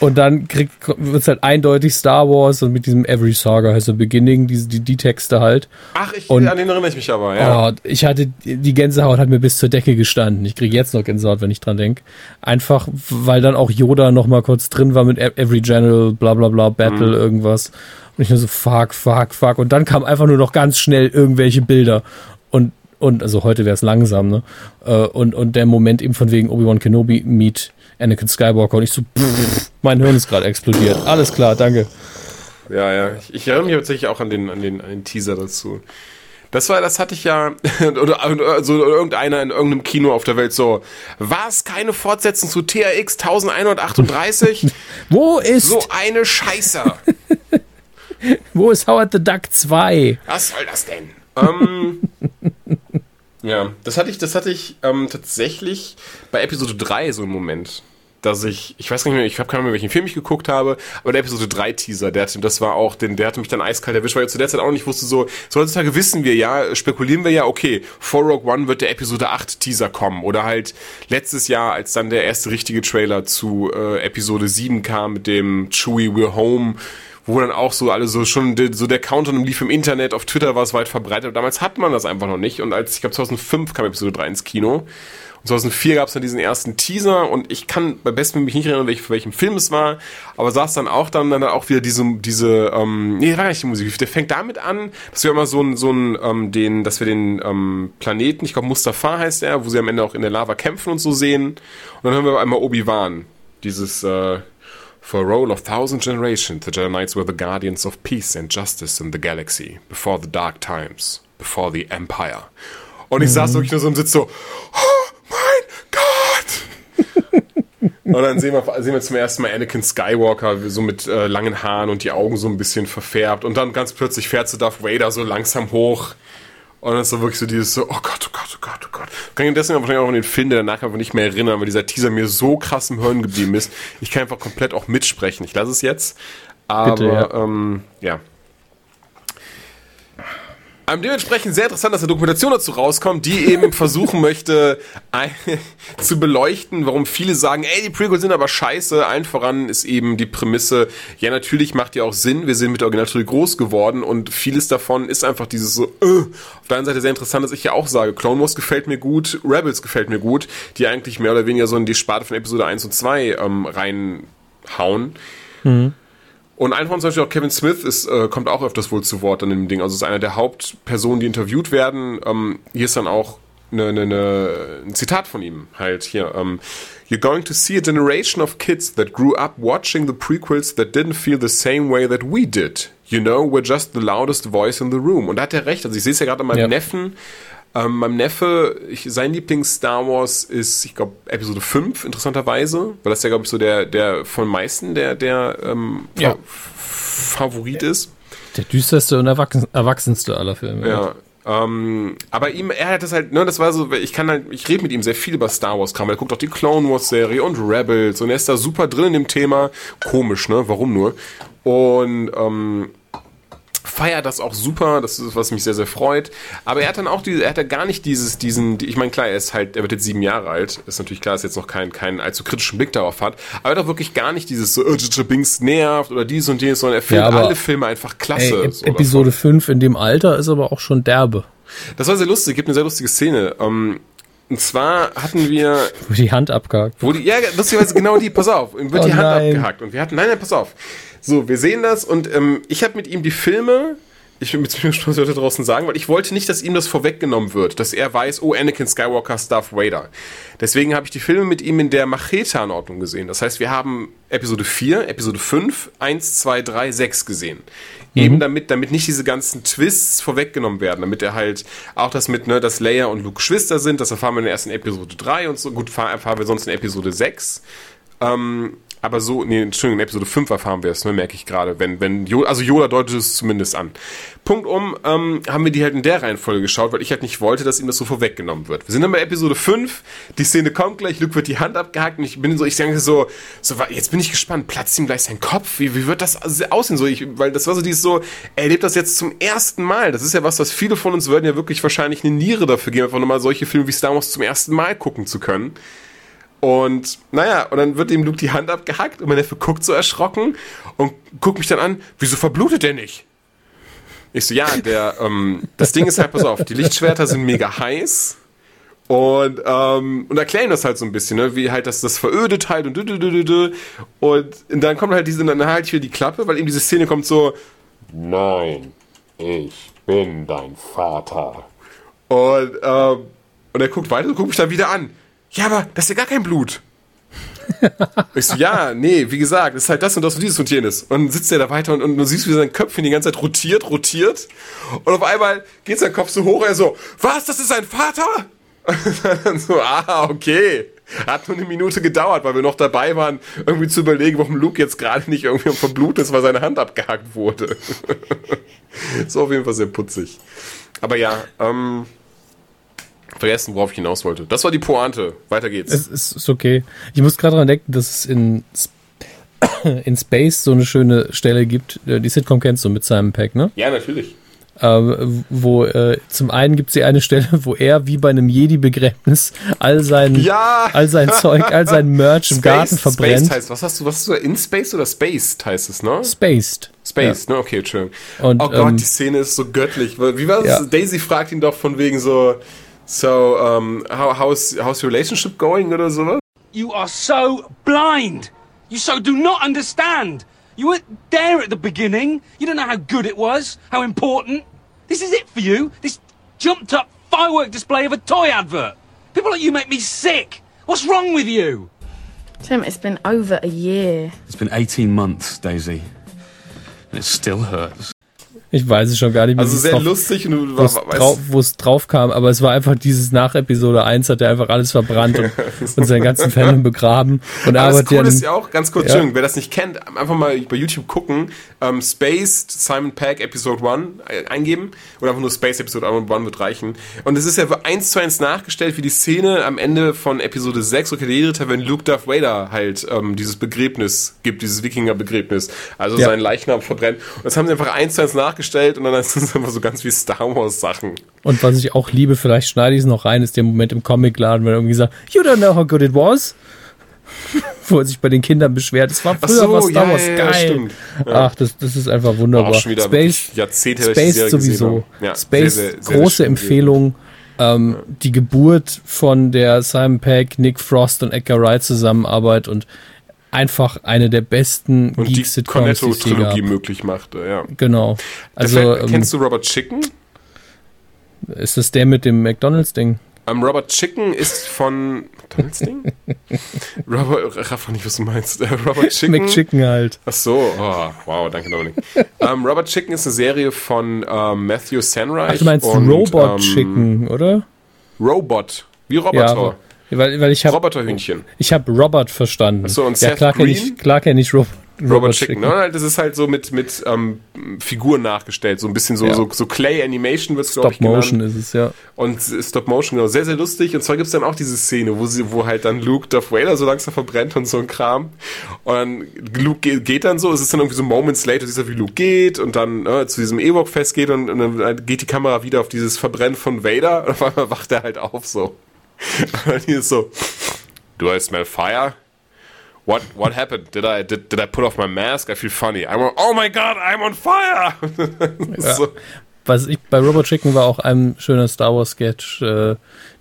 S4: Und dann wird es halt eindeutig Star Wars und mit diesem Every Saga has a beginning, die, die, die Texte halt.
S5: Ach, ich,
S4: Und-
S5: an den erinnere ich mich aber, ja.
S4: Oh, ich hatte, die Gänsehaut hat mir bis zur Decke gestanden. Ich kriege jetzt noch Gänsehaut, wenn ich dran denk. Einfach, weil dann auch Yoda noch mal kurz drin war mit Every General, bla bla bla, Battle, irgendwas. Und ich nur so, fuck, fuck, fuck. Und dann kam einfach nur noch ganz schnell irgendwelche Bilder. Und, und also heute wäre es langsam, ne? Äh, Und, und der Moment eben von wegen Obi-Wan Kenobi meet Anakin Skywalker. Und ich so, pff, mein Hirn ist gerade explodiert. Alles klar, danke.
S5: Ja, ja. Ich, ich erinnere mich tatsächlich auch an den, an den, an den Teaser dazu. Das war, das hatte ich ja, oder, oder so irgendeiner in irgendeinem Kino auf der Welt so, was? Keine Fortsetzung zu TRX 1138?
S4: Wo ist,
S5: so eine Scheiße.
S4: wo ist Howard the Duck 2?
S5: Was soll das denn? Ähm, ja, das hatte ich, das hatte ich ähm, tatsächlich bei Episode 3 so einen Moment. Dass ich, ich weiß gar nicht mehr, ich habe keine Ahnung welchen Film ich geguckt habe, aber der Episode 3 Teaser, der hatte, das war auch, den, der hatte mich dann eiskalt erwischt, weil ich zu der Zeit auch nicht wusste, so, so heutzutage wissen wir ja, spekulieren wir ja, okay, vor Rogue One wird der Episode 8 Teaser kommen. Oder halt letztes Jahr, als dann der erste richtige Trailer zu äh, Episode 7 kam mit dem Chewie We're Home, wo dann auch so alle so schon so der Countdown lief im Internet, auf Twitter war es weit verbreitet. Damals hat man das einfach noch nicht. Und als ich glaube 2005 kam Episode 3 ins Kino. Und 2004 gab es dann diesen ersten Teaser und ich kann bei bestem mich nicht erinnern, welch, für welchen Film es war, aber saß dann auch dann, dann auch wieder diese, diese, ähm, nee, war gar nicht die Musik, der fängt damit an, dass wir immer so ein, so ein, ähm, den, dass wir den ähm, Planeten, ich glaube Mustafa heißt er, wo sie am Ende auch in der Lava kämpfen und so sehen. Und dann hören wir einmal Obi-Wan, dieses, äh, For a roll of thousand generations, the Jedi Knights were the guardians of peace and justice in the galaxy, before the dark times, before the Empire. Und ich saß wirklich nur so im Sitz so, oh! Und dann sehen wir, sehen wir zum ersten Mal Anakin Skywalker so mit äh, langen Haaren und die Augen so ein bisschen verfärbt. Und dann ganz plötzlich fährt so Darth Vader so langsam hoch. Und dann ist so wirklich so dieses so, oh Gott, oh Gott, oh Gott, oh Gott. Ich kann mich deswegen wahrscheinlich auch an den Film, der danach einfach nicht mehr erinnern, weil dieser Teaser mir so krass im Hirn geblieben ist. Ich kann einfach komplett auch mitsprechen. Ich lasse es jetzt. Aber,
S4: Bitte, ja.
S5: ähm, ja. Ähm, dementsprechend sehr interessant, dass eine Dokumentation dazu rauskommt, die eben versuchen möchte, ein, zu beleuchten, warum viele sagen, ey, die Prequels sind aber scheiße. Allen voran ist eben die Prämisse, ja, natürlich macht ja auch Sinn, wir sind mit der Originaltrilogie groß geworden und vieles davon ist einfach dieses so, äh. auf der einen Seite sehr interessant, dass ich ja auch sage, Clone Wars gefällt mir gut, Rebels gefällt mir gut, die eigentlich mehr oder weniger so in die Sparte von Episode 1 und 2 ähm, reinhauen. Und ein von zum Beispiel auch Kevin Smith ist, äh, kommt auch öfters wohl zu Wort an dem Ding. Also ist einer der Hauptpersonen, die interviewt werden. Ähm, hier ist dann auch eine, eine, eine, ein Zitat von ihm halt hier. Ähm, You're going to see a generation of kids that grew up watching the prequels that didn't feel the same way that we did. You know, we're just the loudest voice in the room. Und da hat er recht. Also ich sehe es ja gerade an meinem
S4: Ja.
S5: Neffen. Ähm, meinem Neffe, ich, sein Lieblings-Star Wars ist, ich glaube, Episode 5, interessanterweise. Weil das ja, glaube ich, so der, der von meisten der, der ähm,
S4: Ja.
S5: Fa- Favorit ist.
S4: Der düsterste und erwachsen, erwachsenste aller Filme.
S5: Ja. Ähm, aber ihm, er hat das halt, ne, das war so, ich kann halt, ich rede mit ihm sehr viel über Star Wars Kram, weil er guckt auch die Clone Wars Serie und Rebels und er ist da super drin in dem Thema. Komisch, ne? Warum nur? Und ähm, feiert das auch super, das ist was mich sehr sehr freut. Aber er hat dann auch diese, er hat ja gar nicht dieses, diesen, die- ich meine klar, er ist halt, er wird jetzt sieben Jahre alt, ist natürlich klar, dass er jetzt noch keinen keinen allzu kritischen Blick darauf hat. Aber er hat auch wirklich gar nicht dieses so, oh, Jar Jar Binks nervt oder dies und jenes, sondern er findet
S4: aber-
S5: alle Filme einfach klasse.
S4: Ey,
S5: so
S4: Ep Episode 5 in dem Alter ist aber auch schon derbe.
S5: Das war sehr lustig, gibt eine sehr lustige Szene. Ähm, und zwar hatten wir,
S4: Wo die Hand abgehakt.
S5: wo die, ja, lustigerweise genau die, pass auf, wird
S4: Oh
S5: die Hand
S4: nein.
S5: abgehackt. Und wir hatten, nein, nein, pass auf. So, wir sehen das und ähm, ich habe mit ihm die Filme, ich will mit mir schon Leute draußen sagen, weil ich wollte nicht, dass ihm das vorweggenommen wird, dass er weiß, oh, Anakin Skywalker, ist Darth Vader. Deswegen habe ich die Filme mit ihm in der Macheta-Anordnung gesehen. Das heißt, wir haben Episode 4, Episode 5, 1, 2, 3, 6 gesehen. Eben damit, damit nicht diese ganzen Twists vorweggenommen werden, damit er halt auch das mit, ne, dass Leia und Luke Geschwister sind, das erfahren wir in der ersten Episode 3 und so, gut, erfahren wir sonst in Episode 6. Ähm, aber so, nee, Entschuldigung, in Episode 5 erfahren wir es, ne, merke ich gerade. Wenn, wenn, also Yoda deutet es zumindest an. Punkt um, ähm, haben wir die halt in der Reihenfolge geschaut, weil ich halt nicht wollte, dass ihm das so vorweggenommen wird. Wir sind dann bei Episode 5, die Szene kommt gleich, Luke wird die Hand abgehackt und ich bin so, ich denke so, so, jetzt bin ich gespannt, platzt ihm gleich sein Kopf? Wie, wie wird das aussehen? So, ich, weil das war so dieses so, er erlebt das jetzt zum ersten Mal. Das ist ja was, was viele von uns würden ja wirklich wahrscheinlich eine Niere dafür geben, einfach nochmal solche Filme wie Star Wars zum ersten Mal gucken zu können. Und naja, und dann wird ihm Luke die Hand abgehackt und mein Neffe guckt so erschrocken und guckt mich dann an, wieso verblutet der nicht? Ich so, ja, der, ähm, das Ding ist halt, pass auf, die Lichtschwerter sind mega heiß und, ähm, und erklären das halt so ein bisschen, ne, wie halt das, das verödet halt und du, du, du, du, du. und dann kommt halt diese, dann halt hier die Klappe, weil eben diese Szene kommt so,
S6: Nein, ich bin dein Vater.
S5: und, ähm, und er guckt weiter und guckt mich dann wieder an. Ja, aber das ist ja gar kein Blut. ich so, ja, nee, wie gesagt, es ist halt das und das und dieses und jenes. Und dann sitzt er da weiter und, und du siehst, wie sein Köpfchen die ganze Zeit rotiert, rotiert. Und auf einmal geht sein Kopf so hoch, er so, was, das ist sein Vater? Und dann so, ah, okay. Hat nur eine Minute gedauert, weil wir noch dabei waren, irgendwie zu überlegen, warum Luke jetzt gerade nicht irgendwie verblutet ist, weil seine Hand abgehackt wurde. so auf jeden Fall sehr putzig. Aber ja, ähm, vergessen, worauf ich hinaus wollte. Das war die Pointe. Weiter geht's.
S4: Es ist, ist okay. Ich muss gerade dran denken, dass es in, in Space so eine schöne Stelle gibt. Äh, Die Sitcom kennst du mit Simon Peck, ne?
S5: ja, natürlich.
S4: Ähm, wo äh, zum einen gibt es hier eine Stelle, wo er wie bei einem Jedi-Begräbnis all sein,
S5: Ja!
S4: all sein Zeug, all sein Merch im Garten verbrennt.
S5: Space heißt, was hast du, was hast du, in Space oder Spaced heißt es, ne?
S4: Spaced.
S5: Space, ne? Okay, Entschuldigung.
S4: Und,
S5: oh Gott,
S4: ähm,
S5: die Szene ist so göttlich. Wie war das?
S4: Ja.
S5: Daisy fragt ihn doch von wegen so, so, um, how, how's, how's your relationship going oder sowas?
S1: You are so blind. You so do not understand. You weren't there at the beginning. You don't know how good it was, how important. This is it for you. This jumped up firework display of a toy advert. People like you make me sick. What's wrong with you?
S7: Tim, it's been over a year.
S8: It's been 18 months, Daisy. And it still hurts.
S4: Ich weiß es schon gar nicht mehr.
S5: Also sehr
S4: drauf-
S5: lustig
S4: wo es,
S5: weißt,
S4: drau wo es drauf kam, aber es war einfach dieses nach Episode 1 hat er einfach alles verbrannt und, und seinen ganzen Fandom begraben und er
S5: Aber das Coole ist ja auch, ganz kurz,
S4: Ja.
S5: Entschuldigung, wer das nicht kennt, einfach mal bei YouTube gucken, ähm, Spaced Simon Pegg Episode 1 äh, eingeben oder einfach nur Space Episode 1 wird reichen. Und es ist ja eins zu eins nachgestellt, wie die Szene am Ende von Episode 6, okay, der Irriter, wenn Luke Darth Vader halt ähm, dieses Begräbnis gibt, dieses Wikinger-Begräbnis, also
S4: Ja.
S5: seinen Leichnam verbrennt. Und das haben sie einfach eins zu eins nachgestellt und dann ist es einfach so ganz wie Star Wars Sachen.
S4: Und was ich auch liebe, vielleicht schneide ich es noch rein, ist der Moment im Comicladen, wenn er irgendwie sagt, You don't know how good it was. Wo er sich bei den Kindern beschwert. Es war früher
S5: so,
S4: war Star
S5: ja,
S4: Wars
S5: ja, ja,
S4: geil.
S5: stimmt.
S4: Ach, das, das ist einfach wunderbar. Space,
S5: Jahrzehnte,
S4: Space sowieso.
S5: Ja,
S4: Space,
S5: sehr, sehr, sehr,
S4: große Empfehlung. Ähm, Die Geburt von der Simon Peck, Nick Frost und Edgar Wright Zusammenarbeit und einfach eine der besten
S5: Und
S4: Geek-Sitcoms, die.
S5: Cornetto-Trilogie möglich machte, ja.
S4: Genau.
S5: Also,
S4: Also ähm,
S5: kennst du Robert Chicken?
S4: ist das der mit dem McDonalds-Ding?
S5: Ähm, Robert Chicken ist von McDonald's Ding? Robert, raff nicht, was du meinst. Äh, Robert Chicken.
S4: McChicken halt.
S5: Ach so, oh, wow, danke Dominik. ähm, Robert Chicken ist eine Serie von ähm, Matthew Sanreich.
S4: Ach, du meinst
S5: und,
S4: Robot Chicken, oder?
S5: Robot, wie
S4: Ja,
S5: Roboter.
S4: Weil, weil ich habe
S5: Roboterhühnchen.
S4: ich habe Robert verstanden.
S5: Ach so, und
S4: ja,
S5: Seth
S4: klar
S5: Green?
S4: ich, klar kenn ich Ro Robert,
S5: Robot Chicken, ne? Das ist halt so mit, mit ähm, Figuren nachgestellt, so ein bisschen so,
S4: Ja.
S5: so, so Clay Animation wird es, glaube ich,
S4: Stop Motion ist es, ja.
S5: Und Stop Motion, genau, sehr, sehr lustig. Und zwar gibt's dann auch diese Szene, wo sie, wo halt dann Luke Darth Vader so langsam verbrennt und so ein Kram. Und dann Luke geht, geht dann so, es ist dann irgendwie so Moments later, siehst du, wie Luke geht und dann äh, zu diesem Ewok-Fest geht und, und dann geht die Kamera wieder auf dieses Verbrennen von Vader und auf einmal wacht er halt auf so. Und hier ist so, do I smell fire? What what happened? Did I did, did I put off my mask? I feel funny. I'm on, oh my god, I'm on fire! so,
S4: Was ich bei Robot Chicken war auch ein schöner Star Wars Sketch, äh,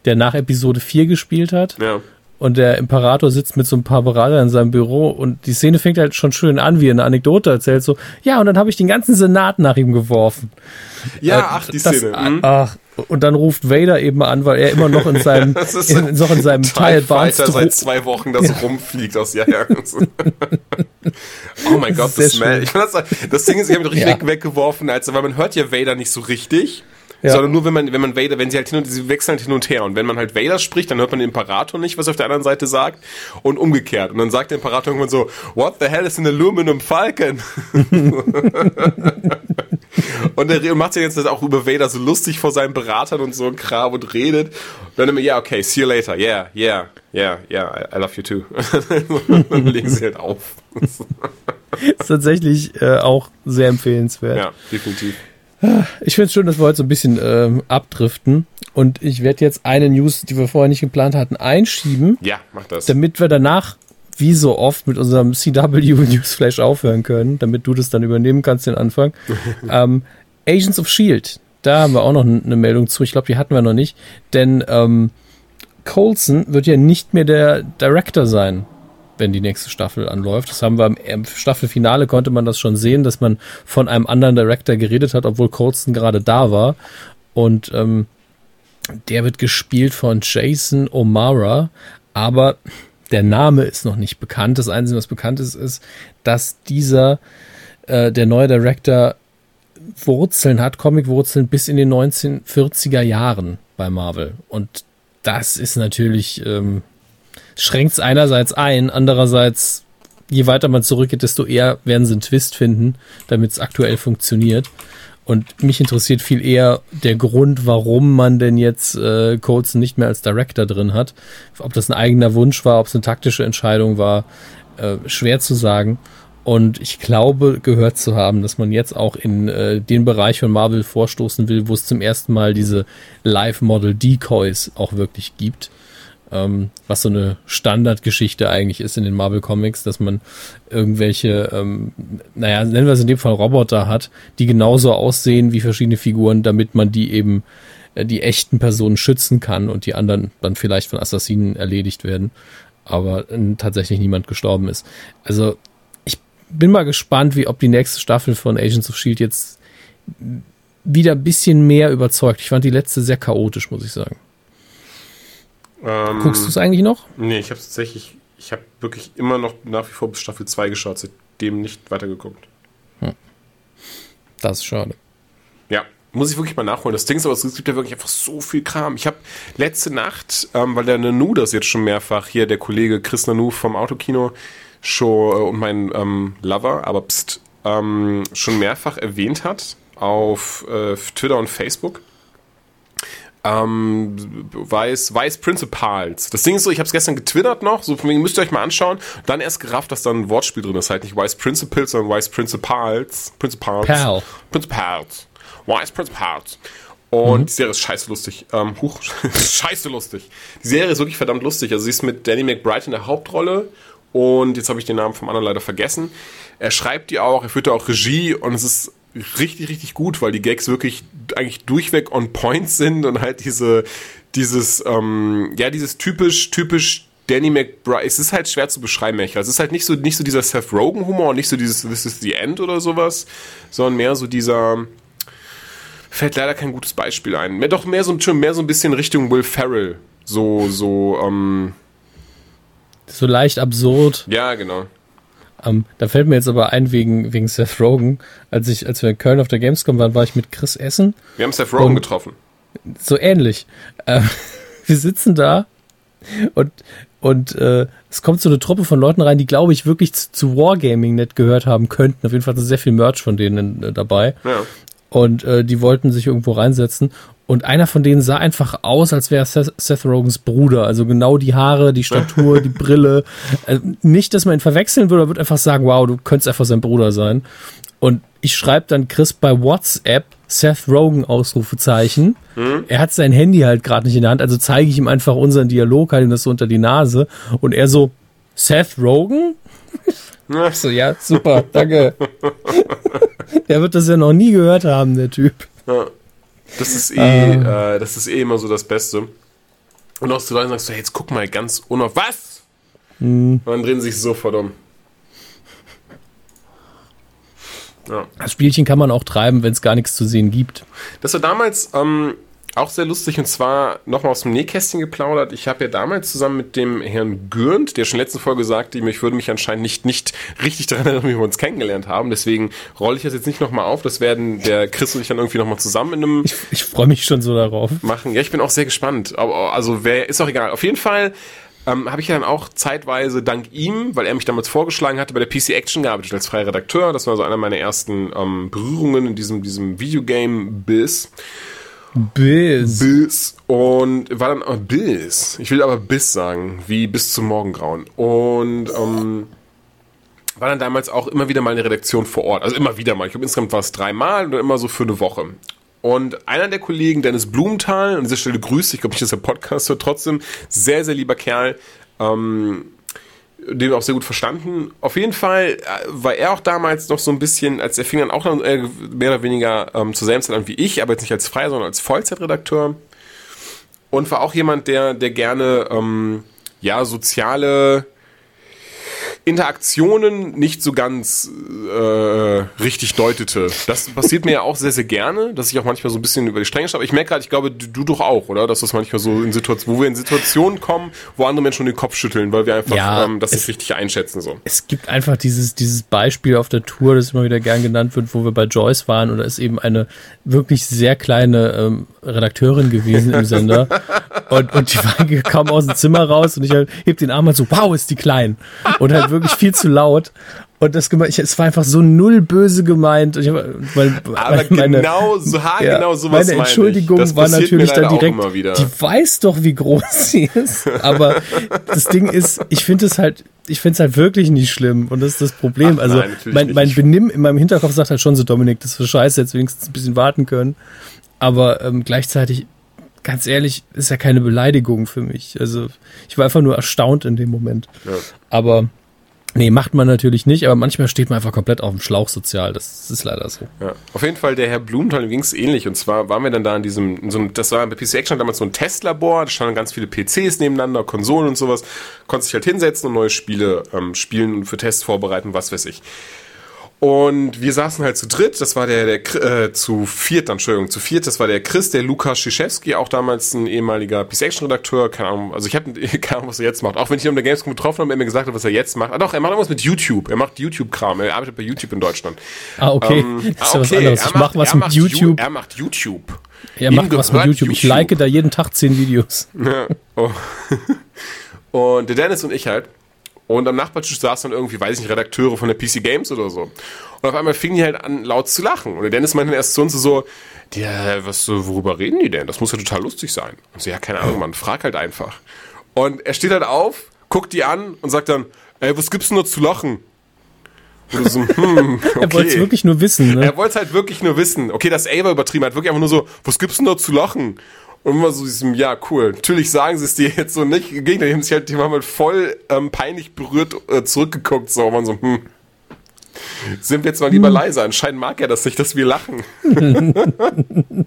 S4: der nach Episode 4 gespielt hat.
S5: ja.
S4: Und der Imperator sitzt mit so ein paar Beratern in seinem Büro und die Szene fängt halt schon schön an, wie er eine Anekdote erzählt. So, ja, und dann habe ich den ganzen Senat nach ihm geworfen.
S5: Ja,
S4: Äh,
S5: ach, die
S4: das-
S5: Szene. mhm.
S4: Ach, und dann ruft Vader eben an, weil er immer noch in seinem,
S5: Das ist
S4: in, noch in seinem
S5: TIE
S4: Advanced
S5: Fighter seit zwei Wochen, das rumfliegt aus ja, ja. oh mein Gott, das Smell. Ich das, das Ding ist, ich habe mich richtig
S4: Ja.
S5: weg, weggeworfen, als, weil man hört ja Vader nicht so richtig.
S4: Ja.
S5: Sondern nur, wenn man, wenn man Vader, wenn sie halt hin und, sie wechseln halt hin und her. Und wenn man halt Vader spricht, dann hört man den Imperator nicht, was er auf der anderen Seite sagt. Und umgekehrt. Und dann sagt der Imperator irgendwann so, what the hell is an Aluminum Falcon? und er macht sich jetzt auch über Vader so lustig vor seinen Beratern und so ein Kram und redet. Und dann immer, ja, yeah, okay, see you later. Yeah, yeah, yeah, yeah, I, I love you too. dann legen sie halt auf.
S4: Ist tatsächlich äh, auch sehr empfehlenswert.
S5: ja, definitiv.
S4: Ich finde es schön, dass wir heute so ein bisschen ähm, abdriften. Und ich werde jetzt eine News, die wir vorher nicht geplant hatten, einschieben,
S5: Ja, mach das.
S4: damit wir danach, wie so oft, mit unserem CW Newsflash aufhören können, damit du das dann übernehmen kannst, den Anfang. ähm, Agents of Shield, da haben wir auch noch eine Meldung zu. Ich glaube, die hatten wir noch nicht. Denn ähm, Coulson wird ja nicht mehr der Director sein, wenn die nächste Staffel anläuft. Das haben wir im, Staffelfinale konnte man das schon sehen, dass man von einem anderen Director geredet hat, obwohl Coulson gerade da war. Und ähm, der wird gespielt von Jason O'Mara, aber der Name ist noch nicht bekannt. Das Einzige, was bekannt ist, ist, dass dieser, äh, der neue Director, Wurzeln hat, Comic-Wurzeln bis in den 1940er Jahren bei Marvel. Und das ist natürlich, ähm, schränkt es einerseits ein, andererseits, je weiter man zurückgeht, desto eher werden sie einen Twist finden, damit es aktuell funktioniert. Und mich interessiert viel eher der Grund, warum man denn jetzt äh, Coulson nicht mehr als Director drin hat. Ob das ein eigener Wunsch war, ob es eine taktische Entscheidung war, äh, schwer zu sagen. Und ich glaube, gehört zu haben, dass man jetzt auch in äh, den Bereich von Marvel vorstoßen will, wo es zum ersten Mal diese Live-Model-Decoys auch wirklich gibt. Ähm, was so eine Standardgeschichte eigentlich ist in den Marvel Comics, dass man irgendwelche, ähm, naja, nennen wir es in dem Fall Roboter hat, die genauso aussehen wie verschiedene Figuren, damit man die eben äh, die echten Personen schützen kann und die anderen dann vielleicht von Assassinen erledigt werden, aber äh, tatsächlich niemand gestorben ist. Also ich bin mal gespannt, wie ob die nächste Staffel von Agents of Shield jetzt wieder ein bisschen mehr überzeugt. Ich fand die letzte sehr chaotisch, muss ich sagen.
S5: Ähm,
S4: Guckst du es eigentlich noch?
S5: Nee, ich habe tatsächlich, ich habe wirklich immer noch nach wie vor bis Staffel 2 geschaut, seitdem nicht weitergeguckt.
S4: Das ist schade.
S5: Ja, muss ich wirklich mal nachholen. Das Ding ist aber, es gibt ja wirklich einfach so viel Kram. Ich habe letzte Nacht, ähm, weil der Nanu das jetzt schon mehrfach, hier der Kollege Chris Nanu vom Autokino schon, äh, und mein ähm, Lover, aber pst, ähm, schon mehrfach erwähnt hat auf äh, Twitter und Facebook. Ähm, Vice, Vice Principals. Das Ding ist so, ich habe es gestern getwittert noch, so von wegen müsst ihr euch mal anschauen. Dann erst gerafft, dass da ein Wortspiel drin ist. Halt nicht Vice Principals, sondern Vice Principals. Principals.
S4: Pal.
S5: Principals. Vice Principals. Und die Serie ist scheiße lustig. Ähm, huch, scheiße lustig. Die Serie ist wirklich verdammt lustig. Also sie ist mit Danny McBride in der Hauptrolle. Und jetzt habe ich den Namen vom anderen leider vergessen. Er schreibt die auch, er führt da auch Regie und es ist richtig, richtig gut, weil die Gags wirklich eigentlich durchweg on point sind und halt diese, dieses, ähm, ja, dieses typisch, typisch Danny McBride, es ist halt schwer zu beschreiben, Michael. Es ist halt nicht so, nicht so dieser Seth Rogen-Humor und nicht so dieses This is the End oder sowas, sondern mehr so dieser, fällt leider kein gutes Beispiel ein. Mehr, doch mehr so, mehr so ein bisschen Richtung Will Ferrell. So, so, ähm,
S4: So leicht absurd.
S5: ja, genau.
S4: Ähm, da fällt mir jetzt aber ein wegen, wegen Seth Rogen. Als ich, als wir in Köln auf der Gamescom waren, war ich mit Chris Essen.
S5: Wir haben Seth Rogen getroffen.
S4: So ähnlich. Äh, wir sitzen da und, und äh, es kommt so eine Truppe von Leuten rein, die, glaube ich, wirklich zu, zu Wargaming nicht gehört haben könnten. Auf jeden Fall ist sehr viel Merch von denen äh, dabei.
S5: Ja.
S4: Und äh, die wollten sich irgendwo reinsetzen. Und einer von denen sah einfach aus, als wäre Seth, Seth Rogans Bruder. Also genau die Haare, die Statur, die Brille. Also nicht, dass man ihn verwechseln würde, er würde einfach sagen, wow, du könntest einfach sein Bruder sein. Und ich schreibe dann Chris bei WhatsApp Seth Rogen Ausrufezeichen. Er hat sein Handy halt gerade nicht in der Hand, also zeige ich ihm einfach unseren Dialog, halt ihm das so unter die Nase. Und er so, Seth Rogen? Ich so, ja, super, danke. der wird das ja noch nie gehört haben, der Typ.
S5: Das ist eh, äh, das ist eh immer so das Beste. Und auch zu Leuten sagst du, hey, jetzt guck mal ganz unauf. Was? Und dann drehen sie sich sofort um. Ja.
S4: Das Spielchen kann man auch treiben, wenn es gar nichts zu sehen gibt.
S5: Das war damals, ähm, auch sehr lustig und zwar nochmal aus dem Nähkästchen geplaudert. Ich habe ja damals zusammen mit dem Herrn Gürnt, der schon letzte Folge sagte, ich würde mich anscheinend nicht, nicht richtig daran erinnern, wie wir uns kennengelernt haben. Deswegen rolle ich das jetzt nicht nochmal auf. Das werden der Chris und ich dann irgendwie nochmal zusammen in einem
S4: Ich, ich freue mich schon so darauf.
S5: machen. Ja, ich bin auch sehr gespannt. Aber, also wer ist auch egal. Auf jeden Fall ähm, habe ich ja dann auch zeitweise dank ihm, weil er mich damals vorgeschlagen hatte, bei der PC Action gearbeitet als freier Redakteur. Das war so einer meiner ersten ähm, Berührungen in diesem, diesem Videogame-Biss.
S4: Bis.
S5: Biss. Und war dann aber Biss. Ich will aber Biss sagen, wie bis zum Morgengrauen. Und ähm, war dann damals auch immer wieder mal in der Redaktion vor Ort. Also immer wieder mal. Ich glaube, insgesamt war es dreimal dann immer so für eine Woche. Und einer der Kollegen, Dennis Blumenthal, an dieser Stelle grüßt, ich glaube nicht, dass der Podcast hört, trotzdem, sehr, sehr lieber Kerl, ähm, den auch sehr gut verstanden. Auf jeden Fall äh, war er auch damals noch so ein bisschen, als er fing dann auch dann, äh, mehr oder weniger ähm, zur selben Zeit an wie ich, aber jetzt nicht als freier, sondern als Vollzeitredakteur. Und war auch jemand, der, der gerne ähm, ja, soziale Interaktionen nicht so ganz äh, richtig deutete. Das passiert mir ja auch sehr, sehr gerne, dass ich auch manchmal so ein bisschen über die Stränge schaue. Aber ich merke gerade, ich glaube, du, du doch auch, oder? Dass das manchmal so in Situationen, wo wir in Situationen kommen, wo andere Menschen schon den Kopf schütteln, weil wir einfach
S4: Ja,
S5: ähm, das nicht richtig einschätzen. So.
S4: Es gibt einfach dieses, dieses Beispiel auf der Tour, das immer wieder gern genannt wird, wo wir bei Joyce waren und da ist eben eine wirklich sehr kleine ähm, Redakteurin gewesen im Sender und, und die war kaum aus dem Zimmer raus und ich halt, heb den Arm halt so, wow, ist die klein und halt wirklich viel zu laut und das ich, es war einfach so null böse gemeint und ich, weil,
S5: Aber
S4: meine-
S5: genau, so haargenau sowas
S4: meine
S5: meine ich.
S4: Entschuldigung war natürlich dann direkt, die weiß doch, wie groß sie ist. Aber das Ding ist, ich finde es halt, ich finde es halt wirklich nicht schlimm. Und das ist das Problem.
S5: Ach
S4: also
S5: nein,
S4: mein, mein Benimm in meinem Hinterkopf sagt halt schon so, Dominik, das ist scheiße, jetzt wenigstens ein bisschen warten können. Aber ähm, gleichzeitig, ganz ehrlich, ist ja keine Beleidigung für mich. Also ich war einfach nur erstaunt in dem Moment. Aber nee, macht man natürlich nicht. Aber manchmal steht man einfach komplett auf dem Schlauch sozial. Das ist leider so.
S5: Ja. Auf jeden Fall, der Herr Blumenthal ging es ähnlich. Und zwar waren wir dann da in diesem, in so einem, das war bei PC Action damals so ein Testlabor, da standen ganz viele PCs nebeneinander, Konsolen und sowas. Konntest dich halt hinsetzen und neue Spiele ähm, spielen und für Tests vorbereiten, was weiß ich. Und wir saßen halt zu dritt, das war der, der äh, zu viert, Entschuldigung, zu viert, das war der Chris, der Lukas Schischewski, auch damals ein ehemaliger PC Action Redakteur, keine Ahnung, also ich habe keine Ahnung, was er jetzt macht. Auch wenn ich ihn um der Gamescom getroffen habe, er mir gesagt hat, was er jetzt macht. Ah doch, er macht irgendwas mit YouTube. Er macht YouTube-Kram, er arbeitet bei YouTube in Deutschland.
S4: Ah, okay.
S5: Ähm,
S4: das ist ja was
S5: okay,
S4: anderes.
S5: er
S4: Ich mach was mit YouTube.
S5: Er macht YouTube.
S4: Er macht was mit YouTube. Ich like da jeden Tag zehn Videos.
S5: Ja. Oh. Und der Dennis und ich halt. Und am Nachbartisch saßen dann irgendwie, weiß ich nicht, Redakteure von der PC Games oder so. Und auf einmal fingen die halt an, laut zu lachen. Und der Dennis meinte dann erst zu uns so, ja, was, so, worüber reden die denn? Das muss ja total lustig sein. Und so, ja, keine Ahnung, Mann, frag halt einfach. Und er steht halt auf, guckt die an und sagt dann, ey, was gibt's denn noch zu lachen? So, hm, okay.
S4: Er wollte es wirklich nur wissen. Ne?
S5: Er wollte es halt wirklich nur wissen. Okay, das A war übertrieben. Er hat wirklich einfach nur so, was gibt's denn da zu lachen? Und immer so diesem, ja, cool. Natürlich sagen sie es dir jetzt so nicht. Im Gegenteil, die haben sich halt, die haben halt voll ähm, peinlich berührt äh, zurückgeguckt. So, und man so, hm. Sind wir jetzt mal lieber leise. Anscheinend mag er das nicht, dass wir lachen.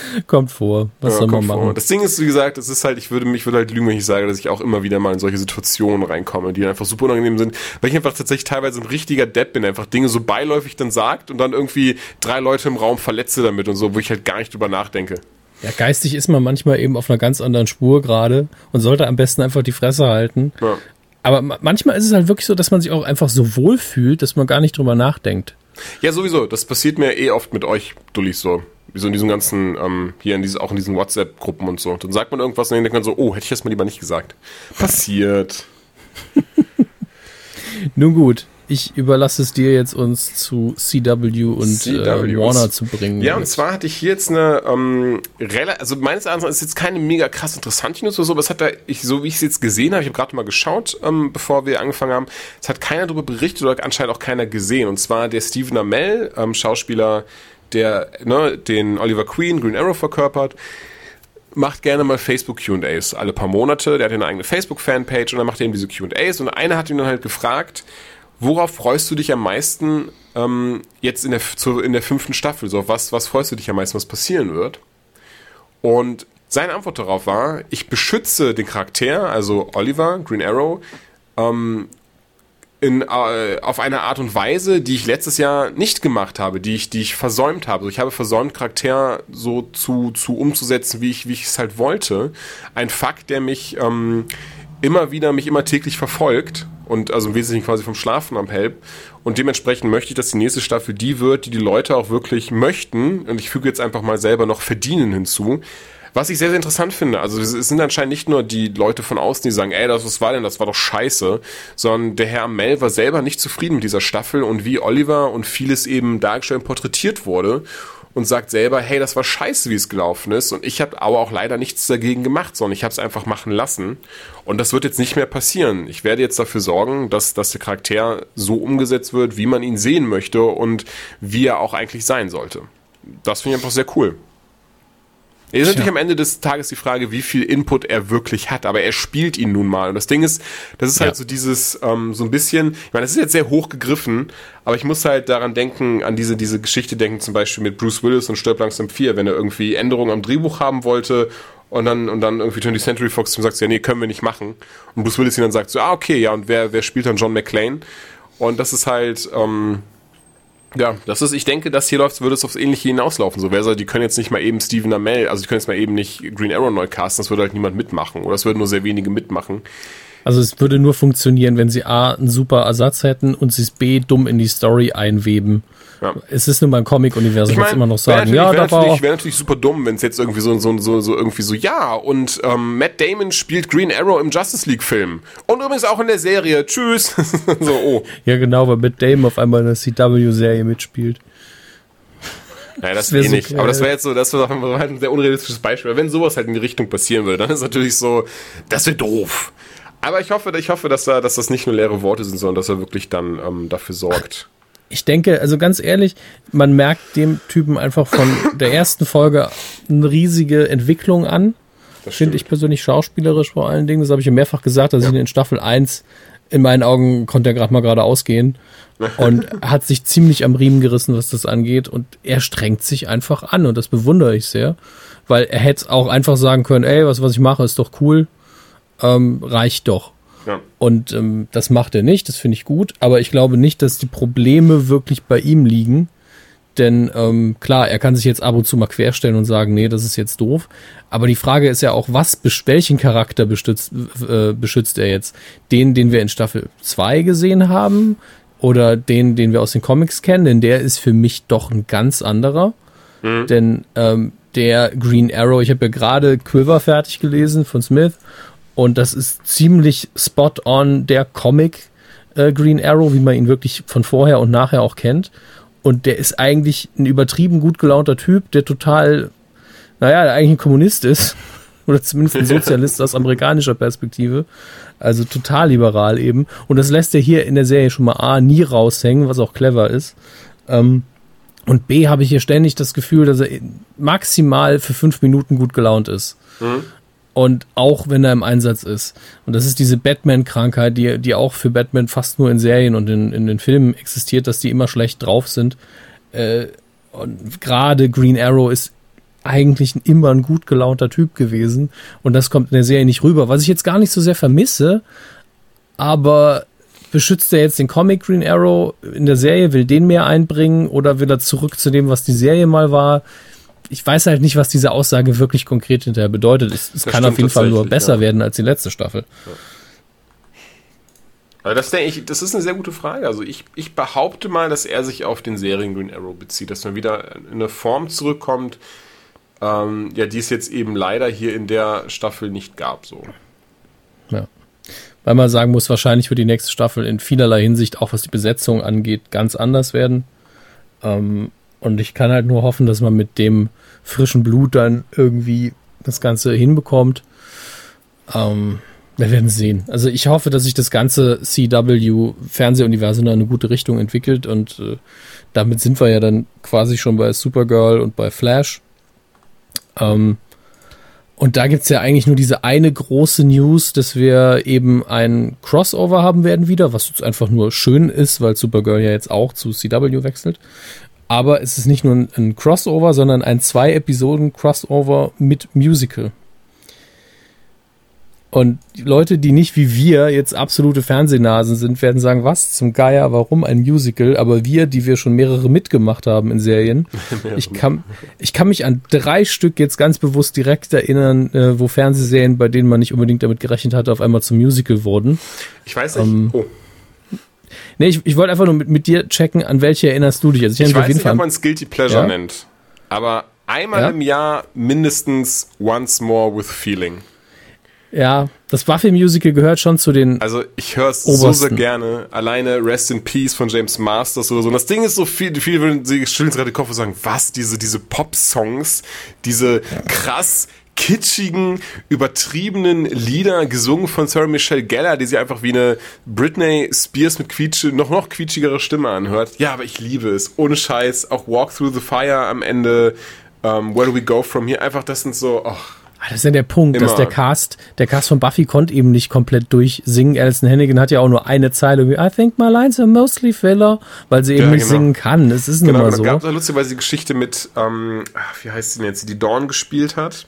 S4: Kommt vor. Was
S5: Ja,
S4: soll man
S5: kommt vor.
S4: machen?
S5: Das Ding ist, wie gesagt, es ist halt, ich würde mich würde halt lügen, wenn ich sage, dass ich auch immer wieder mal in solche Situationen reinkomme, die einfach super unangenehm sind, weil ich einfach tatsächlich teilweise ein richtiger Depp bin, einfach Dinge so beiläufig dann sagt und dann irgendwie drei Leute im Raum verletze damit und so, wo ich halt gar nicht drüber nachdenke.
S4: Ja, geistig ist man manchmal eben auf einer ganz anderen Spur gerade und sollte am besten einfach die Fresse halten.
S5: Ja.
S4: Aber ma- manchmal ist es halt wirklich so, dass man sich auch einfach so wohl fühlt, dass man gar nicht drüber nachdenkt.
S5: Ja, sowieso. Das passiert mir eh oft mit euch, Dullis, so. Wie so in diesen ganzen, ähm, hier in diese, auch in diesen WhatsApp-Gruppen und so. Dann sagt man irgendwas und dann denkt man so, oh, hätte ich das mal lieber nicht gesagt. Passiert.
S4: Nun gut, ich überlasse es dir jetzt, uns zu CW und
S5: CW.
S4: Äh, Warner zu bringen.
S5: Ja, und zwar hatte ich hier jetzt eine, ähm, also meines Erachtens ist jetzt keine mega krass interessante News oder so, aber es hat da, ich, so wie ich es jetzt gesehen habe, ich habe gerade mal geschaut, ähm, bevor wir angefangen haben, es hat keiner darüber berichtet oder anscheinend auch keiner gesehen. Und zwar der Stephen Amell, ähm, Schauspieler, der ne, den Oliver Queen, Green Arrow verkörpert, macht gerne mal Facebook Q&As alle paar Monate. Der hat eine eigene Facebook-Fanpage und dann macht er eben diese Q&As und einer hat ihn dann halt gefragt, worauf freust du dich am meisten ähm, jetzt in der, zu, in der fünften Staffel? So, was, was freust du dich am meisten, was passieren wird? Und seine Antwort darauf war, ich beschütze den Charakter, also Oliver, Green Arrow, ähm, in, äh, auf eine Art und Weise, die ich letztes Jahr nicht gemacht habe, die ich, die ich versäumt habe. Ich habe versäumt, Charakter so zu, zu umzusetzen, wie ich, wie ich es halt wollte. Ein Fakt, der mich ähm, immer wieder, mich immer täglich verfolgt und also im Wesentlichen quasi vom Schlafen am Help. Und dementsprechend möchte ich, dass die nächste Staffel die wird, die die Leute auch wirklich möchten. Und ich füge jetzt einfach mal selber noch verdienen hinzu. Was ich sehr, sehr interessant finde, also es sind anscheinend nicht nur die Leute von außen, die sagen, ey, das was war denn, das war doch scheiße, sondern der Herr Mel war selber nicht zufrieden mit dieser Staffel und wie Oliver und vieles eben dargestellt und porträtiert wurde und sagt selber, hey, das war scheiße, wie es gelaufen ist. Und ich habe aber auch leider nichts dagegen gemacht, sondern ich habe es einfach machen lassen. Und das wird jetzt nicht mehr passieren. Ich werde jetzt dafür sorgen, dass, dass der Charakter so umgesetzt wird, wie man ihn sehen möchte und wie er auch eigentlich sein sollte. Das finde ich einfach sehr cool. Es ist natürlich am Ende des Tages die Frage, wie viel Input er wirklich hat, aber er spielt ihn nun mal. Und das Ding ist, das ist halt ja. so dieses, ähm, so ein bisschen, ich meine, das ist jetzt sehr hoch gegriffen, aber ich muss halt daran denken, an diese, diese Geschichte denken, zum Beispiel mit Bruce Willis und Stirb langsam 4, wenn er irgendwie Änderungen am Drehbuch haben wollte und dann, und dann irgendwie 20th Century Fox sagt, ja, nee, können wir nicht machen. Und Bruce Willis ihn dann sagt so, ah, okay, ja, und wer, wer spielt dann John McClane? Und das ist halt, ähm, ja, das ist, ich denke, das hier läuft, würde es aufs Ähnliche hinauslaufen. So wäre die können jetzt nicht mal eben Steven Amell, also die können jetzt mal eben nicht Green Arrow neu casten, das würde halt niemand mitmachen. Oder es würden nur sehr wenige mitmachen.
S4: Also es würde nur funktionieren, wenn sie A, einen super Ersatz hätten und sie es B, dumm in die Story einweben. Ja. Es ist nur beim Comic-Universum, ich mein, immer noch sagen.
S5: Ja, wäre natürlich, wär natürlich super dumm, wenn es jetzt irgendwie so, so, so, so irgendwie so, ja, und ähm, Matt Damon spielt Green Arrow im Justice League-Film. Und übrigens auch in der Serie. Tschüss. so, oh.
S4: Ja, genau, weil Matt Damon auf einmal in der CW-Serie mitspielt.
S5: Naja, das, das wäre eh nicht. So aber das wäre jetzt so, das wäre halt ein sehr unrealistisches Beispiel. Wenn sowas halt in die Richtung passieren würde, dann ist natürlich so, das wäre doof. Aber ich hoffe, ich hoffe, dass, da, dass das nicht nur leere Worte sind, sondern dass er wirklich dann ähm, dafür sorgt
S4: ich denke, also ganz ehrlich, man merkt dem Typen einfach von der ersten Folge eine riesige Entwicklung an. Finde ich persönlich schauspielerisch vor allen Dingen. Das habe ich ja mehrfach gesagt, dass ja. ich in Staffel 1 in meinen Augen konnte er gerade mal gerade ausgehen und hat sich ziemlich am Riemen gerissen, was das angeht. Und er strengt sich einfach an und das bewundere ich sehr, weil er hätte auch einfach sagen können, ey, was, was ich mache, ist doch cool, ähm, reicht doch. Ja. Und ähm, das macht er nicht, das finde ich gut, aber ich glaube nicht, dass die Probleme wirklich bei ihm liegen. Denn ähm, klar, er kann sich jetzt ab und zu mal querstellen und sagen, nee, das ist jetzt doof. Aber die Frage ist ja auch, was, welchen Charakter beschützt, äh, beschützt er jetzt? Den, den wir in Staffel 2 gesehen haben? Oder den, den wir aus den Comics kennen? Denn der ist für mich doch ein ganz anderer. Mhm. Denn ähm, der Green Arrow, ich habe ja gerade Quiver fertig gelesen von Smith und das ist ziemlich spot on der Comic äh, Green Arrow, wie man ihn wirklich von vorher und nachher auch kennt. Und der ist eigentlich ein übertrieben gut gelaunter Typ, der total, naja, der eigentlich ein Kommunist ist. Oder zumindest ein Sozialist aus amerikanischer Perspektive. Also total liberal eben. Und das lässt er hier in der Serie schon mal A nie raushängen, was auch clever ist. Ähm, und B habe ich hier ständig das Gefühl, dass er maximal für fünf Minuten gut gelaunt ist. Mhm. Und auch wenn er im Einsatz ist. Und das ist diese Batman-Krankheit, die, die auch für Batman fast nur in Serien und in, in den Filmen existiert, dass die immer schlecht drauf sind. Äh, und gerade Green Arrow ist eigentlich immer ein gut gelaunter Typ gewesen. Und das kommt in der Serie nicht rüber. Was ich jetzt gar nicht so sehr vermisse, aber beschützt er jetzt den Comic Green Arrow in der Serie, will den mehr einbringen oder will er zurück zu dem, was die Serie mal war? Ich weiß halt nicht, was diese Aussage wirklich konkret hinterher bedeutet. Es, es kann auf jeden Fall nur besser ja. werden als die letzte Staffel. Ja.
S5: Also das, denke ich, das ist eine sehr gute Frage. Also ich, ich behaupte mal, dass er sich auf den Serien Green Arrow bezieht, dass man wieder in eine Form zurückkommt, ähm, ja, die es jetzt eben leider hier in der Staffel nicht gab. So.
S4: Ja. Weil man sagen muss, wahrscheinlich wird die nächste Staffel in vielerlei Hinsicht, auch was die Besetzung angeht, ganz anders werden. Ähm, und ich kann halt nur hoffen, dass man mit dem frischen Blut dann irgendwie das Ganze hinbekommt. Ähm, wir werden sehen. Also ich hoffe, dass sich das ganze CW-Fernsehuniversum in eine gute Richtung entwickelt und äh, damit sind wir ja dann quasi schon bei Supergirl und bei Flash. Ähm, und da gibt es ja eigentlich nur diese eine große News, dass wir eben ein Crossover haben werden wieder, was jetzt einfach nur schön ist, weil Supergirl ja jetzt auch zu CW wechselt. Aber es ist nicht nur ein, ein Crossover, sondern ein zwei Episoden Crossover mit Musical. Und die Leute, die nicht wie wir jetzt absolute Fernsehnasen sind, werden sagen, was zum Geier, warum ein Musical? Aber wir, die wir schon mehrere mitgemacht haben in Serien, ich kann, ich kann mich an drei Stück jetzt ganz bewusst direkt erinnern, äh, wo Fernsehserien, bei denen man nicht unbedingt damit gerechnet hatte, auf einmal zum Musical wurden.
S5: Ich weiß nicht.
S4: Ähm,
S5: oh.
S4: Nee, ich, ich wollte einfach nur mit, mit dir checken, an welche erinnerst du dich? Also
S5: Ich
S4: mich
S5: weiß nicht, ob man es Guilty Pleasure
S4: Ja?
S5: nennt. Aber einmal
S4: Ja?
S5: im Jahr mindestens Once More with Feeling.
S4: ja, das Buffy-Musical gehört schon zu den
S5: Also ich höre es so sehr gerne. Alleine Rest in Peace von James Masters oder so. Und das Ding ist so viel, viele würden sie schütteln gerade den Kopf und sagen, was, diese, diese Pop-Songs, diese krass kitschigen, übertriebenen Lieder, gesungen von Sarah Michelle Gellar, die sie einfach wie eine Britney Spears mit quietsche, noch noch quietschigere Stimme anhört. Ja, aber ich liebe es. Ohne Scheiß. Auch Walk Through the Fire am Ende. ähm, Where Do We Go From Here? Einfach, das sind so,
S4: Ah, Das ist ja der Punkt, dass
S5: Immer.
S4: der Cast, der Cast von Buffy konnte eben nicht komplett durchsingen. Alison Hannigan hat ja auch nur eine Zeile wie I think my lines are mostly filler, weil sie eben
S5: Ja,
S4: nicht
S5: genau.
S4: singen kann. Es ist nun
S5: Genau,
S4: mal
S5: da
S4: so.
S5: gab es lustigerweise die Geschichte mit, ähm, wie heißt sie denn jetzt, die Dawn gespielt hat.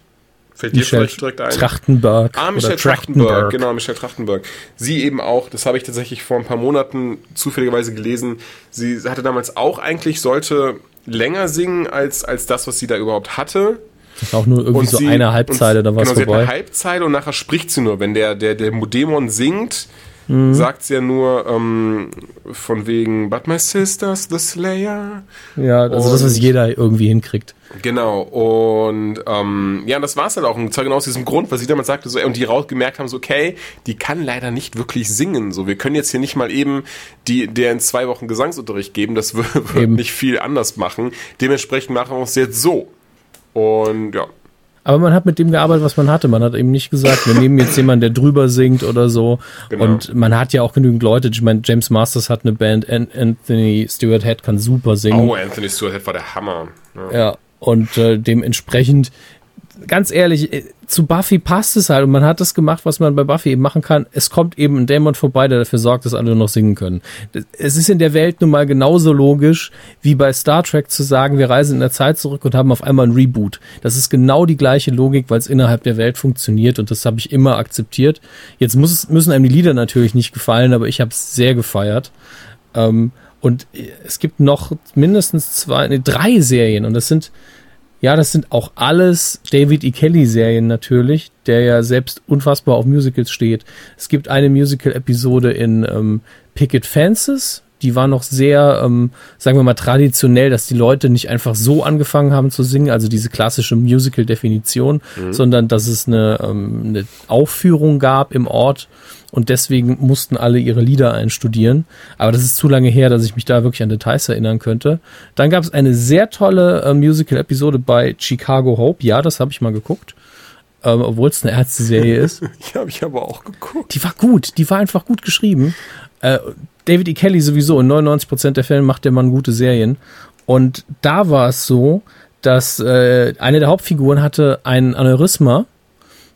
S5: Fällt dir
S4: Michelle
S5: vielleicht direkt ein?
S4: Trachtenberg.
S5: Ah, Michelle Trachtenberg, genau, Michelle Trachtenberg. Sie eben auch, das habe ich tatsächlich vor ein paar Monaten zufälligerweise gelesen. Sie hatte damals auch eigentlich, sollte länger singen als, als das, was sie da überhaupt hatte.
S4: Das ist auch nur irgendwie so
S5: sie-
S4: eine Halbzeile,
S5: und,
S4: da war es
S5: genau, Sie hat eine Halbzeile und nachher spricht sie nur. Wenn der, der, der Dämon singt,
S4: Mhm.
S5: sagt sie ja nur ähm, von wegen But my sister's the Slayer.
S4: Ja, also das, was
S5: Und-
S4: jeder irgendwie hinkriegt.
S5: Genau, und ähm, ja, und das war's halt auch. Und zwar genau aus diesem Grund, weil sie damals sagte, so, und die raus gemerkt haben, so, okay, die kann leider nicht wirklich singen. So, wir können jetzt hier nicht mal eben die, der in zwei Wochen Gesangsunterricht geben, das wird, wird nicht viel anders machen. Dementsprechend machen wir es jetzt so. Und ja.
S4: Aber man hat mit dem gearbeitet, was man hatte. Man hat eben nicht gesagt, wir nehmen jetzt jemanden, der drüber singt oder so.
S5: Genau.
S4: Und man hat ja auch genügend Leute. Ich meine, James Masters hat eine Band, An Anthony Stewart Head kann super singen.
S5: Oh, Anthony Stewart Head war der Hammer. Ja.
S4: Ja, und äh, dementsprechend, ganz ehrlich, äh, zu Buffy passt es halt und man hat das gemacht, was man bei Buffy eben machen kann. Es kommt eben ein Dämon vorbei, der dafür sorgt, dass alle noch singen können. Es ist in der Welt nun mal genauso logisch, wie bei Star Trek zu sagen, wir reisen in der Zeit zurück und haben auf einmal ein Reboot. Das ist genau die gleiche Logik, weil es innerhalb der Welt funktioniert und das habe ich immer akzeptiert. Jetzt muss, müssen einem die Lieder natürlich nicht gefallen, aber ich habe es sehr gefeiert. Ähm, und es gibt noch mindestens zwei, nee, drei Serien und das sind, ja, das sind auch alles David E. Kelly Serien natürlich, der ja selbst unfassbar auf Musicals steht. Es gibt eine Musical-Episode in ähm, Picket Fences, die war noch sehr, ähm, sagen wir mal, traditionell, dass die Leute nicht einfach so angefangen haben zu singen, also diese klassische Musical-Definition, sondern dass es eine, ähm, eine Aufführung gab im Ort und deswegen mussten alle ihre Lieder einstudieren. Aber das ist zu lange her, dass ich mich da wirklich an Details erinnern könnte. Dann gab es eine sehr tolle äh, Musical-Episode bei Chicago Hope. Ja, das habe ich mal geguckt. Ähm, Obwohl es eine Ärzte-Serie ist.
S5: Ich habe ich aber auch geguckt.
S4: Die war gut, die war einfach gut geschrieben. Äh, David E. Kelly sowieso, in 99% der Fälle macht der Mann gute Serien. Und da war es so, dass äh, eine der Hauptfiguren hatte ein Aneurysma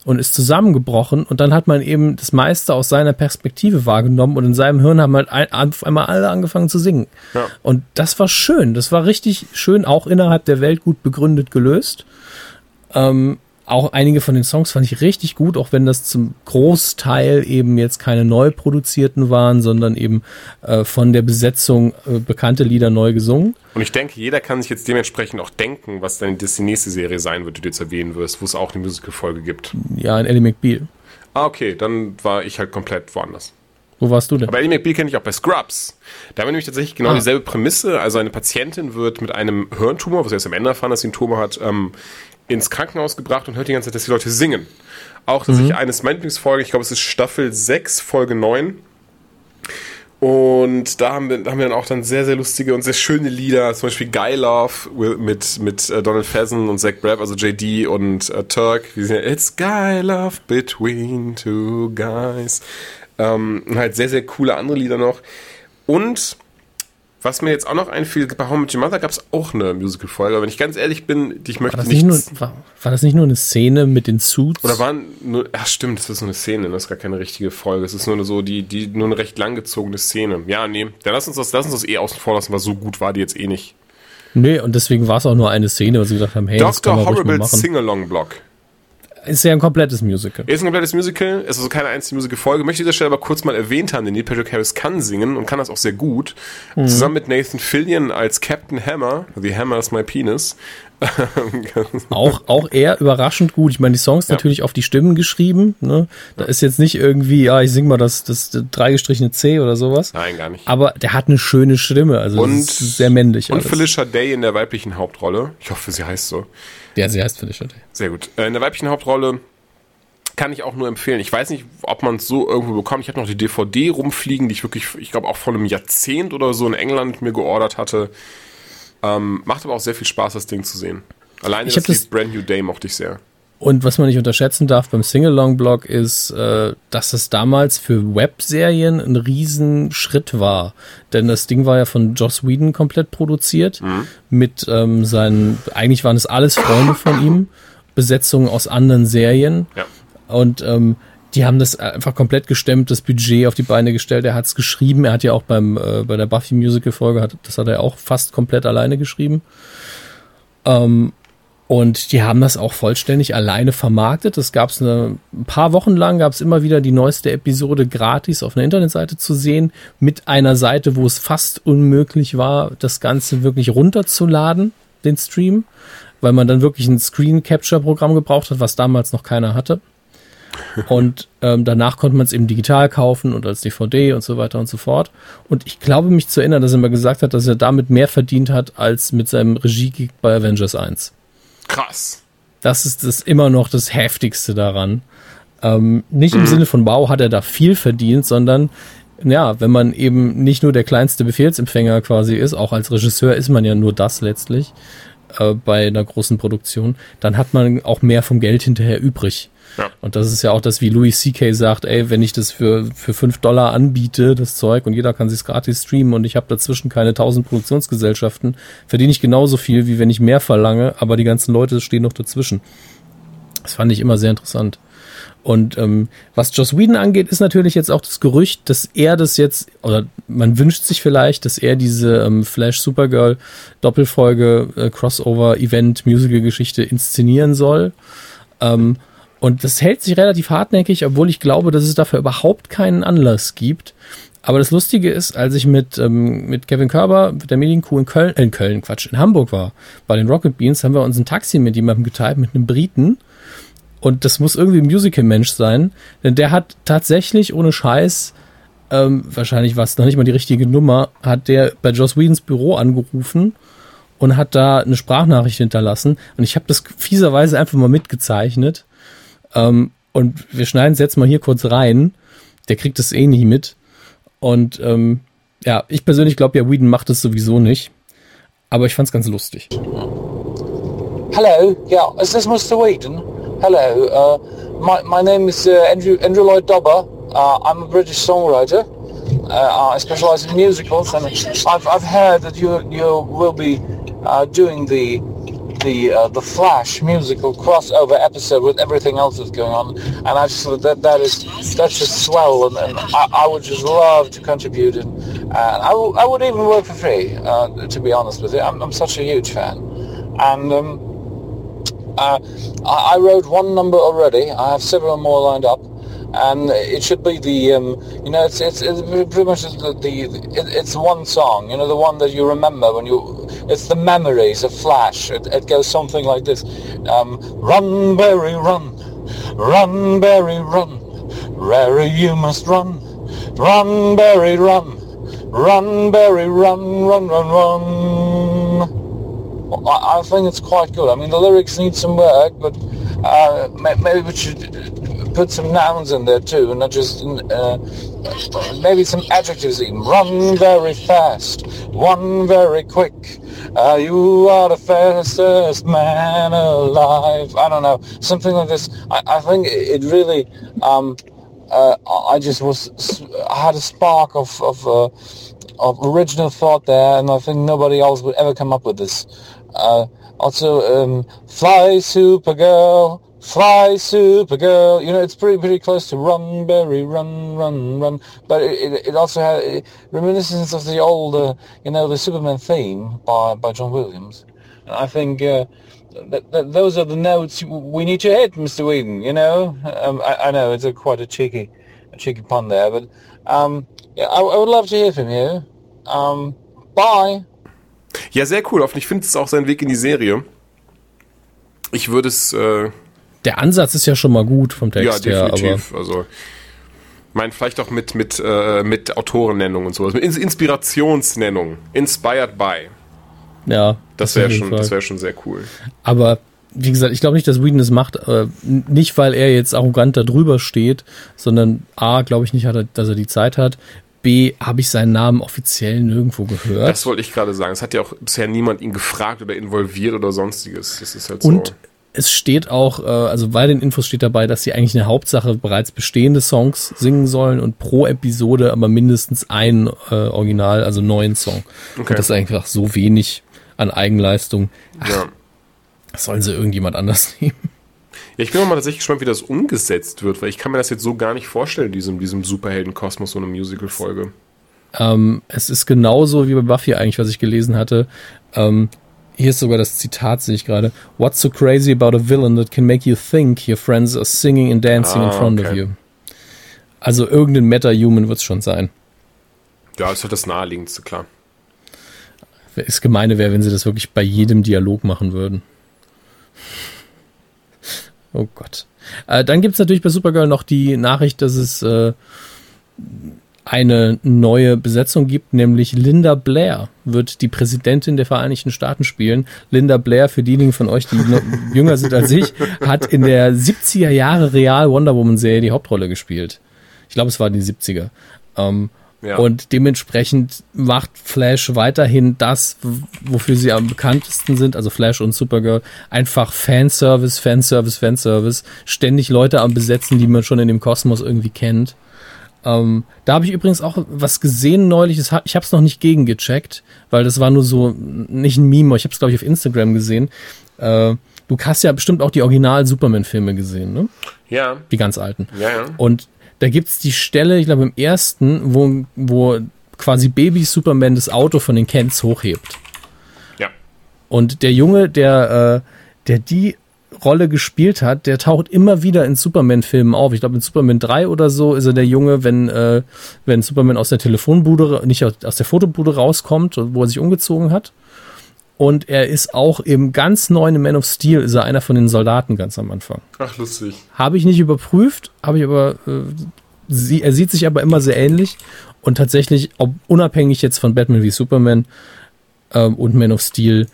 S4: und ist zusammengebrochen und dann hat man eben das meiste aus seiner Perspektive wahrgenommen und in seinem Hirn haben halt ein, auf einmal alle angefangen zu singen.
S5: Ja.
S4: Und das war schön, das war richtig schön, auch innerhalb der Welt gut begründet gelöst. Ähm, auch einige von den Songs fand ich richtig gut, auch wenn das zum Großteil eben jetzt keine neu produzierten waren, sondern eben äh, von der Besetzung äh, bekannte Lieder neu gesungen.
S5: Und ich denke, jeder kann sich jetzt dementsprechend auch denken, was dann das die nächste Serie sein wird, die du jetzt erwähnen wirst, wo es auch eine Musical-Folge gibt.
S4: Ja, in Ellie McBeal.
S5: Ah, okay, dann war ich halt komplett woanders.
S4: Wo warst du denn?
S5: Aber Ellie McBeal kenne ich auch bei Scrubs. Da haben wir nämlich tatsächlich genau
S4: Ah.
S5: dieselbe Prämisse. Also eine Patientin wird mit einem Hirntumor, was wir erst am Ende erfahren, dass sie einen Tumor hat, ähm, ins Krankenhaus gebracht und hört die ganze Zeit, dass die Leute singen. Auch tatsächlich eines meiner Lieblingsfolgen, ich glaube, es ist Staffel 6, Folge 9. Und da haben, wir, da haben wir dann auch dann sehr, sehr lustige und sehr schöne Lieder, zum Beispiel Guy Love mit, mit äh, Donald Faison und Zach Braff, also JD und äh, Turk. Die sind ja, It's Guy Love between two guys. Ähm, und halt sehr, sehr coole andere Lieder noch. Und was mir jetzt auch noch einfiel, bei How Met Your Mother gab es auch eine Musical-Folge, aber wenn ich ganz ehrlich bin, ich
S4: War
S5: möchte
S4: das, nicht nur, war, war das nicht nur eine Szene mit den Suits?
S5: Oder waren nur, ach stimmt, das ist nur eine Szene, das ist gar keine richtige Folge. Es ist nur so die, die, nur eine recht langgezogene Szene. Ja, nee, dann lass uns das, lass uns das eh außen vor lassen, weil so gut war die jetzt eh nicht.
S4: Nee, und deswegen war es auch nur eine Szene, weil sie gesagt haben, hey, das
S5: Dr.
S4: mal
S5: Horrible. Sing-Along-Block.
S4: Ist ja ein komplettes Musical.
S5: Ist ein komplettes Musical, ist also keine einzige Musical-Folge. Möchte an dieser Stelle aber kurz mal erwähnt haben, denn Neil Patrick Harris kann singen und kann das auch sehr gut. Zusammen mit Nathan Fillion als Captain Hammer, The Hammer is my penis.
S4: Auch, auch eher überraschend gut. Ich meine, die Songs
S5: Ja.
S4: natürlich auf die Stimmen geschrieben. Ne? Da ist jetzt nicht irgendwie, ja, ich sing mal das, das, das dreigestrichene C oder sowas.
S5: Nein, gar nicht.
S4: Aber der hat eine schöne Stimme. Also
S5: Und-
S4: sehr männlich.
S5: Und
S4: alles.
S5: Felicia Day in der weiblichen Hauptrolle. Ich hoffe, sie heißt so.
S4: Der, sie heißt Felicia Day.
S5: Sehr gut. Äh, In der weiblichen Hauptrolle kann ich auch nur empfehlen. Ich weiß nicht, ob man es so irgendwo bekommt. Ich habe noch die DVD rumfliegen, die ich wirklich, ich glaube, auch vor einem Jahrzehnt oder so in England mir geordert hatte. Ähm, macht aber auch sehr viel Spaß, das Ding zu sehen. Alleine
S4: Ich
S5: das
S4: das-
S5: Brand New Day mochte ich sehr.
S4: Und was man nicht unterschätzen darf beim Singalong-Blog ist, äh, dass es damals für Webserien ein Riesenschritt war. Denn das Ding war ja von Joss Whedon komplett produziert. Mit ähm, seinen, eigentlich waren es alles Freunde von ihm, Besetzungen aus anderen Serien.
S5: Ja.
S4: Und ähm, die haben das einfach komplett gestemmt, das Budget auf die Beine gestellt. Er hat es geschrieben. Er hat ja auch beim äh, bei der Buffy Musical Folge hat das hat er auch fast komplett alleine geschrieben. Ähm, und die haben das auch vollständig alleine vermarktet. Das gab es ein paar Wochen lang, gab es immer wieder die neueste Episode gratis auf einer Internetseite zu sehen, mit einer Seite, wo es fast unmöglich war, das Ganze wirklich runterzuladen, den Stream, weil man dann wirklich ein Screen Capture Programm gebraucht hat, was damals noch keiner hatte. Und ähm, danach konnte man es eben digital kaufen und als DVD und so weiter und so fort. Und ich glaube mich zu erinnern, dass er mal gesagt hat, dass er damit mehr verdient hat als mit seinem Regie bei Avengers 1.
S5: Krass.
S4: Das ist das immer noch das Heftigste daran. Ähm, nicht im Sinne von wow, hat er da viel verdient, sondern ja, wenn man eben nicht nur der kleinste Befehlsempfänger quasi ist, auch als Regisseur ist man ja nur das letztlich äh, bei einer großen Produktion, dann hat man auch mehr vom Geld hinterher übrig. Und das ist ja auch das, wie Louis C.K. sagt, ey, wenn ich das für, für 5 Dollar anbiete, das Zeug, und jeder kann sich gratis streamen und ich habe dazwischen keine 1000 Produktionsgesellschaften, verdiene ich genauso viel, wie wenn ich mehr verlange, aber die ganzen Leute stehen noch dazwischen. Das fand ich immer sehr interessant. Und ähm, was Joss Whedon angeht, ist natürlich jetzt auch das Gerücht, dass er das jetzt, oder man wünscht sich vielleicht, dass er diese ähm, Flash Supergirl Doppelfolge äh, Crossover Event Musical Geschichte inszenieren soll. Ähm, und das hält sich relativ hartnäckig, obwohl ich glaube, dass es dafür überhaupt keinen Anlass gibt. Aber das Lustige ist, als ich mit, ähm, mit Kevin Körber, mit der Medienkuh in Köln, äh, in Köln, Quatsch, in Hamburg war, bei den Rocket Beans, haben wir uns ein Taxi mit jemandem geteilt, mit einem Briten. Und das muss irgendwie ein Musical-Mensch sein, denn der hat tatsächlich ohne Scheiß, ähm, wahrscheinlich war es noch nicht mal die richtige Nummer, hat der bei Joss Whedons Büro angerufen und hat da eine Sprachnachricht hinterlassen. Und ich habe das fieserweise einfach mal mitgezeichnet. Ähm, und wir schneiden es jetzt mal hier kurz rein. Der kriegt das eh nie mit. Und ähm, ja, ich persönlich glaube ja, Whedon macht das sowieso nicht. Aber ich fand's ganz lustig.
S9: Hello, yeah, is this Mr. Whedon? Hello, uh, my, my name is uh, Andrew, Andrew Lloyd Dobber. Uh, I'm a British songwriter. Uh, I specialize in musicals, and I've, I've heard that you you will be uh, doing the the uh, the Flash musical crossover episode with everything else that's going on, and I just that that is that's just swell, and, and I, I would just love to contribute, and uh, I, w- I would even work for free, uh, to be honest with you. I'm, I'm such a huge fan, and. Um, uh, I, I wrote one number already. I have several more lined up, and it should be the um, you know it's it's, it's pretty much the, the it, it's one song. You know the one that you remember when you. It's the memories of Flash. It, it goes something like this: um, Run, Barry, run, run, Barry, run, Rary, you must run, run, Barry, run, run, Barry, run, run, run, run. I, I think it's quite good. I mean, the lyrics need some work, but uh, maybe we should put some nouns in there too, and not just uh, maybe some adjectives even. Run very fast, one very quick. Uh, you are the fastest man alive. I don't know, something like this. I, I think it really. Um, uh, I just was. I had a spark of of, uh, of original thought there, and I think nobody else would ever come up with this. Uh, also, um, fly Supergirl, fly Supergirl. You know, it's pretty pretty close to Run Berry, Run Run Run. But it, it, also had reminiscence of the old, you know, the Superman theme by by John Williams. And I think uh, th- th- those are the notes we need to hit, Mr. Whedon. You know, um, I, I know it's a quite a cheeky, a cheeky pun there, but um, yeah, I, I would love to hear from you. Um, bye.
S5: Ja, sehr cool. Hoffentlich findet es auch seinen Weg in die Serie. Ich würde es, äh,
S4: Der Ansatz ist ja schon mal gut vom
S5: ja,
S4: Text her, aber
S5: definitiv. also, mein, vielleicht auch mit, mit, äh, mit Autorennennung und sowas. Mit Ins- Inspirationsnennung. Inspired by.
S4: ja.
S5: Das wäre schon, das wäre schon sehr cool.
S4: Aber wie gesagt, ich glaube nicht, dass Whedon das macht, äh, nicht weil er jetzt arrogant da drüber steht, sondern A, glaube ich nicht, hat er, dass er die Zeit hat. B, habe ich seinen Namen offiziell nirgendwo gehört.
S5: Das wollte ich gerade sagen. Es hat ja auch bisher niemand ihn gefragt oder involviert oder sonstiges. Das ist halt so.
S4: Es steht auch, äh, also bei den Infos steht dabei, dass sie eigentlich eine Hauptsache bereits bestehende Songs singen sollen und pro Episode aber mindestens ein äh, Original, also neuen Song.
S5: Okay.
S4: Und das ist einfach so wenig an Eigenleistung.
S5: ja.
S4: Das sollen sie irgendjemand anders nehmen.
S5: Ja, ich bin auch mal tatsächlich gespannt, wie das umgesetzt wird, weil ich kann mir das jetzt so gar nicht vorstellen, diesem, diesem Superhelden-Kosmos, so eine Musical-Folge.
S4: Ähm, es ist genauso wie bei Buffy eigentlich, was ich gelesen hatte. Ähm, hier ist sogar das Zitat, sehe ich gerade. What's so crazy about a villain that can make you think your friends are singing and dancing in
S5: Ah,
S4: front of
S5: okay.
S4: you? Also irgendein Meta-Human wird es schon sein.
S5: Ja, ist halt das Naheliegendste, klar.
S4: Das Gemeine wäre, wenn sie das wirklich bei jedem Dialog machen würden. Oh Gott. Äh, dann gibt's natürlich bei Supergirl noch die Nachricht, dass es äh, eine neue Besetzung gibt, nämlich Linda Blair wird die Präsidentin der Vereinigten Staaten spielen. Linda Blair, für diejenigen von euch, die jünger sind als ich, hat in der 70er Jahre Real Wonder Woman Serie die Hauptrolle gespielt. Ich glaube, es war die 70er. Ähm,
S5: Ja.
S4: Und dementsprechend macht Flash weiterhin das, wofür sie am bekanntesten sind, also Flash und Supergirl, einfach Fanservice, Fanservice, Fanservice, ständig Leute am Besetzen, die man schon in dem Kosmos irgendwie kennt. Ähm, da habe ich übrigens auch was gesehen neulich, ich habe es noch nicht gegengecheckt, weil das war nur so, nicht ein Meme, ich habe es glaube ich auf Instagram gesehen. Äh, du hast ja bestimmt auch die Original-Superman-Filme gesehen, ne?
S5: Ja,
S4: Die ganz alten.
S5: ja, ja.
S4: Und da gibt's die Stelle, ich glaube im ersten, wo, wo quasi Baby Superman das Auto von den Kents hochhebt.
S5: Ja.
S4: Und der Junge, der, äh, der die Rolle gespielt hat, der taucht immer wieder in Superman-Filmen auf. Ich glaube, in Superman 3 oder so ist er der Junge, wenn, äh, wenn Superman aus der Telefonbude, nicht aus, der Fotobude rauskommt, wo er sich umgezogen hat. Und er ist auch im ganz neuen Man of Steel, ist er einer von den Soldaten ganz am Anfang.
S5: Ach, lustig.
S4: Habe ich nicht überprüft, habe ich aber, äh, sie, er sieht sich aber immer sehr ähnlich und tatsächlich, ob, unabhängig jetzt von Batman wie Superman ähm, und Man of Steel,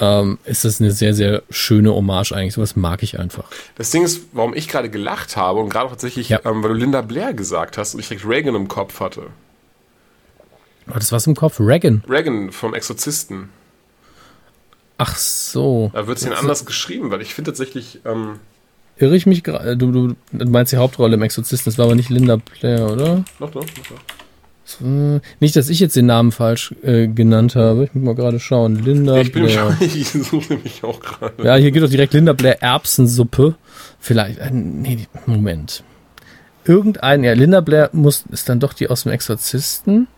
S4: ähm, ist das eine sehr, sehr schöne Hommage eigentlich. Sowas mag ich einfach.
S5: Das Ding ist, warum ich gerade gelacht habe und gerade tatsächlich,
S4: Ja.
S5: ähm, weil du Linda Blair gesagt hast und ich direkt Reagan im Kopf hatte.
S4: Hat das was im Kopf? Reagan.
S5: Reagan vom Exorzisten.
S4: Ach so.
S5: Da wird es denn anders geschrieben, weil ich finde tatsächlich, ähm,
S4: Irre ich mich gerade? Du, du, meinst die Hauptrolle im Exorzisten, das war aber nicht Linda Blair, oder?
S5: noch, noch, noch, noch.
S4: Äh, Nicht, dass ich jetzt den Namen falsch äh, genannt habe. Ich muss mal gerade schauen. Linda
S5: Ich bin
S4: Blair.
S5: ich suche mich auch gerade.
S4: Ja, hier geht doch direkt Linda Blair Erbsensuppe. Vielleicht, äh, nee, Moment. Irgendein, ja, Linda Blair muss, ist dann doch die aus dem Exorzisten.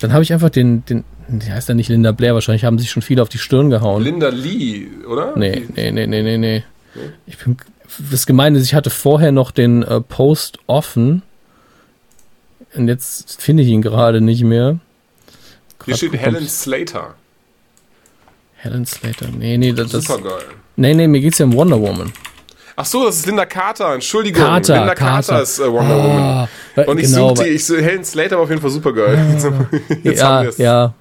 S4: Dann habe ich einfach den, den, die heißt ja nicht Linda Blair, wahrscheinlich haben sich schon viele auf die Stirn gehauen.
S5: Linda Lee, oder?
S4: Nee, nee, nee, nee, nee, nee. Ich bin, das Gemeine ist, ich hatte vorher noch den äh, Post offen. Und jetzt finde ich ihn gerade nicht mehr.
S5: Hier
S4: Grad
S5: steht
S4: gucken,
S5: Helen
S4: ich-
S5: Slater.
S4: Helen Slater. Nee, nee, das, das
S5: Supergirl.
S4: Nee, nee, mir geht's ja um One Woman.
S5: Ach so, das ist Linda Carter. Entschuldigung.
S4: Carter,
S5: Linda Carter,
S4: Carter.
S5: ist äh, Wonder Woman.
S4: Ah,
S5: Und ich
S4: genau,
S5: suchte, ich so, Helen Slater war auf jeden Fall Supergirl. Jetzt
S4: ja,
S5: haben wir's.
S4: ja.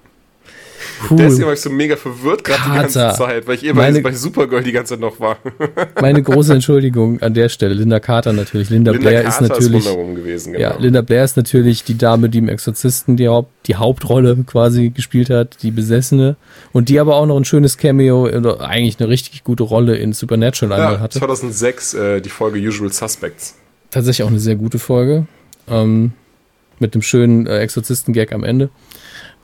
S5: Deswegen
S4: Cool.
S5: war ich so mega verwirrt gerade die ganze. Zeit, weil ich bei,
S4: Meine-
S5: bei Supergirl die ganze Zeit noch war.
S4: Meine große Entschuldigung an der Stelle. Linda Carter natürlich. Linda,
S5: Linda
S4: Blair
S5: Carter
S4: ist natürlich.
S5: Woman gewesen, genau.
S4: Ja, Linda Blair ist natürlich die Dame, die im Exorzisten die, Haupt, die Hauptrolle quasi gespielt hat, die Besessene. Und die aber auch noch ein schönes Cameo oder eigentlich eine richtig gute Rolle in Supernatural einmal
S5: ja,
S4: hatte.
S5: 2006 äh, die Folge Usual Suspects.
S4: Tatsächlich auch eine sehr gute Folge. Ähm, mit dem schönen äh, Exorzisten-Gag am Ende.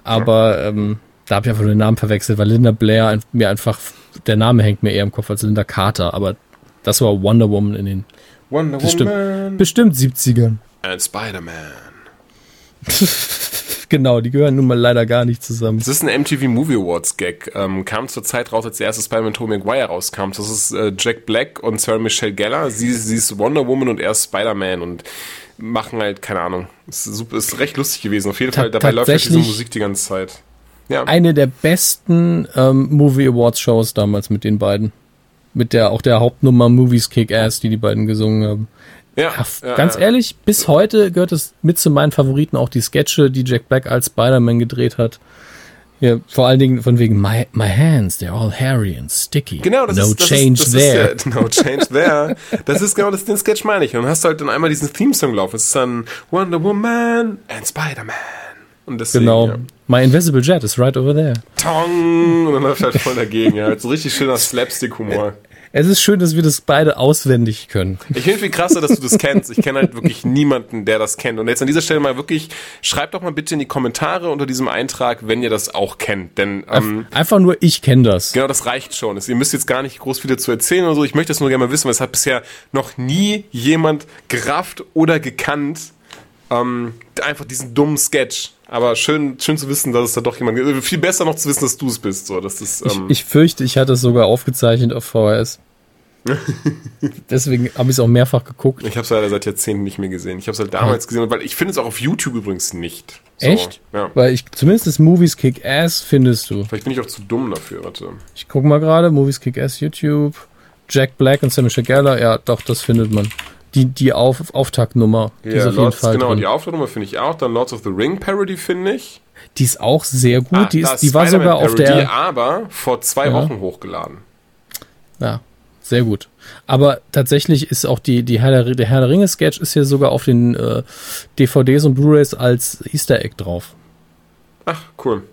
S4: Aber ähm, da habe ich einfach nur den Namen verwechselt, weil Linda Blair mir einfach, der Name hängt mir eher im Kopf als Linda Carter. Aber das war Wonder Woman in den
S5: Wonder
S4: bestimmt,
S5: Woman
S4: bestimmt 70ern.
S5: and Spider-Man.
S4: Genau, die gehören nun mal leider gar nicht zusammen.
S5: Das ist ein MTV Movie Awards Gag. Ähm, kam zur Zeit raus, als der erste Spider-Man Tobey Maguire rauskam. Das ist äh, Jack Black und Sarah Michelle Gellar. Sie, sie ist Wonder Woman und er ist Spider-Man und machen halt, keine Ahnung. Ist, super, ist recht lustig gewesen. Auf jeden
S4: Ta
S5: Fall, dabei läuft halt diese Musik die ganze Zeit. Ja.
S4: Eine der besten ähm, Movie Awards Shows damals mit den beiden. Mit der auch der Hauptnummer Movies Kick Ass, die die beiden gesungen haben.
S5: ja,
S4: Ja, ganz ehrlich, bis heute gehört es mit zu meinen Favoriten auch die Sketche, die Jack Black als Spider-Man gedreht hat. Ja, vor allen Dingen von wegen My, my hands, they're all hairy and sticky.
S5: Genau, das
S4: no
S5: ist, das
S4: change
S5: ist, das
S4: there.
S5: Ist, no change there. Das ist genau das, den Sketch meine ich. Und dann hast du halt dann einmal diesen Theme-Song laufen. Es ist dann Wonder Woman and Spider-Man. Und deswegen,
S4: genau.
S5: ja.
S4: My invisible jet is right over there.
S5: Tong! Und dann läuft halt voll dagegen. Ja. Halt so richtig schöner Slapstick-Humor.
S4: Es ist schön, dass wir das beide auswendig können.
S5: Ich finde viel krasser, dass du das kennst. Ich kenne halt wirklich niemanden, der das kennt. Und jetzt an dieser Stelle mal wirklich, schreibt doch mal bitte in die Kommentare unter diesem Eintrag, wenn ihr das auch kennt. Denn ähm,
S4: Einfach nur, ich kenne das.
S5: Genau, das reicht schon. Ihr müsst jetzt gar nicht groß viel dazu erzählen oder so. Ich möchte das nur gerne mal wissen, weil es hat bisher noch nie jemand gerafft oder gekannt. Ähm, einfach diesen dummen Sketch. Aber schön, schön zu wissen, dass es da doch jemand gibt. Viel besser noch zu wissen, dass du es bist. So, dass das,
S4: Ich,
S5: ähm,
S4: ich fürchte, ich hatte es sogar aufgezeichnet auf VHS. Deswegen habe ich es auch mehrfach geguckt.
S5: ich habe es leider seit Jahrzehnten nicht mehr gesehen. Ich habe es halt damals gesehen, weil ich finde es auch auf YouTube übrigens nicht. So,
S4: Echt?
S5: Ja.
S4: Weil ich zumindest das Movies Kick Ass findest du.
S5: Vielleicht bin ich auch zu dumm dafür. Warte.
S4: Ich gucke mal gerade, Movies Kick Ass YouTube, Jack Black und Samuel Geller, ja, doch, das findet man. Die, die Auf, Auftaktnummer, die ist
S5: Ja,
S4: jeden
S5: Lords, genau,
S4: drin.
S5: die Aufnahme finde ich auch. Dann Lords of the Ring Parody finde ich.
S4: Die ist auch sehr gut,
S5: Ah,
S4: die, ist, die war sogar auf der,
S5: aber vor zwei
S4: Ja.
S5: Wochen hochgeladen.
S4: ja, sehr gut. Aber tatsächlich ist auch die, die Herr der, der Herr der Ringe Sketch ist hier sogar auf den äh, DVDs und Blu-rays als Easter Egg drauf.
S5: Ach, cool.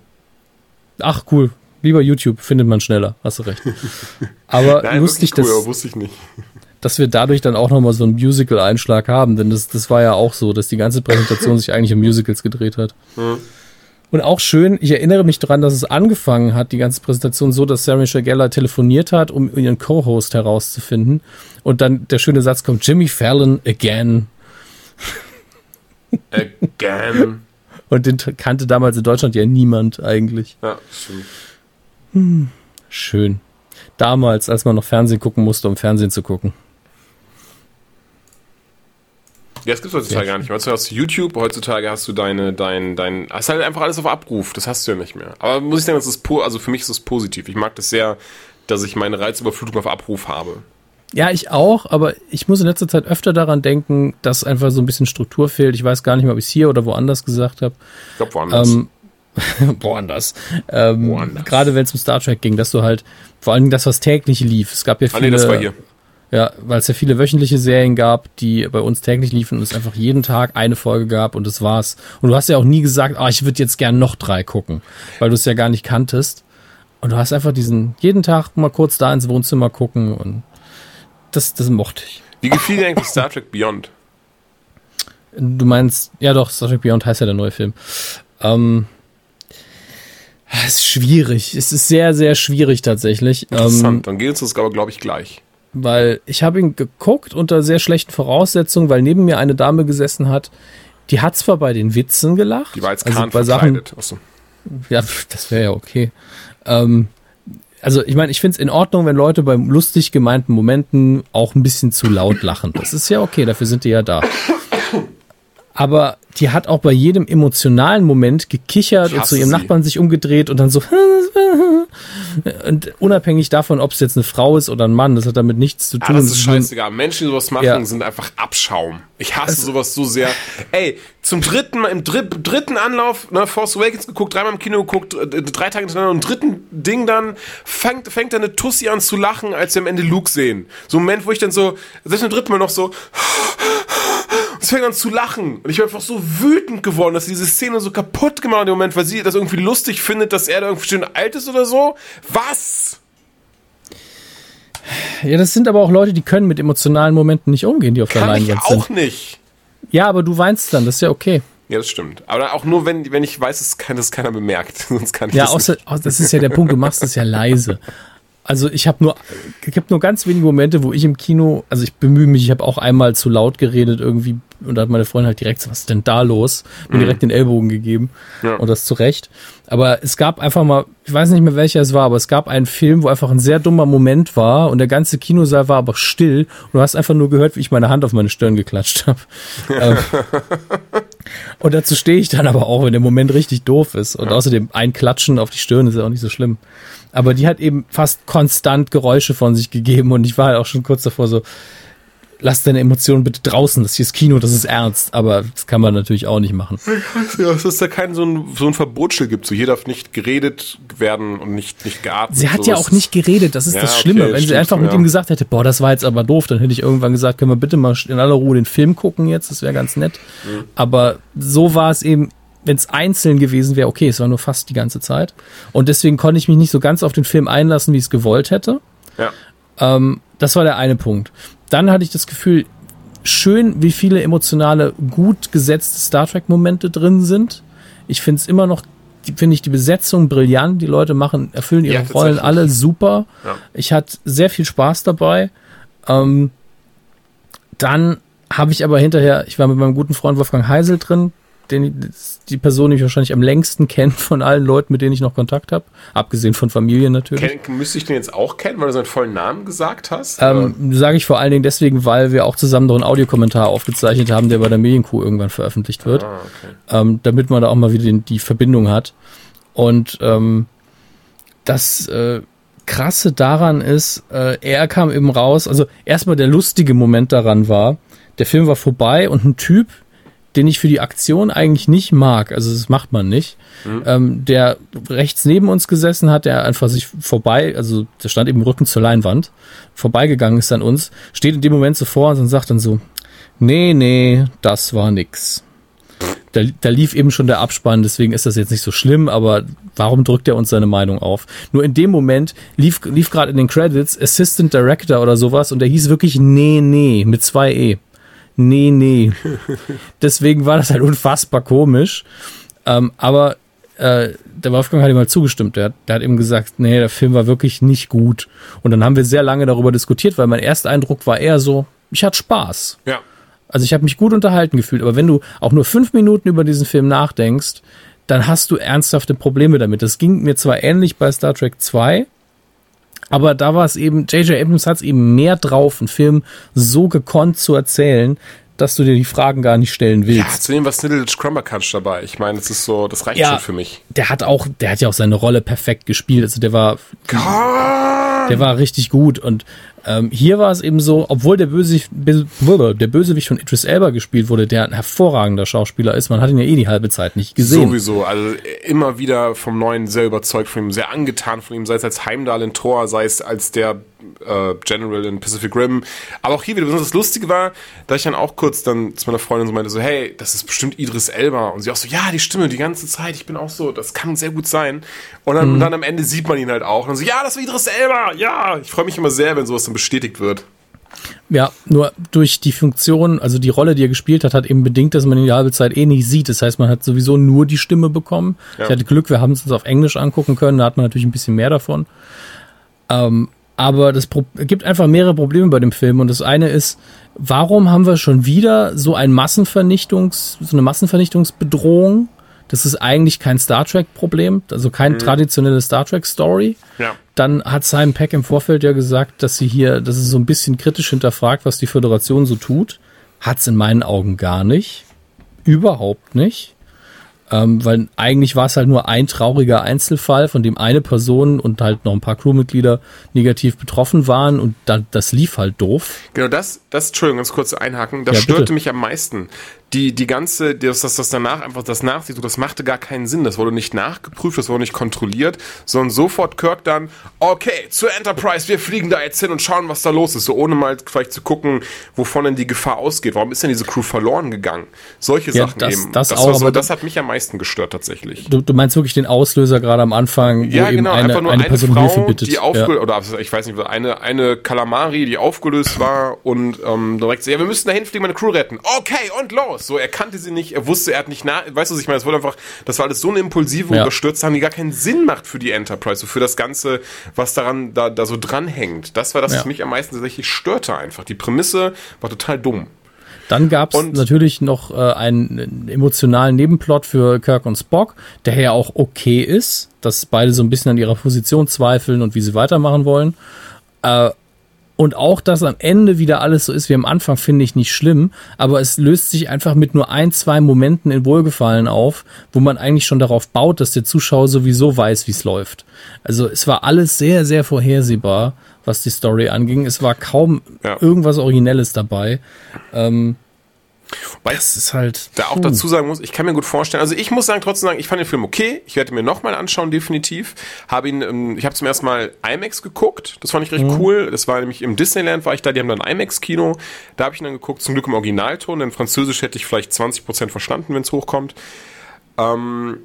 S4: Ach, cool. Lieber YouTube, findet man schneller, hast du recht. Aber
S5: Nein,
S4: lustig,
S5: cool, aber wusste ich nicht.
S4: Dass wir dadurch dann auch nochmal so einen Musical-Einschlag haben, denn das, das war ja auch so, dass die ganze Präsentation sich eigentlich um Musicals gedreht hat. Und auch schön, ich erinnere mich daran, dass es angefangen hat, die ganze Präsentation so, dass Sarah Michelle Gellar telefoniert hat, um ihren Co-Host herauszufinden. Und dann der schöne Satz kommt, Jimmy Fallon again.
S5: Again.
S4: Und den kannte damals in Deutschland ja niemand eigentlich.
S5: Ja, stimmt.
S4: Schön. Damals, als man noch Fernsehen gucken musste, um Fernsehen zu gucken.
S5: Ja, das gibt's heutzutage gar nicht mehr. Heutzutage hast du YouTube, heutzutage hast du deine, dein, dein, hast halt einfach alles auf Abruf. Das hast du ja nicht mehr. Aber muss ich sagen, das ist po, also für mich ist das positiv. Ich mag das sehr, dass ich meine Reizüberflutung auf Abruf habe.
S4: Ja, ich auch, aber ich muss in letzter Zeit öfter daran denken, dass einfach so ein bisschen Struktur fehlt. Ich weiß gar nicht mehr, ob ich es hier oder woanders gesagt habe.
S5: Ich glaube woanders.
S4: Ähm, woanders. Ähm,
S5: Woanders.
S4: Gerade wenn es um Star Trek ging, dass du halt, vor allem das, was täglich lief. Es gab ja
S5: ah
S4: viele,
S5: nee, das war hier.
S4: Ja, weil es ja viele wöchentliche Serien gab, die bei uns täglich liefen und es einfach jeden Tag eine Folge gab und das war's. Und du hast ja auch nie gesagt, ah, ich würde jetzt gern noch drei gucken, weil du es ja gar nicht kanntest. Und du hast einfach diesen jeden Tag mal kurz da ins Wohnzimmer gucken und das, das mochte ich.
S5: Wie gefiel dir eigentlich Star Trek Beyond?
S4: Du meinst, ja doch, Star Trek Beyond heißt ja der neue Film. Ähm, es ist schwierig. Es ist sehr, sehr schwierig tatsächlich. Ähm,
S5: Interessant. Dann geht uns das aber, glaube ich, gleich.
S4: Weil ich habe ihn geguckt unter sehr schlechten Voraussetzungen, weil neben mir eine Dame gesessen hat, die hat zwar bei den Witzen gelacht.
S5: Die war als
S4: also
S5: Kahn
S4: bei Sachen,
S5: verkleidet. Achso.
S4: ja, das wäre ja okay. Ähm, also ich meine, ich finde es in Ordnung, wenn Leute bei lustig gemeinten Momenten auch ein bisschen zu laut lachen. Das ist ja okay, dafür sind die ja da. Aber die hat auch bei jedem emotionalen Moment gekichert
S5: Ich
S4: und zu ihrem
S5: sie.
S4: Nachbarn sich umgedreht und dann so. Und unabhängig davon, ob es jetzt eine Frau ist oder ein Mann, das hat damit nichts zu
S5: Ah,
S4: tun.
S5: das ist scheißegal. Menschen, die sowas machen,
S4: Ja.
S5: sind einfach Abschaum. Ich hasse sowas so sehr. Ey, zum dritten Mal, im dri dritten Anlauf, ne, Force Awakens geguckt, dreimal im Kino geguckt, äh, drei Tage hintereinander und im dritten Ding dann fängt, fängt dann eine Tussi an zu lachen, als wir am Ende Luke sehen. So ein Moment, wo ich dann so, selbst im dritten Mal noch so, es fängt an zu lachen. Und ich bin einfach so wütend geworden, dass sie diese Szene so kaputt gemacht hat im Moment, weil sie das irgendwie lustig findet, dass er da irgendwie schön alt ist oder so. Was?
S4: Ja, das sind aber auch Leute, die können mit emotionalen Momenten nicht umgehen, die auf der
S5: Kann
S4: Leinwand
S5: auch
S4: sind.
S5: nicht.
S4: Ja, aber du weinst dann, das ist ja okay.
S5: Ja, das stimmt. Aber auch nur, wenn, wenn ich weiß, dass kein- dass keiner bemerkt. Sonst kann ich
S4: Ja,
S5: das
S4: außer, au- das ist ja der Punkt, du machst es ja leise. Also ich habe nur, ich habe nur ganz wenige Momente, wo ich im Kino, also ich bemühe mich, ich habe auch einmal zu laut geredet irgendwie und da hat meine Freundin halt direkt so, was ist denn da los? Mir direkt den Ellbogen gegeben
S5: Ja.
S4: und das zu Recht. Aber es gab einfach mal, ich weiß nicht mehr welcher es war, aber es gab einen Film, wo einfach ein sehr dummer Moment war und der ganze Kinosaal war aber still und du hast einfach nur gehört, wie ich meine Hand auf meine Stirn geklatscht habe. ähm, und dazu stehe ich dann aber auch, wenn der Moment richtig doof ist. Und außerdem ein Klatschen auf die Stirn ist ja auch nicht so schlimm. Aber die hat eben fast konstant Geräusche von sich gegeben und ich war halt auch schon kurz davor so, lass deine Emotionen bitte draußen, das hier ist Kino, das ist ernst. Aber das kann man natürlich auch nicht machen.
S5: Ja, dass es da kein so ein, so ein Verbotsschild gibt. So hier darf nicht geredet werden und nicht, nicht geatmet.
S4: Sie hat
S5: so
S4: ja auch nicht geredet, das ist
S5: Ja,
S4: das
S5: okay,
S4: Schlimme. Wenn sie einfach mit
S5: ja.
S4: ihm gesagt hätte, boah, das war jetzt aber doof, dann hätte ich irgendwann gesagt, können wir bitte mal in aller Ruhe den Film gucken jetzt, das wäre ganz nett.
S5: Mhm.
S4: Aber so war es eben, wenn es einzeln gewesen wäre, okay, es war nur fast die ganze Zeit. Und deswegen konnte ich mich nicht so ganz auf den Film einlassen, wie ich es gewollt hätte.
S5: Ja.
S4: Ähm, das war der eine Punkt. Dann hatte ich das Gefühl, schön, wie viele emotionale, gut gesetzte Star Trek-Momente drin sind. Ich finde es immer noch, die- finde ich die Besetzung brillant. Die Leute machen, erfüllen ihre
S5: Ja,
S4: Rollen alle super.
S5: Ja.
S4: Ich hatte sehr viel Spaß dabei. Ähm, dann habe ich aber hinterher, ich war mit meinem guten Freund Wolfgang Heisel drin, den, die Person, die ich wahrscheinlich am längsten kenne von allen Leuten, mit denen ich noch Kontakt habe. Abgesehen von Familie natürlich.
S5: Kenn, müsste ich den jetzt auch kennen, weil du seinen vollen Namen gesagt hast?
S4: Ähm, Sage ich vor allen Dingen deswegen, weil wir auch zusammen noch einen Audiokommentar aufgezeichnet haben, der bei der Medienkuh irgendwann veröffentlicht wird,
S5: Ah, okay.
S4: ähm, damit man da auch mal wieder den, die Verbindung hat. Und ähm, das äh, Krasse daran ist, äh, er kam eben raus, also erstmal der lustige Moment daran war, der Film war vorbei und ein Typ, den ich für die Aktion eigentlich nicht mag, also das macht man nicht, ähm, der rechts neben uns gesessen hat, der einfach sich vorbei, also der stand eben Rücken zur Leinwand, vorbeigegangen ist an uns, steht in dem Moment so vor uns und sagt dann so, nee, nee, das war nix. Da, da lief eben schon der Abspann, deswegen ist das jetzt nicht so schlimm, aber warum drückt er uns seine Meinung auf? Nur in dem Moment lief, lief gerade in den Credits Assistant Director oder sowas und der hieß wirklich Nee, nee, mit zwei E. Nee, nee. Deswegen war das halt unfassbar komisch. Ähm, aber äh, der Wolfgang hat ihm mal zugestimmt. Der, hat- der hat eben gesagt, nee, der Film war wirklich nicht gut. Und dann haben wir sehr lange darüber diskutiert, weil mein erster Eindruck war eher so, ich hatte Spaß.
S5: Ja.
S4: Also ich habe mich gut unterhalten gefühlt, aber wenn du auch nur fünf Minuten über diesen Film nachdenkst, dann hast du ernsthafte Probleme damit. Das ging mir zwar ähnlich bei Star Trek 2, aber da war es eben, J.J. Abrams hat es eben mehr drauf, einen Film so gekonnt zu erzählen, dass du dir die Fragen gar nicht stellen
S5: Ja,
S4: willst.
S5: zu dem war Snittlage Crumbercatch dabei. Ich meine, es ist so, das reicht
S4: Ja.
S5: schon für mich.
S4: Der hat auch, der hat ja auch seine Rolle perfekt gespielt. Also der war, der war richtig gut. Und ähm, hier war es eben so, obwohl der Bösewicht, der Bösewicht von Idris Elba gespielt wurde, der ein hervorragender Schauspieler ist, man hat ihn ja eh die halbe Zeit nicht gesehen.
S5: Sowieso, also immer wieder vom Neuen sehr überzeugt von ihm, sehr angetan von ihm, sei es als Heimdall in Thor, sei es als der äh, General in Pacific Rim. Aber auch hier wieder, besonders das Lustige war, da ich dann auch kurz dann zu meiner Freundin so meinte, so, hey, das ist bestimmt Idris Elba. Und sie auch so, ja, die Stimme die ganze Zeit, ich bin auch so, das kann sehr gut sein. Und dann, dann am Ende sieht man ihn halt auch. Und dann so, ja, das war Idris Elba, ja. Ich freue mich immer sehr, wenn sowas dann bestätigt wird.
S4: Ja, nur durch die Funktion, also die Rolle, die er gespielt hat, hat eben bedingt, dass man ihn die halbe Zeit eh nicht sieht. Das heißt, man hat sowieso nur die Stimme bekommen.
S5: Ja.
S4: Ich hatte Glück, wir haben es uns auf Englisch angucken können, da hat man natürlich ein bisschen mehr davon. Ähm, aber das Pro gibt einfach mehrere Probleme bei dem Film. Und das eine ist, warum haben wir schon wieder so ein Massenvernichtungs, so eine Massenvernichtungsbedrohung? Das ist eigentlich kein Star Trek-Problem, also kein traditionelle Star Trek-Story.
S5: Ja.
S4: Dann hat Simon Peck im Vorfeld ja gesagt, dass sie hier, dass es so ein bisschen kritisch hinterfragt, was die Föderation so tut. Hat's in meinen Augen gar nicht. Überhaupt nicht. Ähm, weil eigentlich war es halt nur ein trauriger Einzelfall, von dem eine Person und halt noch ein paar Crewmitglieder negativ betroffen waren und da, das lief halt doof.
S5: Genau, das, das, Entschuldigung, ganz kurz einhaken, das
S4: Ja,
S5: störte mich am meisten. Die, die ganze, das, das, das danach einfach das Nachsicht, das machte gar keinen Sinn. Das wurde nicht nachgeprüft, das wurde nicht kontrolliert, sondern sofort Kirk dann, okay, zur Enterprise, wir fliegen da jetzt hin und schauen, was da los ist. So ohne mal vielleicht zu gucken, wovon denn die Gefahr ausgeht. Warum ist denn diese Crew verloren gegangen? Solche
S4: Ja,
S5: Sachen
S4: das-
S5: eben.
S4: das
S5: das,
S4: auch,
S5: so,
S4: aber
S5: das
S4: da-
S5: hat mich am meisten gestört tatsächlich.
S4: Du, du meinst wirklich den Auslöser gerade am Anfang, wo
S5: Ja,
S4: eben
S5: genau,
S4: eine,
S5: einfach nur
S4: eine
S5: eine,
S4: Person Hilfe
S5: Frau,
S4: bittet.
S5: die aufgelöst,
S4: ja.
S5: oder ich weiß nicht, eine, eine Kalamari, die aufgelöst war und ähm, direkt so, ja, wir müssen dahin fliegen, meine Crew retten. Okay, und los! Raus. So, er kannte sie nicht, er wusste, er hat nicht nach, weißt du, was ich meine? Es wurde einfach, das war alles so eine impulsive
S4: Ja.
S5: Überstürzung, die gar keinen Sinn macht für die Enterprise, so für das Ganze, was daran, da, da so dranhängt. Das war das,
S4: Ja.
S5: was mich am meisten tatsächlich störte einfach. Die Prämisse war total dumm.
S4: Dann gab es natürlich noch äh, einen emotionalen Nebenplot für Kirk und Spock, der ja auch okay ist, dass beide so ein bisschen an ihrer Position zweifeln und wie sie weitermachen wollen. Äh, und auch, dass am Ende wieder alles so ist wie am Anfang, finde ich nicht schlimm, aber es löst sich einfach mit nur ein, zwei Momenten in Wohlgefallen auf, wo man eigentlich schon darauf baut, dass der Zuschauer sowieso weiß, wie es läuft. Also es war alles sehr, sehr vorhersehbar, was die Story anging. Es war kaum
S5: Ja.
S4: irgendwas Originelles dabei. Ähm,
S5: Weil
S4: das ist halt.
S5: da auch dazu sagen muss, ich kann mir gut vorstellen, also ich muss sagen, trotzdem sagen, ich fand den Film okay, ich werde ihn mir nochmal anschauen, definitiv. Habe ihn, ähm, ich habe zum ersten Mal IMAX geguckt, das fand ich recht cool. Das war nämlich im Disneyland, war ich da, die haben dann ein IMAX-Kino, da habe ich ihn dann geguckt, zum Glück im Originalton, denn Französisch hätte ich vielleicht 20% verstanden, wenn es hochkommt. Ähm,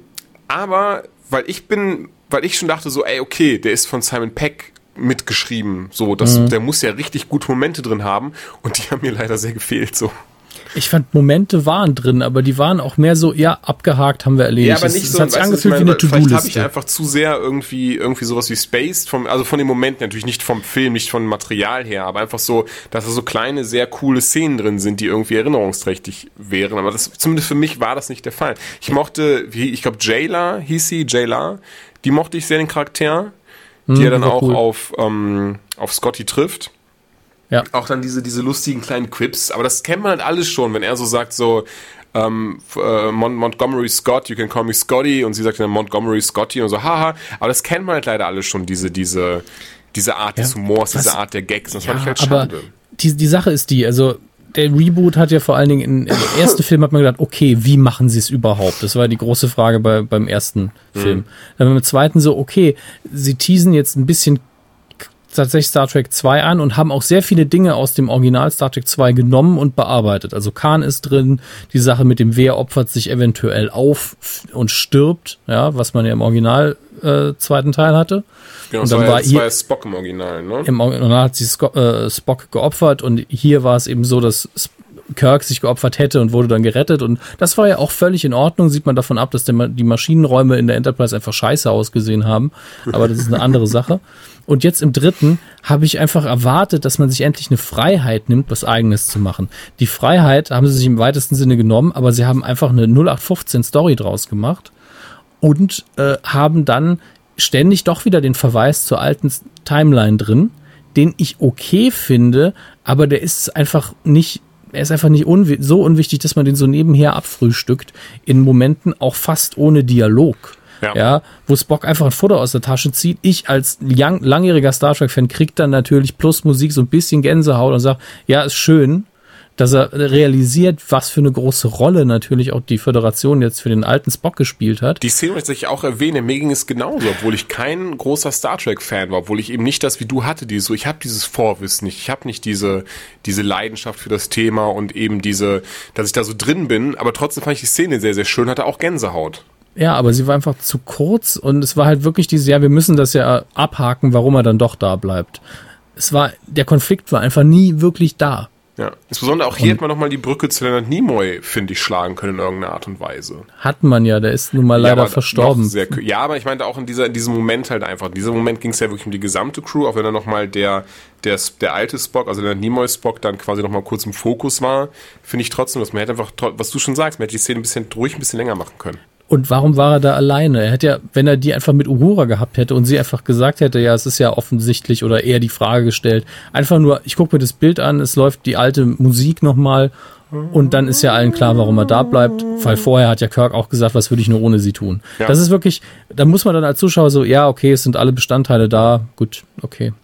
S5: aber, weil ich bin, weil ich schon dachte so, ey, okay, der ist von Simon Peck mitgeschrieben, so, das, der muss ja richtig gute Momente drin haben und die haben mir leider sehr gefehlt, so.
S4: Ich fand Momente waren drin, aber die waren auch mehr so, ja, abgehakt haben wir erledigt.
S5: Ja, aber
S4: Es-
S5: nicht
S4: es
S5: so,
S4: hat sich angefühlt wie
S5: meine?
S4: eine
S5: Vielleicht habe ich
S4: To-Do-Liste.
S5: einfach zu sehr irgendwie, irgendwie sowas wie Spaced, vom, also von den Momenten, natürlich nicht vom Film, nicht vom Material her, aber einfach so, dass da so kleine, sehr coole Szenen drin sind, die irgendwie erinnerungsträchtig wären. Aber das, zumindest für mich war das nicht der Fall. Ich mochte, wie, ich glaube, Jayla hieß sie, Jayla, die mochte ich sehr, den Charakter, die er dann
S4: Hm,
S5: auch
S4: cool.
S5: auf, ähm, auf Scotty trifft.
S4: Ja.
S5: Auch dann diese, diese lustigen kleinen Quips, aber das kennt man halt alles schon, wenn er so sagt so, ähm, äh, Mon Montgomery Scott, you can call me Scotty und sie sagt dann Montgomery Scotty und so, haha, aber das kennt man halt leider alles schon, diese, diese, diese Art des Humors,
S4: Was-
S5: diese Art der Gags, das fand ich halt
S4: aber
S5: schade.
S4: die, die Sache ist die, also der Reboot hat ja vor allen Dingen, in, im ersten Film hat man gedacht, okay, wie machen sie es überhaupt? Das war die große Frage bei, beim ersten Film. Dann beim zweiten so, okay, sie teasen jetzt ein bisschen tatsächlich Star Trek 2 an und haben auch sehr viele Dinge aus dem Original Star Trek 2 genommen und bearbeitet. Also Khan ist drin, die Sache mit dem Wer opfert sich eventuell auf und stirbt, ja, was man ja im Original äh, zweiten Teil hatte.
S5: Genau,
S4: und
S5: das
S4: dann
S5: war, ja,
S4: war hier-
S5: war Spock im Original, ne?
S4: Im Original hat sich Sco äh, Spock geopfert und hier war es eben so, dass Sp- Kirk sich geopfert hätte und wurde dann gerettet und das war ja auch völlig in Ordnung, sieht man davon ab, dass der, die Maschinenräume in der Enterprise einfach scheiße ausgesehen haben, aber das ist eine andere Sache. Und jetzt im dritten habe ich einfach erwartet, dass man sich endlich eine Freiheit nimmt, was eigenes zu machen. Die Freiheit haben sie sich im weitesten Sinne genommen, aber sie haben einfach eine 0815 Story draus gemacht und äh, haben dann ständig doch wieder den Verweis zur alten Timeline drin, den ich okay finde, aber der ist einfach nicht, er ist einfach nicht unwi so unwichtig, dass man den so nebenher abfrühstückt, in Momenten auch fast ohne Dialog.
S5: Ja.
S4: Ja. wo Spock einfach ein Foto aus der Tasche zieht. Ich als lang, langjähriger Star Trek-Fan krieg dann natürlich plus Musik so ein bisschen Gänsehaut und sag, ja, ist schön, dass er realisiert, was für eine große Rolle natürlich auch die Föderation jetzt für den alten Spock gespielt hat.
S5: Die Szene möchte ich auch erwähnen, mir ging es genauso, obwohl ich kein großer Star Trek-Fan war, obwohl ich eben nicht das wie du hatte, dieses so, ich habe dieses Vorwissen nicht, ich habe nicht diese, diese Leidenschaft für das Thema und eben diese, dass ich da so drin bin, aber trotzdem fand ich die Szene sehr, sehr schön, hatte auch Gänsehaut.
S4: Ja, aber sie war einfach zu kurz und es war halt wirklich dieses, ja, wir müssen das ja abhaken, warum er dann doch da bleibt. Es war, der Konflikt war einfach nie wirklich da.
S5: Ja. Insbesondere auch hier hätte man nochmal die Brücke zu Leonard Nimoy, finde ich, schlagen können in irgendeiner Art und Weise.
S4: Hat man ja, der ist nun mal
S5: ja,
S4: leider
S5: aber
S4: verstorben.
S5: Sehr, ja, aber ich meinte auch in, dieser, in diesem Moment halt einfach. In diesem Moment ging es ja wirklich um die gesamte Crew, auch wenn dann nochmal der, der, der alte Spock, also der Nimoy Spock, dann quasi nochmal kurz im Fokus war, finde ich trotzdem, dass man hätte einfach, was du schon sagst, man hätte die Szene ein bisschen, ruhig ein bisschen länger machen können.
S4: Und warum war er da alleine? Er hätte ja, wenn er die einfach mit Uhura gehabt hätte und sie einfach gesagt hätte, ja, es ist ja offensichtlich oder eher die Frage gestellt, einfach nur, ich gucke mir das Bild an, es läuft die alte Musik nochmal und dann ist ja allen klar, warum er da bleibt, weil vorher hat ja Kirk auch gesagt, was würde ich nur ohne sie tun.
S5: Ja.
S4: Das ist wirklich, da muss man dann als Zuschauer so, ja, okay, es sind alle Bestandteile da, gut, okay.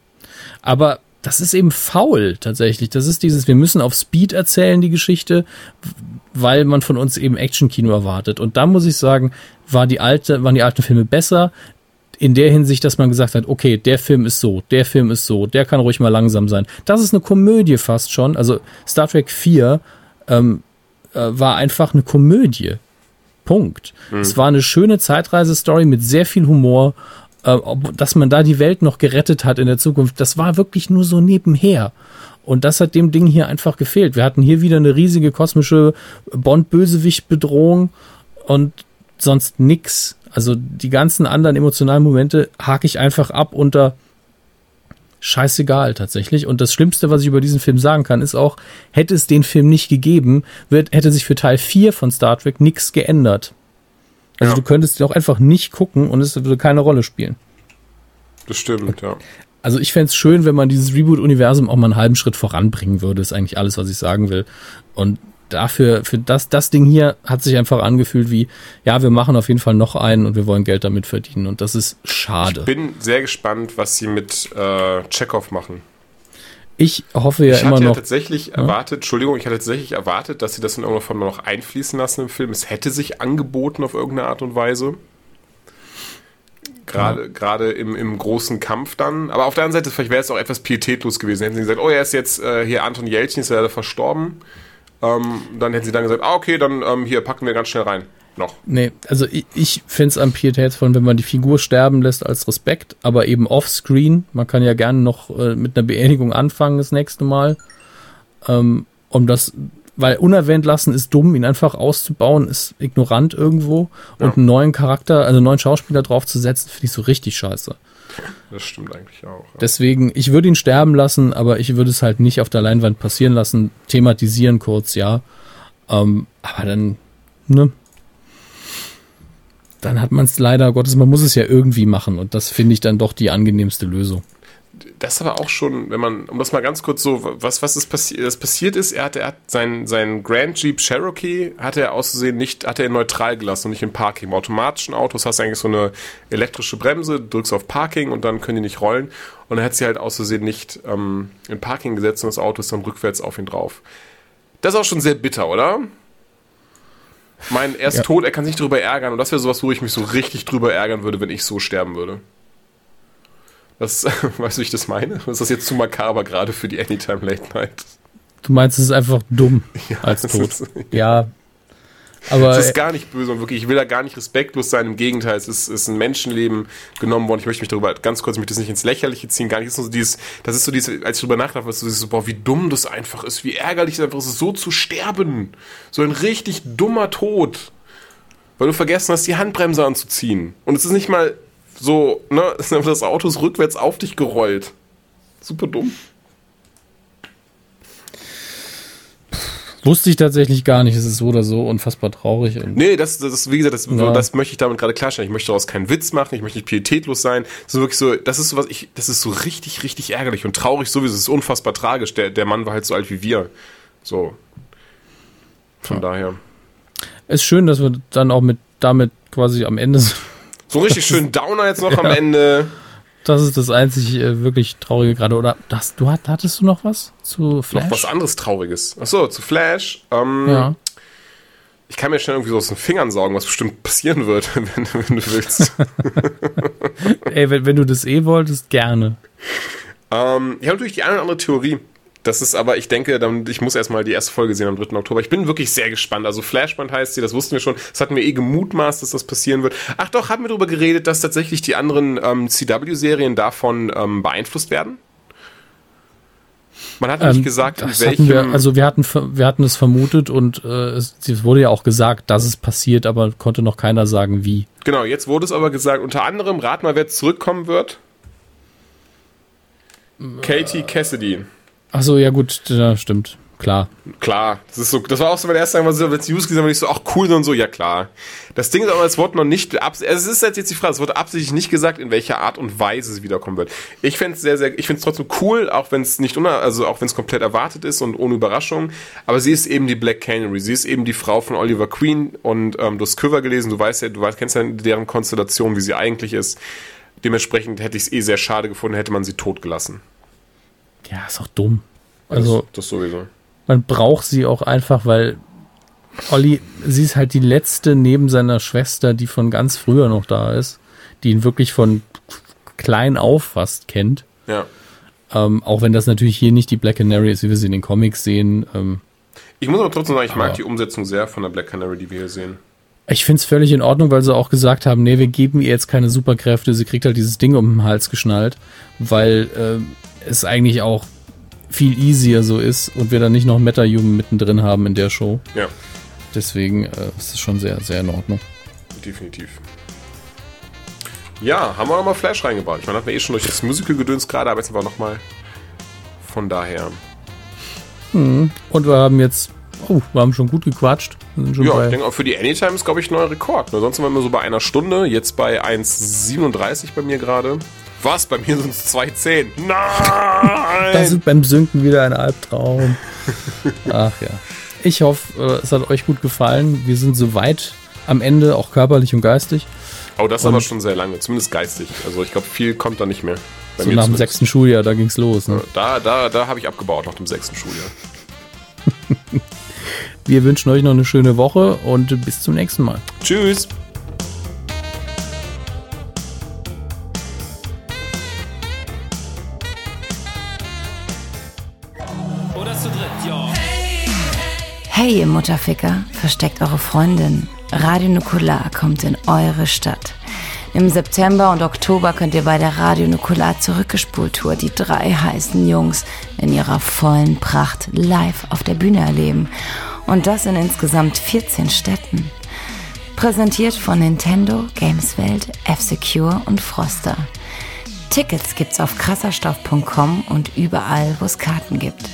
S4: Aber das ist eben faul tatsächlich. Das ist dieses, wir müssen auf Speed erzählen, die Geschichte, weil man von uns eben Actionkino erwartet. Und da muss ich sagen, war die alte, waren die alten Filme besser. In der Hinsicht, dass man gesagt hat, okay, der Film ist so, der Film ist so, der kann ruhig mal langsam sein. Das ist eine Komödie fast schon. Also Star Trek 4 ähm, äh, war einfach eine Komödie. Punkt. Es war eine schöne Zeitreisestory mit sehr viel Humor. Äh, dass man da die Welt noch gerettet hat in der Zukunft, das war wirklich nur so nebenher. Und das hat dem Ding hier einfach gefehlt. Wir hatten hier wieder eine riesige kosmische Bond-Bösewicht-Bedrohung und sonst nix. Also die ganzen anderen emotionalen Momente hake ich einfach ab unter scheißegal tatsächlich. Und das Schlimmste, was ich über diesen Film sagen kann, ist auch, hätte es den Film nicht gegeben, wird, hätte sich für Teil 4 von Star Trek nichts geändert. Also
S5: Ja.
S4: du könntest auch einfach nicht gucken und es würde keine Rolle spielen.
S5: Das stimmt, ja.
S4: Also ich fänd's es schön, wenn man dieses Reboot-Universum auch mal einen halben Schritt voranbringen würde, ist eigentlich alles, was ich sagen will. Und dafür, für das, das Ding hier hat sich einfach angefühlt wie, ja, wir machen auf jeden Fall noch einen und wir wollen Geld damit verdienen. Und das ist schade.
S5: Bin sehr gespannt, was sie mit äh, Chekhov machen.
S4: Ich hoffe ja
S5: ich
S4: immer
S5: hatte ja
S4: noch.
S5: tatsächlich erwartet, Entschuldigung, ich hatte tatsächlich erwartet, dass sie das in irgendeiner Form noch einfließen lassen im Film. Es hätte sich angeboten auf irgendeine Art und Weise. Gerade, gerade im, im großen Kampf dann. Aber auf der anderen Seite, vielleicht wäre es auch etwas pietätlos gewesen. Hätten sie gesagt, oh, er ist jetzt äh, hier Anton Jeltsin, ist leider verstorben. Ähm, dann hätten sie dann gesagt, ah, okay, dann ähm, hier packen wir ganz schnell rein. Noch.
S4: Nee, also ich, ich finde es am pietätsvollen, wenn man die Figur sterben lässt als Respekt, aber eben offscreen. Man kann ja gerne noch äh, mit einer Beerdigung anfangen das nächste Mal. Ähm, um das, weil unerwähnt lassen ist dumm, ihn einfach auszubauen, ist ignorant irgendwo. Und einen neuen Charakter, also einen neuen Schauspieler draufzusetzen, finde ich so richtig scheiße.
S5: Das stimmt eigentlich auch. Ja.
S4: Deswegen, ich würde ihn sterben lassen, aber ich würde es halt nicht auf der Leinwand passieren lassen. Thematisieren kurz, ja. Ähm, aber dann, ne? Dann hat man es leider Gottes, man muss es ja irgendwie machen und das finde ich dann doch die angenehmste Lösung.
S5: Das ist aber auch schon, wenn man, um das mal ganz kurz so, was, was ist passiert, das passiert ist, er hat, er hat sein, sein Grand Jeep Cherokee, hat er auszusehen nicht, hat er neutral gelassen und nicht in Parking. Bei automatischen Autos hast du eigentlich so eine elektrische Bremse, drückst auf Parking und dann können die nicht rollen. Und er hat sie halt auszusehen nicht ähm, in Parking gesetzt und das Auto ist dann rückwärts auf ihn drauf. Das ist auch schon sehr bitter, oder? Mein, er ist
S4: Ja.
S5: tot, er kann sich drüber ärgern und das wäre sowas, wo ich mich so richtig drüber ärgern würde, wenn ich so sterben würde. Das, weißt du, wie ich das meine? Das ist jetzt zu makaber, gerade für die Anytime Late Night.
S4: Du meinst, es ist einfach dumm als
S5: das
S4: tot.
S5: ist-
S4: ja. Aber
S5: Das ist gar nicht böse und wirklich, ich will da gar nicht respektlos sein. Im Gegenteil, es ist, ist ein Menschenleben genommen worden. Ich möchte mich darüber ganz kurz, ich das nicht ins Lächerliche ziehen, gar nicht. Das ist so dieses, das ist so dieses, als ich darüber nachdachte, was dieses, so, boah, wie dumm das einfach ist, wie ärgerlich es einfach ist, so zu sterben. So ein richtig dummer Tod. Weil du vergessen hast, die Handbremse anzuziehen. Und es ist nicht mal so, ne, es das Auto ist rückwärts auf dich gerollt. Super dumm.
S4: Wusste ich tatsächlich gar nicht. Es ist so oder so unfassbar traurig. Und
S5: Nee, das, das wie gesagt, das,
S4: Ja.
S5: das möchte ich damit gerade klarstellen. Ich möchte daraus keinen Witz machen, ich möchte nicht pietätlos sein. Das ist wirklich so, das ist so was, ich, das ist so richtig, richtig ärgerlich und traurig sowieso. Es ist unfassbar tragisch. Der, der Mann war halt so alt wie wir. So. Von daher.
S4: ist schön, dass wir dann auch mit damit quasi am Ende sind.
S5: So richtig schönen Downer jetzt noch am
S4: Ja.
S5: Ende.
S4: Das ist das einzig äh, wirklich traurige gerade. Oder das, du hat, hattest du noch was zu Flash?
S5: Noch was anderes Trauriges. Achso, zu Flash. Ähm,
S4: Ja.
S5: Ich kann mir schnell irgendwie so aus den Fingern saugen, was bestimmt passieren wird, wenn, wenn du willst.
S4: Ey, wenn, wenn du das eh wolltest, gerne.
S5: Ähm, ich habe natürlich die eine oder andere Theorie. Das ist aber, ich denke, dann, ich muss erstmal die erste Folge sehen am 3. Oktober. Ich bin wirklich sehr gespannt. Also Flashpoint heißt sie, das wussten wir schon. Das hatten wir eh gemutmaßt, dass das passieren wird. Ach doch, haben wir darüber geredet, dass tatsächlich die anderen ähm, CW-Serien davon ähm, beeinflusst werden? Man hat nicht
S4: Ähm,
S5: gesagt, in welchem...
S4: wir, also wir hatten, wir hatten es vermutet und äh, es, es wurde ja auch gesagt, dass es passiert, aber konnte noch keiner sagen, wie.
S5: Genau, jetzt wurde es aber gesagt, unter anderem, rat mal, wer zurückkommen wird. Katie Cassidy.
S4: Ach so, ja gut, ja, stimmt, klar.
S5: Klar, das ist so, das war auch so mein erster Mal so, wenn es News gesehen habe, ich so, ach cool und so, ja klar. Das Ding ist aber, es wurde noch nicht, abs- es ist jetzt jetzt die Frage, es wurde absichtlich nicht gesagt, in welcher Art und Weise sie wiederkommen wird. Ich fände es sehr, sehr, ich finde es trotzdem cool, auch wenn es nicht, also auch wenn es komplett erwartet ist und ohne Überraschung, aber sie ist eben die Black Canary, sie ist eben die Frau von Oliver Queen und ähm, du hast Quiver gelesen, du weißt ja, du weißt, kennst ja deren Konstellation, wie sie eigentlich ist. Dementsprechend hätte ich es eh sehr schade gefunden, hätte man sie tot gelassen.
S4: Ja, ist auch dumm. Also,
S5: das, das sowieso.
S4: man braucht sie auch einfach, weil Olli, sie ist halt die letzte neben seiner Schwester, die von ganz früher noch da ist, die ihn wirklich von klein auf fast kennt.
S5: Ja.
S4: Ähm, auch wenn das natürlich hier nicht die Black Canary ist, wie wir sie in den Comics sehen. Ähm,
S5: Ich muss aber trotzdem sagen, ich mag die Umsetzung sehr von der Black Canary, die wir hier sehen.
S4: Ich finde es völlig in Ordnung, weil sie auch gesagt haben, nee, wir geben ihr jetzt keine Superkräfte, sie kriegt halt dieses Ding um den Hals geschnallt, weil ähm, es eigentlich auch viel easier so ist und wir dann nicht noch Meta-Human mittendrin haben in der Show.
S5: Ja,
S4: Deswegen äh, ist es schon sehr, sehr in Ordnung.
S5: definitiv. Ja, haben wir nochmal Flash reingebaut. Ich meine, hatten wir eh schon durch das Musical-Gedöns gerade, aber jetzt einfach nochmal von daher.
S4: Und wir haben jetzt, oh, wir haben schon gut gequatscht. Schon
S5: Ja,
S4: bei,
S5: ich denke auch für die Anytime ist, glaube ich, ein neuer Rekord. Ne? Sonst sind wir so bei einer Stunde, jetzt bei 1,37 bei mir gerade. Was? Bei mir sind es 2,10. Nein!
S4: das ist beim Synken wieder ein Albtraum. Ach ja. Ich hoffe, äh, es hat euch gut gefallen. Wir sind soweit am Ende, auch körperlich und geistig.
S5: oh, das
S4: Und-
S5: aber schon sehr lange, zumindest geistig. Also ich glaube, viel kommt da nicht mehr. Bei
S4: So nach dem sechsten Schuljahr, da ging's los. Ne?
S5: Da, da, da habe ich abgebaut nach dem sechsten Schuljahr.
S4: Wir wünschen euch noch eine schöne Woche und bis zum nächsten Mal.
S5: Tschüss!
S2: Hey, ihr Mutterficker, versteckt eure Freundin. Radio Nukular kommt in eure Stadt. Im September und Oktober könnt ihr bei der Radio Nukular Zurückgespult-Tour die drei heißen Jungs in ihrer vollen Pracht live auf der Bühne erleben. Und das in insgesamt 14 Städten. Präsentiert von Nintendo, Gameswelt, F-Secure und Froster. Tickets gibt's auf krasserstoff.com und überall, wo es Karten gibt.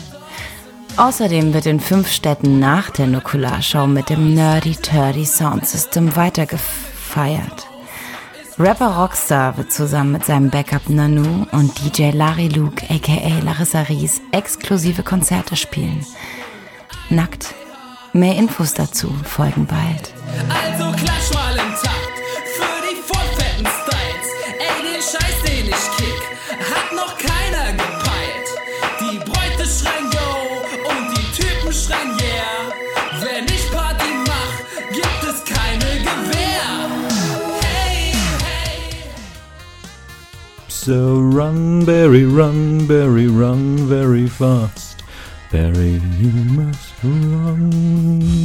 S2: Außerdem wird in fünf Städten nach der Nukularschau mit dem Nerdy Turdy Sound System weitergefeiert. Rapper Rockstar wird zusammen mit seinem Backup Nanu und DJ Larry Luke aka Larissa Ries exklusive Konzerte spielen. Nackt. Mehr Infos dazu folgen bald.
S10: Also klatsch mal im Takt für die vollfetten Styles. Ey, den Scheiß, den ich kick, hat noch keiner gepeilt. Die Bräute schreien Yo und die Typen schreien Yeah. Wenn ich Party mach, gibt es keine Gewehr. Hey, hey.
S11: So run, Barry, run, Barry, run very fast. Barry, you must run.